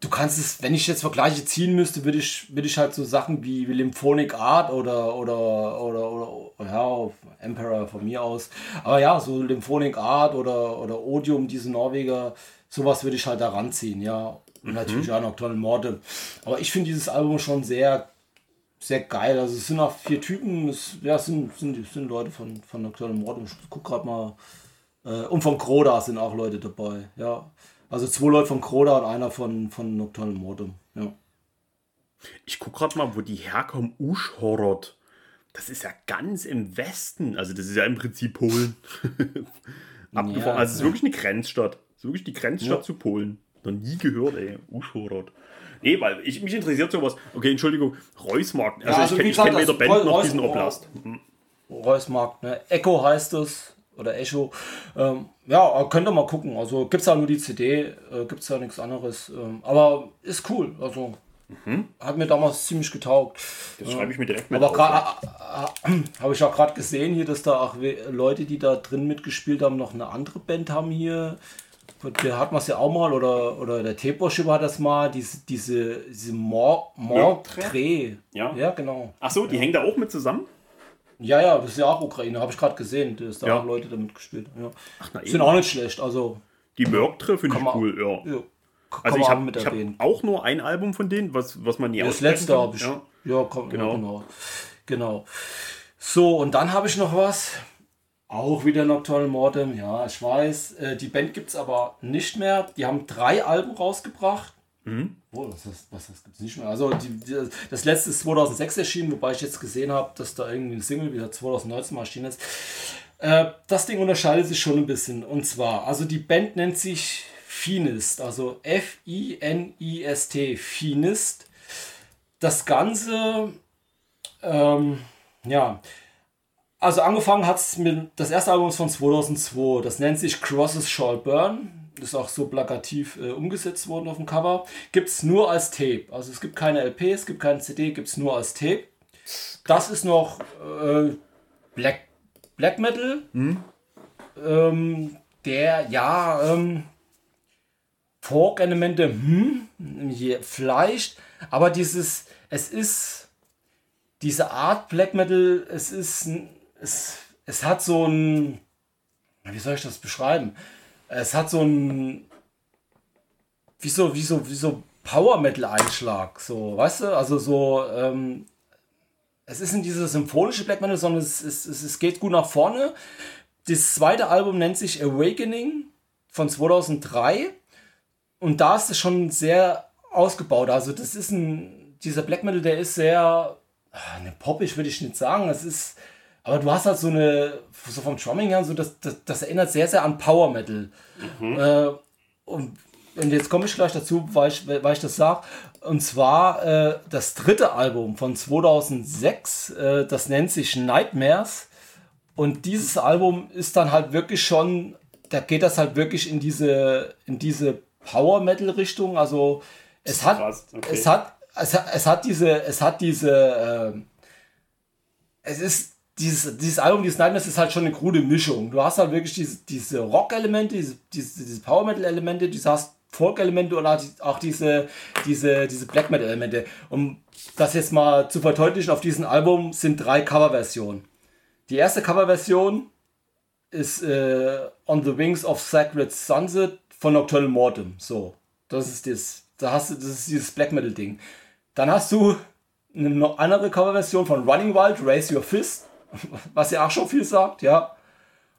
du kannst es, wenn ich jetzt Vergleiche ziehen müsste, würde ich, würde ich halt so Sachen wie, wie Lymphonic Art oder, oder, oder, oder, ja, Emperor von mir aus. Aber ja, so Lymphonic Art oder, oder Odium, diese Norweger, sowas würde ich halt da ranziehen, ja. Und mhm. natürlich auch noch tolle Morde. Aber ich finde dieses Album schon sehr, sehr geil. Also es sind auch vier Typen, es ja, sind, sind, sind Leute von, von Nocturnal Mordem. Ich guck gerade mal. Äh, und von Kroda sind auch Leute dabei, ja. Also zwei Leute von Kroda und einer von, von Nocturnal Mortem. Ja. Ich gucke gerade mal, wo die herkommen. Uschhorod. Das ist ja ganz im Westen. Also das ist ja im Prinzip Polen. Abgefahren. Ja, also es ist wirklich eine Grenzstadt. Es ist wirklich die Grenzstadt ja. zu Polen. Noch nie gehört, ey. Uschhorod. Nee, weil ich, mich interessiert sowas. Okay, Entschuldigung. Reusmarkt. Also, ja, also ich kenne kenn weder Band noch diesen Oblast. Hm. Reusmarkt, ne? Echo heißt es oder Echo. Ähm, ja, könnt ihr mal gucken. Also gibt es da nur die CD, äh, gibt es da nichts anderes. Ähm, aber ist cool. Also mhm. hat mir damals ziemlich getaugt. Das schreibe ich mir direkt mit. Aber habe ich auch gerade gesehen hier, dass da auch Leute, die da drin mitgespielt haben, noch eine andere Band haben hier. Der hat man es ja auch mal, oder, oder der Teposchip hat das mal, diese, diese, diese Mor Mortre. Ja. ja, genau. Ach so, die ja. hängen da auch mit zusammen? Ja, ja, das ist ja auch Ukraine, habe ich gerade gesehen, dass da ja. auch Leute damit gespielt. Ja. Ach, na, Sind auch nicht schlecht, also. Die Mörktre finde ich cool, ja. ja. Also ich habe hab auch nur ein Album von denen, was, was man nie Das letzte habe ich. Ja, ja komm, genau. genau. Genau. So, und dann habe ich noch was. Auch wieder Nocturnal Mortem, ja, ich weiß. Äh, die Band gibt es aber nicht mehr. Die haben drei Alben rausgebracht. Mhm. Oh, was, was, was, gibt es nicht mehr? Also die, die, das letzte ist 2006 erschienen, wobei ich jetzt gesehen habe, dass da irgendwie ein Single wieder 2019 mal erschienen ist. Äh, das Ding unterscheidet sich schon ein bisschen. Und zwar, also die Band nennt sich Finist, also F-I-N-I-S-T, Finist. Das Ganze, ähm, ja, also angefangen hat es mit, das erste Album ist von 2002, das nennt sich Crosses Shall Burn ist auch so plakativ äh, umgesetzt worden auf dem Cover. Gibt es nur als Tape. Also es gibt keine LP, es gibt keine CD, gibt es nur als Tape. Das ist noch äh, Black, Black Metal. Hm? Ähm, der, ja, ähm, Folk-Elemente, hm, vielleicht, aber dieses, es ist, diese Art Black Metal, es ist, es, es hat so ein, wie soll ich das beschreiben? Es hat so ein. Wie so, wie so, wie so Power Metal-Einschlag, so, weißt du? Also so, ähm, es ist nicht dieses symphonische Black Metal, sondern es, es, es, es geht gut nach vorne. Das zweite Album nennt sich Awakening von 2003 und da ist es schon sehr ausgebaut. Also das ist ein, dieser Black Metal, der ist sehr, ne, poppig würde ich nicht sagen. Es ist, aber du hast halt so eine, so vom Drumming her, so das, das, das erinnert sehr, sehr an Power Metal. Mhm. Äh, und, und jetzt komme ich gleich dazu, weil ich, weil ich das sage. Und zwar äh, das dritte Album von 2006, äh, das nennt sich Nightmares. Und dieses Album ist dann halt wirklich schon, da geht das halt wirklich in diese, in diese Power Metal Richtung. Also es hat, okay. es hat, es hat, es hat diese, es hat diese, äh, es ist dieses, dieses Album, dieses Nightmares ist halt schon eine krude Mischung. Du hast halt wirklich diese, diese Rock-Elemente, diese, diese, diese Power-Metal-Elemente, du hast Folk-Elemente und auch diese, diese, diese Black Metal-Elemente. Um das jetzt mal zu verdeutlichen, auf diesem Album sind drei Coverversionen. Die erste Coverversion ist äh, On the Wings of Sacred Sunset von Nocturnal Mortem. So, das ist das. Da hast du, das ist dieses Black Metal Ding. Dann hast du eine andere Coverversion von Running Wild, Raise Your Fist, was ja auch schon viel sagt, ja.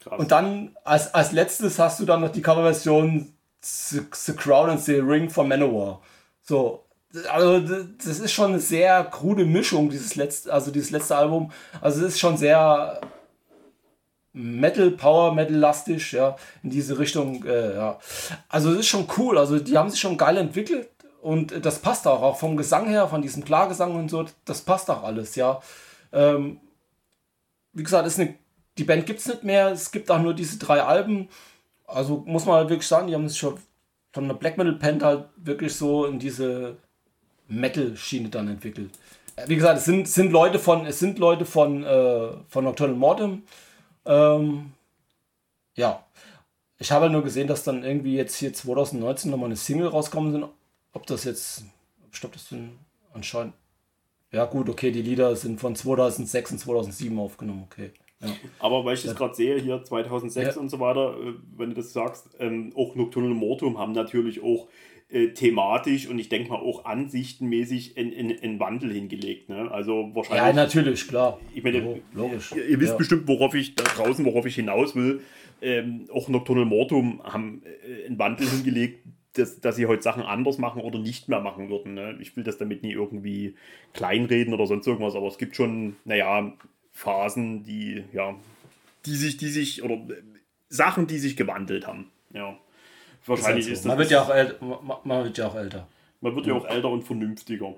Krass. Und dann als, als letztes hast du dann noch die Coverversion The, the Crown and the Ring von Manowar. So, also das ist schon eine sehr krude Mischung, dieses letzte, also dieses letzte Album. Also es ist schon sehr Metal, Power Metal lastig, ja, in diese Richtung, äh, ja. Also es ist schon cool, also die haben sich schon geil entwickelt und das passt auch, auch vom Gesang her, von diesem Klargesang und so, das passt auch alles, ja. Ähm, wie gesagt, ist eine, die Band gibt es nicht mehr, es gibt auch nur diese drei Alben. Also muss man halt wirklich sagen, die haben sich schon von der Black Metal Band halt wirklich so in diese Metal-Schiene dann entwickelt. Äh, Wie gesagt, es sind, sind Leute von, es sind Leute von, äh, von Nocturnal Mortem. Ähm, ja. Ich habe halt nur gesehen, dass dann irgendwie jetzt hier 2019 nochmal eine Single rauskommen sind. Ob das jetzt, glaube, das sind anscheinend. Ja, gut, okay, die Lieder sind von 2006 und 2007 aufgenommen, okay. Ja. Aber weil ich das gerade sehe, hier 2006 Ja. und so weiter, äh, wenn du das sagst, ähm, auch Nocturnal Mortum haben natürlich auch äh, thematisch und ich denke mal auch ansichtenmäßig einen Wandel hingelegt. Ne? Also ja, wahrscheinlich. natürlich, klar. Ich meine, Lo- logisch. Ihr, ihr wisst ja. bestimmt, worauf ich da draußen, worauf ich hinaus will. Ähm, auch Nocturnal Mortum haben äh, einen Wandel hingelegt, dass, dass sie heute Sachen anders machen oder nicht mehr machen würden. Ne? Ich will das damit nie irgendwie kleinreden oder sonst irgendwas, aber es gibt schon, naja, Phasen, die, ja, die sich, die sich, oder äh, Sachen, die sich gewandelt haben. Ja. Wahrscheinlich ist, halt das. man, wird ja auch man, man wird ja auch älter. man wird ja auch älter und vernünftiger.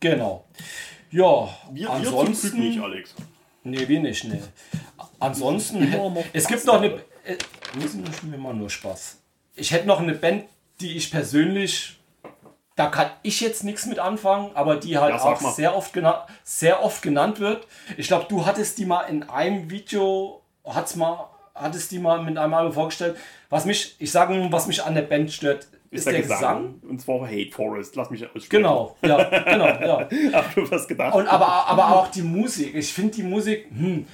Genau. Ja, Wir, wir zum Glück ansonsten. nicht, Alex. Nee, wir nicht, nee. Ansonsten, es gibt noch eine. Äh, wir immer nur Spaß. Ich hätte noch eine Band, die ich persönlich, da kann ich jetzt nichts mit anfangen, aber die halt Ja, auch mal. sehr oft, sehr oft genannt wird. Ich glaube, du hattest die mal in einem Video, hat's mal, hattest die mal mit einem Album vorgestellt. Was mich, ich sage was mich an der Band stört, ist, der, Gesang. Und zwar Hate Forest. Lass mich aussprechen. Genau, ja, genau, ja. Hab du was gedacht? Und aber, aber auch die Musik. Ich finde die Musik hm,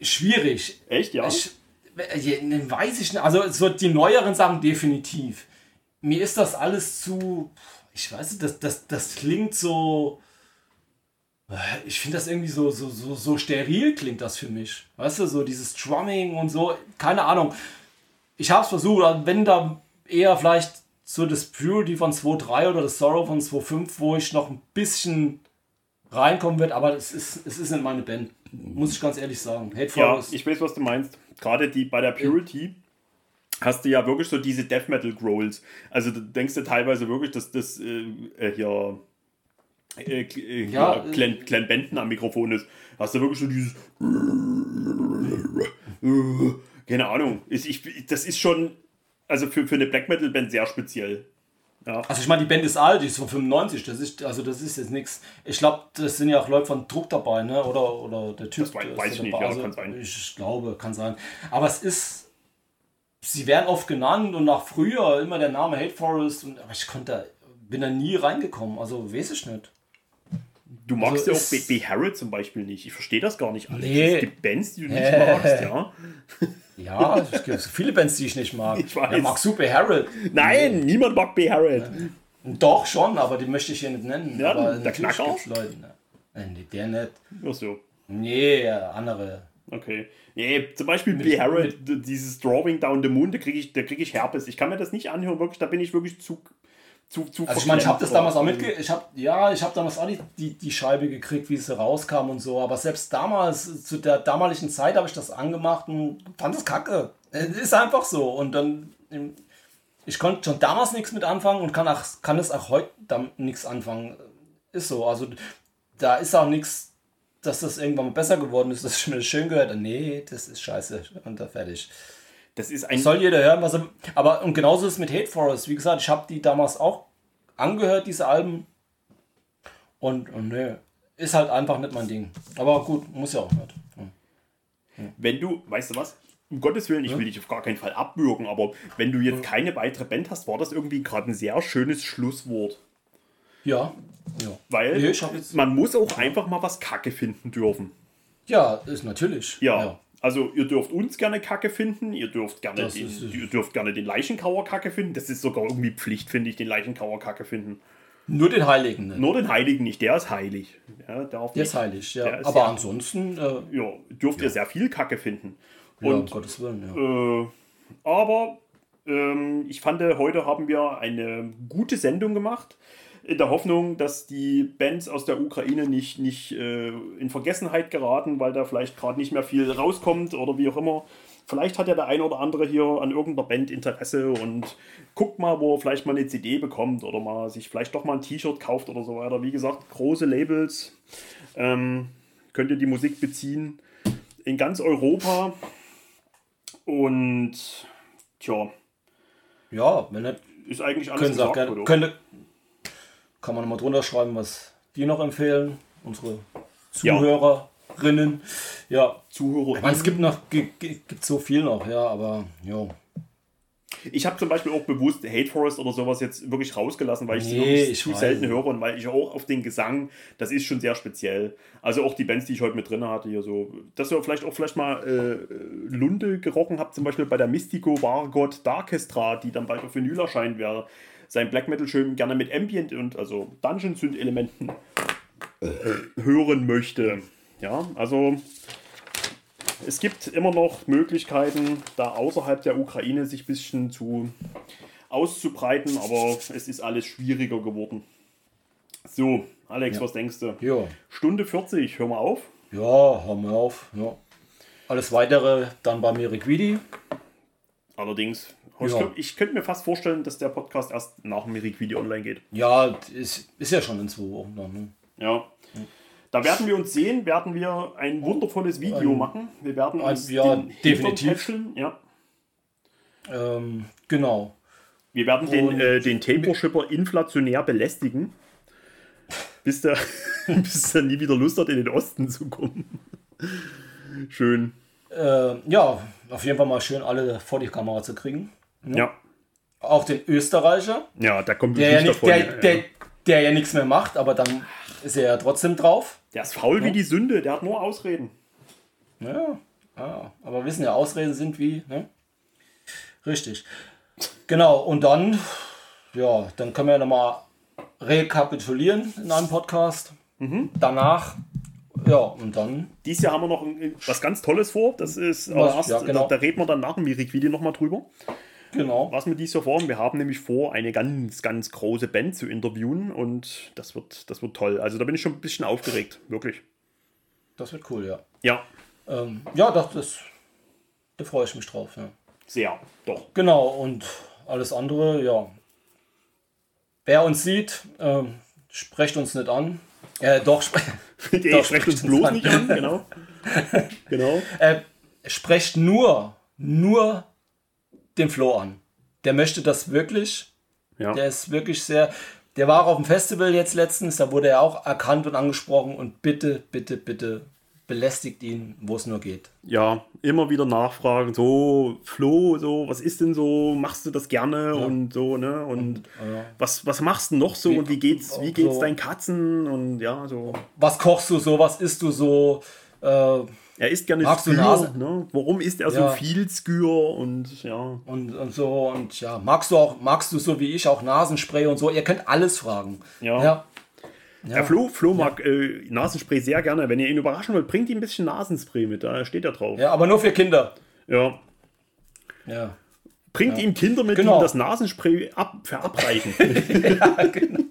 schwierig. Echt, ja? Ich, äh, weiß ich nicht. Also so die neueren Sachen definitiv. Mir ist das alles zu. Ich weiß nicht, das, das, das klingt so. äh, Ich finde das irgendwie so, so, so, so steril klingt das für mich. Weißt du, so dieses Drumming und so. Keine Ahnung. Ich habe es versucht, wenn da eher vielleicht so das Purity von 2.3 oder das Sorrow von 2.5, wo ich noch ein bisschen reinkommen wird, aber es ist, es ist nicht meine Band. Muss ich ganz ehrlich sagen. Hate ja, ich weiß, was du meinst. Gerade die bei der Purity hast du ja wirklich so diese Death Metal Growls. Also du denkst du teilweise wirklich, dass das äh, äh, hier äh, äh, Ja, ja, äh, Glenn, Glenn Benton am Mikrofon ist. Hast du wirklich so dieses keine Ahnung. Ist, ich, das ist schon also für, für eine Black Metal Band sehr speziell. Ja. Also ich meine, die Band ist alt, die ist von 95, das ist, also das ist jetzt nichts. Ich glaube, das sind ja auch Leute von Druck dabei, ne? Oder, oder der Typ. Das wei- der ist weiß ich nicht, ja, also, kann sein. Ich glaube, kann sein. Aber es ist, sie werden oft genannt und nach früher immer der Name Hate Forest, und, aber ich konnte, bin da nie reingekommen, also weiß ich nicht. Du magst Also ja auch ist- B. Harrod zum Beispiel nicht. Ich verstehe das gar nicht. Alex. Nee. Es gibt Bands, die du nicht magst, ja. Ja, es gibt so viele Bands, die ich nicht mag. Ich weiß. Ja, mag Super Harold. Nein, niemand mag B. Harrod. Doch schon, aber die möchte ich hier nicht nennen. Ja, aber der Knacker? Leute. Ne? Äh, Nee, der nicht. Ach so. Nee, andere. Okay. Nee, zum Beispiel B. Harrod, d- dieses Drawing Down the Moon, da kriege ich, da krieg ich Herpes. Ich kann mir das nicht anhören, wirklich, da bin ich wirklich zu. zu, zu Also ich meine, ich habe das damals auch mitge... Ich habe, ja, ich habe damals auch die, die, die Scheibe gekriegt, wie sie rauskam und so. Aber selbst damals, zu der damaligen Zeit, habe ich das angemacht und fand es kacke. Es ist einfach so. Und dann... Ich konnte schon damals nichts mit anfangen und kann, auch, kann es auch heute damit nichts anfangen. Ist so. Also da ist auch nichts, dass das irgendwann mal besser geworden ist, dass ich mir das schön gehört habe. Nee, das ist scheiße. Und da fertig. Das ist ein. Soll jeder hören, was er. Aber und genauso ist es mit Hate Forest. Wie gesagt, ich habe die damals auch angehört, diese Alben. Und, und nee, ist halt einfach nicht mein Ding. Aber gut, muss ja auch nicht. Hm. Wenn du, weißt du was? Um Gottes Willen, ich will dich auf gar keinen Fall abwürgen, aber wenn du jetzt keine weitere Band hast, war das irgendwie gerade ein sehr schönes Schlusswort. Ja. Ja. Weil Nee, man muss auch einfach mal was Kacke finden dürfen. Ja, ist natürlich. Ja, Also ihr dürft uns gerne Kacke finden, ihr dürft gerne, Das den, ist- ihr dürft gerne den Leichenkauer Kacke finden. Das ist sogar irgendwie Pflicht, finde ich, den Leichenkauer Kacke finden. Nur den Heiligen. Ne? Nur den Heiligen nicht, der ist heilig. Ja, Der nicht. ist heilig, ja. Ist Aber ja- ansonsten, äh, Ja, dürft ihr sehr viel Kacke finden. ja, um Und Gottes Willen, ja. Äh, aber ähm, ich fand, heute haben wir eine gute Sendung gemacht. In der Hoffnung, dass die Bands aus der Ukraine nicht, nicht äh, in Vergessenheit geraten, weil da vielleicht gerade nicht mehr viel rauskommt oder wie auch immer. Vielleicht hat ja der ein oder andere hier an irgendeiner Band Interesse und guckt mal, wo er vielleicht mal eine CD bekommt oder mal sich vielleicht doch mal ein T-Shirt kauft oder so weiter. Wie gesagt, große Labels ähm, könnt ihr die Musik beziehen in ganz Europa. Und tja, Ja, wenn nicht, ist eigentlich alles können Sie auch gesagt, gerne. Könnte, kann man nochmal drunter schreiben, was die noch empfehlen. Unsere Zuhörerinnen. Ja. Zuhörer. Ich meine, es gibt noch gi- gi- gibt so viel noch, ja, aber jo. Ich habe zum Beispiel auch bewusst Hate Forest oder sowas jetzt wirklich rausgelassen, weil ich sie Nee, wirklich ich zu weiß. selten höre und weil ich auch auf den Gesang, das ist schon sehr speziell. Also auch die Bands, die ich heute mit drin hatte, hier so, dass ihr vielleicht auch vielleicht mal äh, Lunde gerochen habt, zum Beispiel bei der Mystico Vargot Darkestra, die dann bald auf Vinyl erscheint, wer sein Black Metal schön gerne mit Ambient und also Dungeon Synth Elementen äh, hören möchte. Ja, also es gibt immer noch Möglichkeiten, da außerhalb der Ukraine sich ein bisschen zu auszubreiten, aber es ist alles schwieriger geworden. So, Alex, was denkst du? Ja. Stunde 40, hör mal auf. Ja, hör mal auf. Ja. Alles weitere dann bei mir Requidi. Allerdings, ich, Ja. glaub, ich könnte mir fast vorstellen, dass der Podcast erst nach dem Mirik-Video online geht. Ja, ist, ist ja schon in zwei Wochen dann. Ne? Ja. Da werden wir uns sehen, werden wir ein wundervolles Video Ein- machen. Wir werden uns ja, den definitiv. Ja. Ähm, genau. Wir werden den, Und- äh, den Taper-Shipper inflationär belästigen, bis der, bis er nie wieder Lust hat, in den Osten zu kommen. Schön. Äh, ja, auf jeden Fall mal schön alle vor die Kamera zu kriegen. Ja. Auch den Österreicher, Ja, da kommt der ja, nicht davon. der, ja, der, ja. der ja nichts mehr macht, aber dann ist er ja trotzdem drauf. der ist faul wie die Sünde, der hat nur Ausreden. Ja, ja, aber wir wissen ja, Ausreden sind wie, ne? Richtig. Genau, und dann, ja, dann können wir ja nochmal rekapitulieren in einem Podcast. Mhm. Danach, ja, und dann, Dieses Jahr haben wir noch ein- was ganz Tolles vor. Das ist, Was? aber erst, Ja, genau. da, da reden wir dann nach dem Mirik-Video nochmal drüber. Genau. Was wir dieses Jahr vorhaben. Wir haben nämlich vor, eine ganz, ganz große Band zu interviewen und das wird, das wird toll. Also da bin ich schon ein bisschen aufgeregt, wirklich. Das wird cool, ja. Ja, Ähm, ja, das, das, da freue ich mich drauf, ja. sehr, doch. Genau, und alles andere, ja. Wer uns sieht, ähm, sprecht uns nicht an. Äh, doch, spre Die Doch, sprecht uns bloß an. nicht an, genau. genau. äh, sprecht nur, nur den Flo an. Der möchte das wirklich. Ja. Der ist wirklich sehr. Der war auf dem Festival jetzt letztens, da wurde er auch erkannt und angesprochen und bitte, bitte, bitte belästigt ihn, wo es nur geht. ja, immer wieder nachfragen, so, Flo, so, was ist denn so, machst du das gerne und so, ne? Und, ja. was, was machst du noch so Wie- und wie geht's, wie so- geht's deinen Katzen und ja, so. Was kochst du so, was isst du so? Äh, Er isst gerne Magst du Skür, Nase? ne? Warum isst er so Ja. viel Skür und ja. und, und so und ja, magst du auch, magst du so wie ich auch Nasenspray und so? Ihr könnt alles fragen. Ja. ja. Der Flo, Flo mag äh, Nasenspray sehr gerne. Wenn ihr ihn überraschen wollt, bringt ihm ein bisschen Nasenspray mit, da steht er drauf. Ja, aber nur für Kinder. Ja. Ja. Bringt ihm Kinder mit, die Genau. ihm das Nasenspray ab, verabreichen.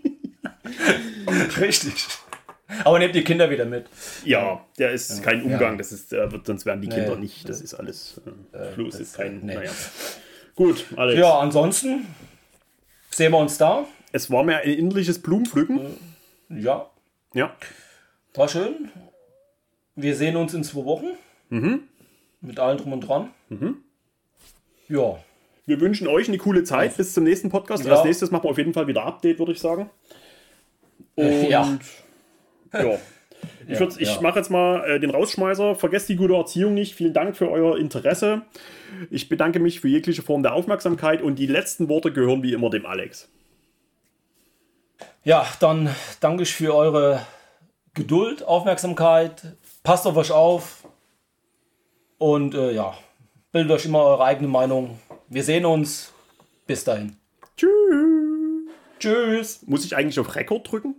Richtig. Aber nehmt die Kinder wieder mit. Ja, der ist kein Umgang, Ja. das ist, der wird, sonst werden die Kinder Nee. nicht. Das ist alles. Äh, Flo ist das- kein. nee. Naja. Gut, Alex. Ja, ansonsten sehen wir uns da. Es war mir ein innerliches Blumenpflücken. Ja, Ja. war schön. Wir sehen uns in zwei Wochen. Mit allem drum und dran. Ja, Wir wünschen euch eine coole Zeit bis zum nächsten Podcast. Ja. Als nächstes machen wir auf jeden Fall wieder Update, würde ich sagen. Und Ja. Ja. Ich, würd- ich ja. mache jetzt mal äh, den Rausschmeißer. Vergesst die gute Erziehung nicht. Vielen Dank für euer Interesse. Ich bedanke mich für jegliche Form der Aufmerksamkeit und die letzten Worte gehören wie immer dem Alex. Ja, dann danke ich für eure Geduld, Aufmerksamkeit. Passt auf euch auf. Und äh, ja, bildet euch immer eure eigene Meinung. Wir sehen uns. Bis dahin. Tschüss. Tschüss. Muss ich eigentlich auf Rekord drücken?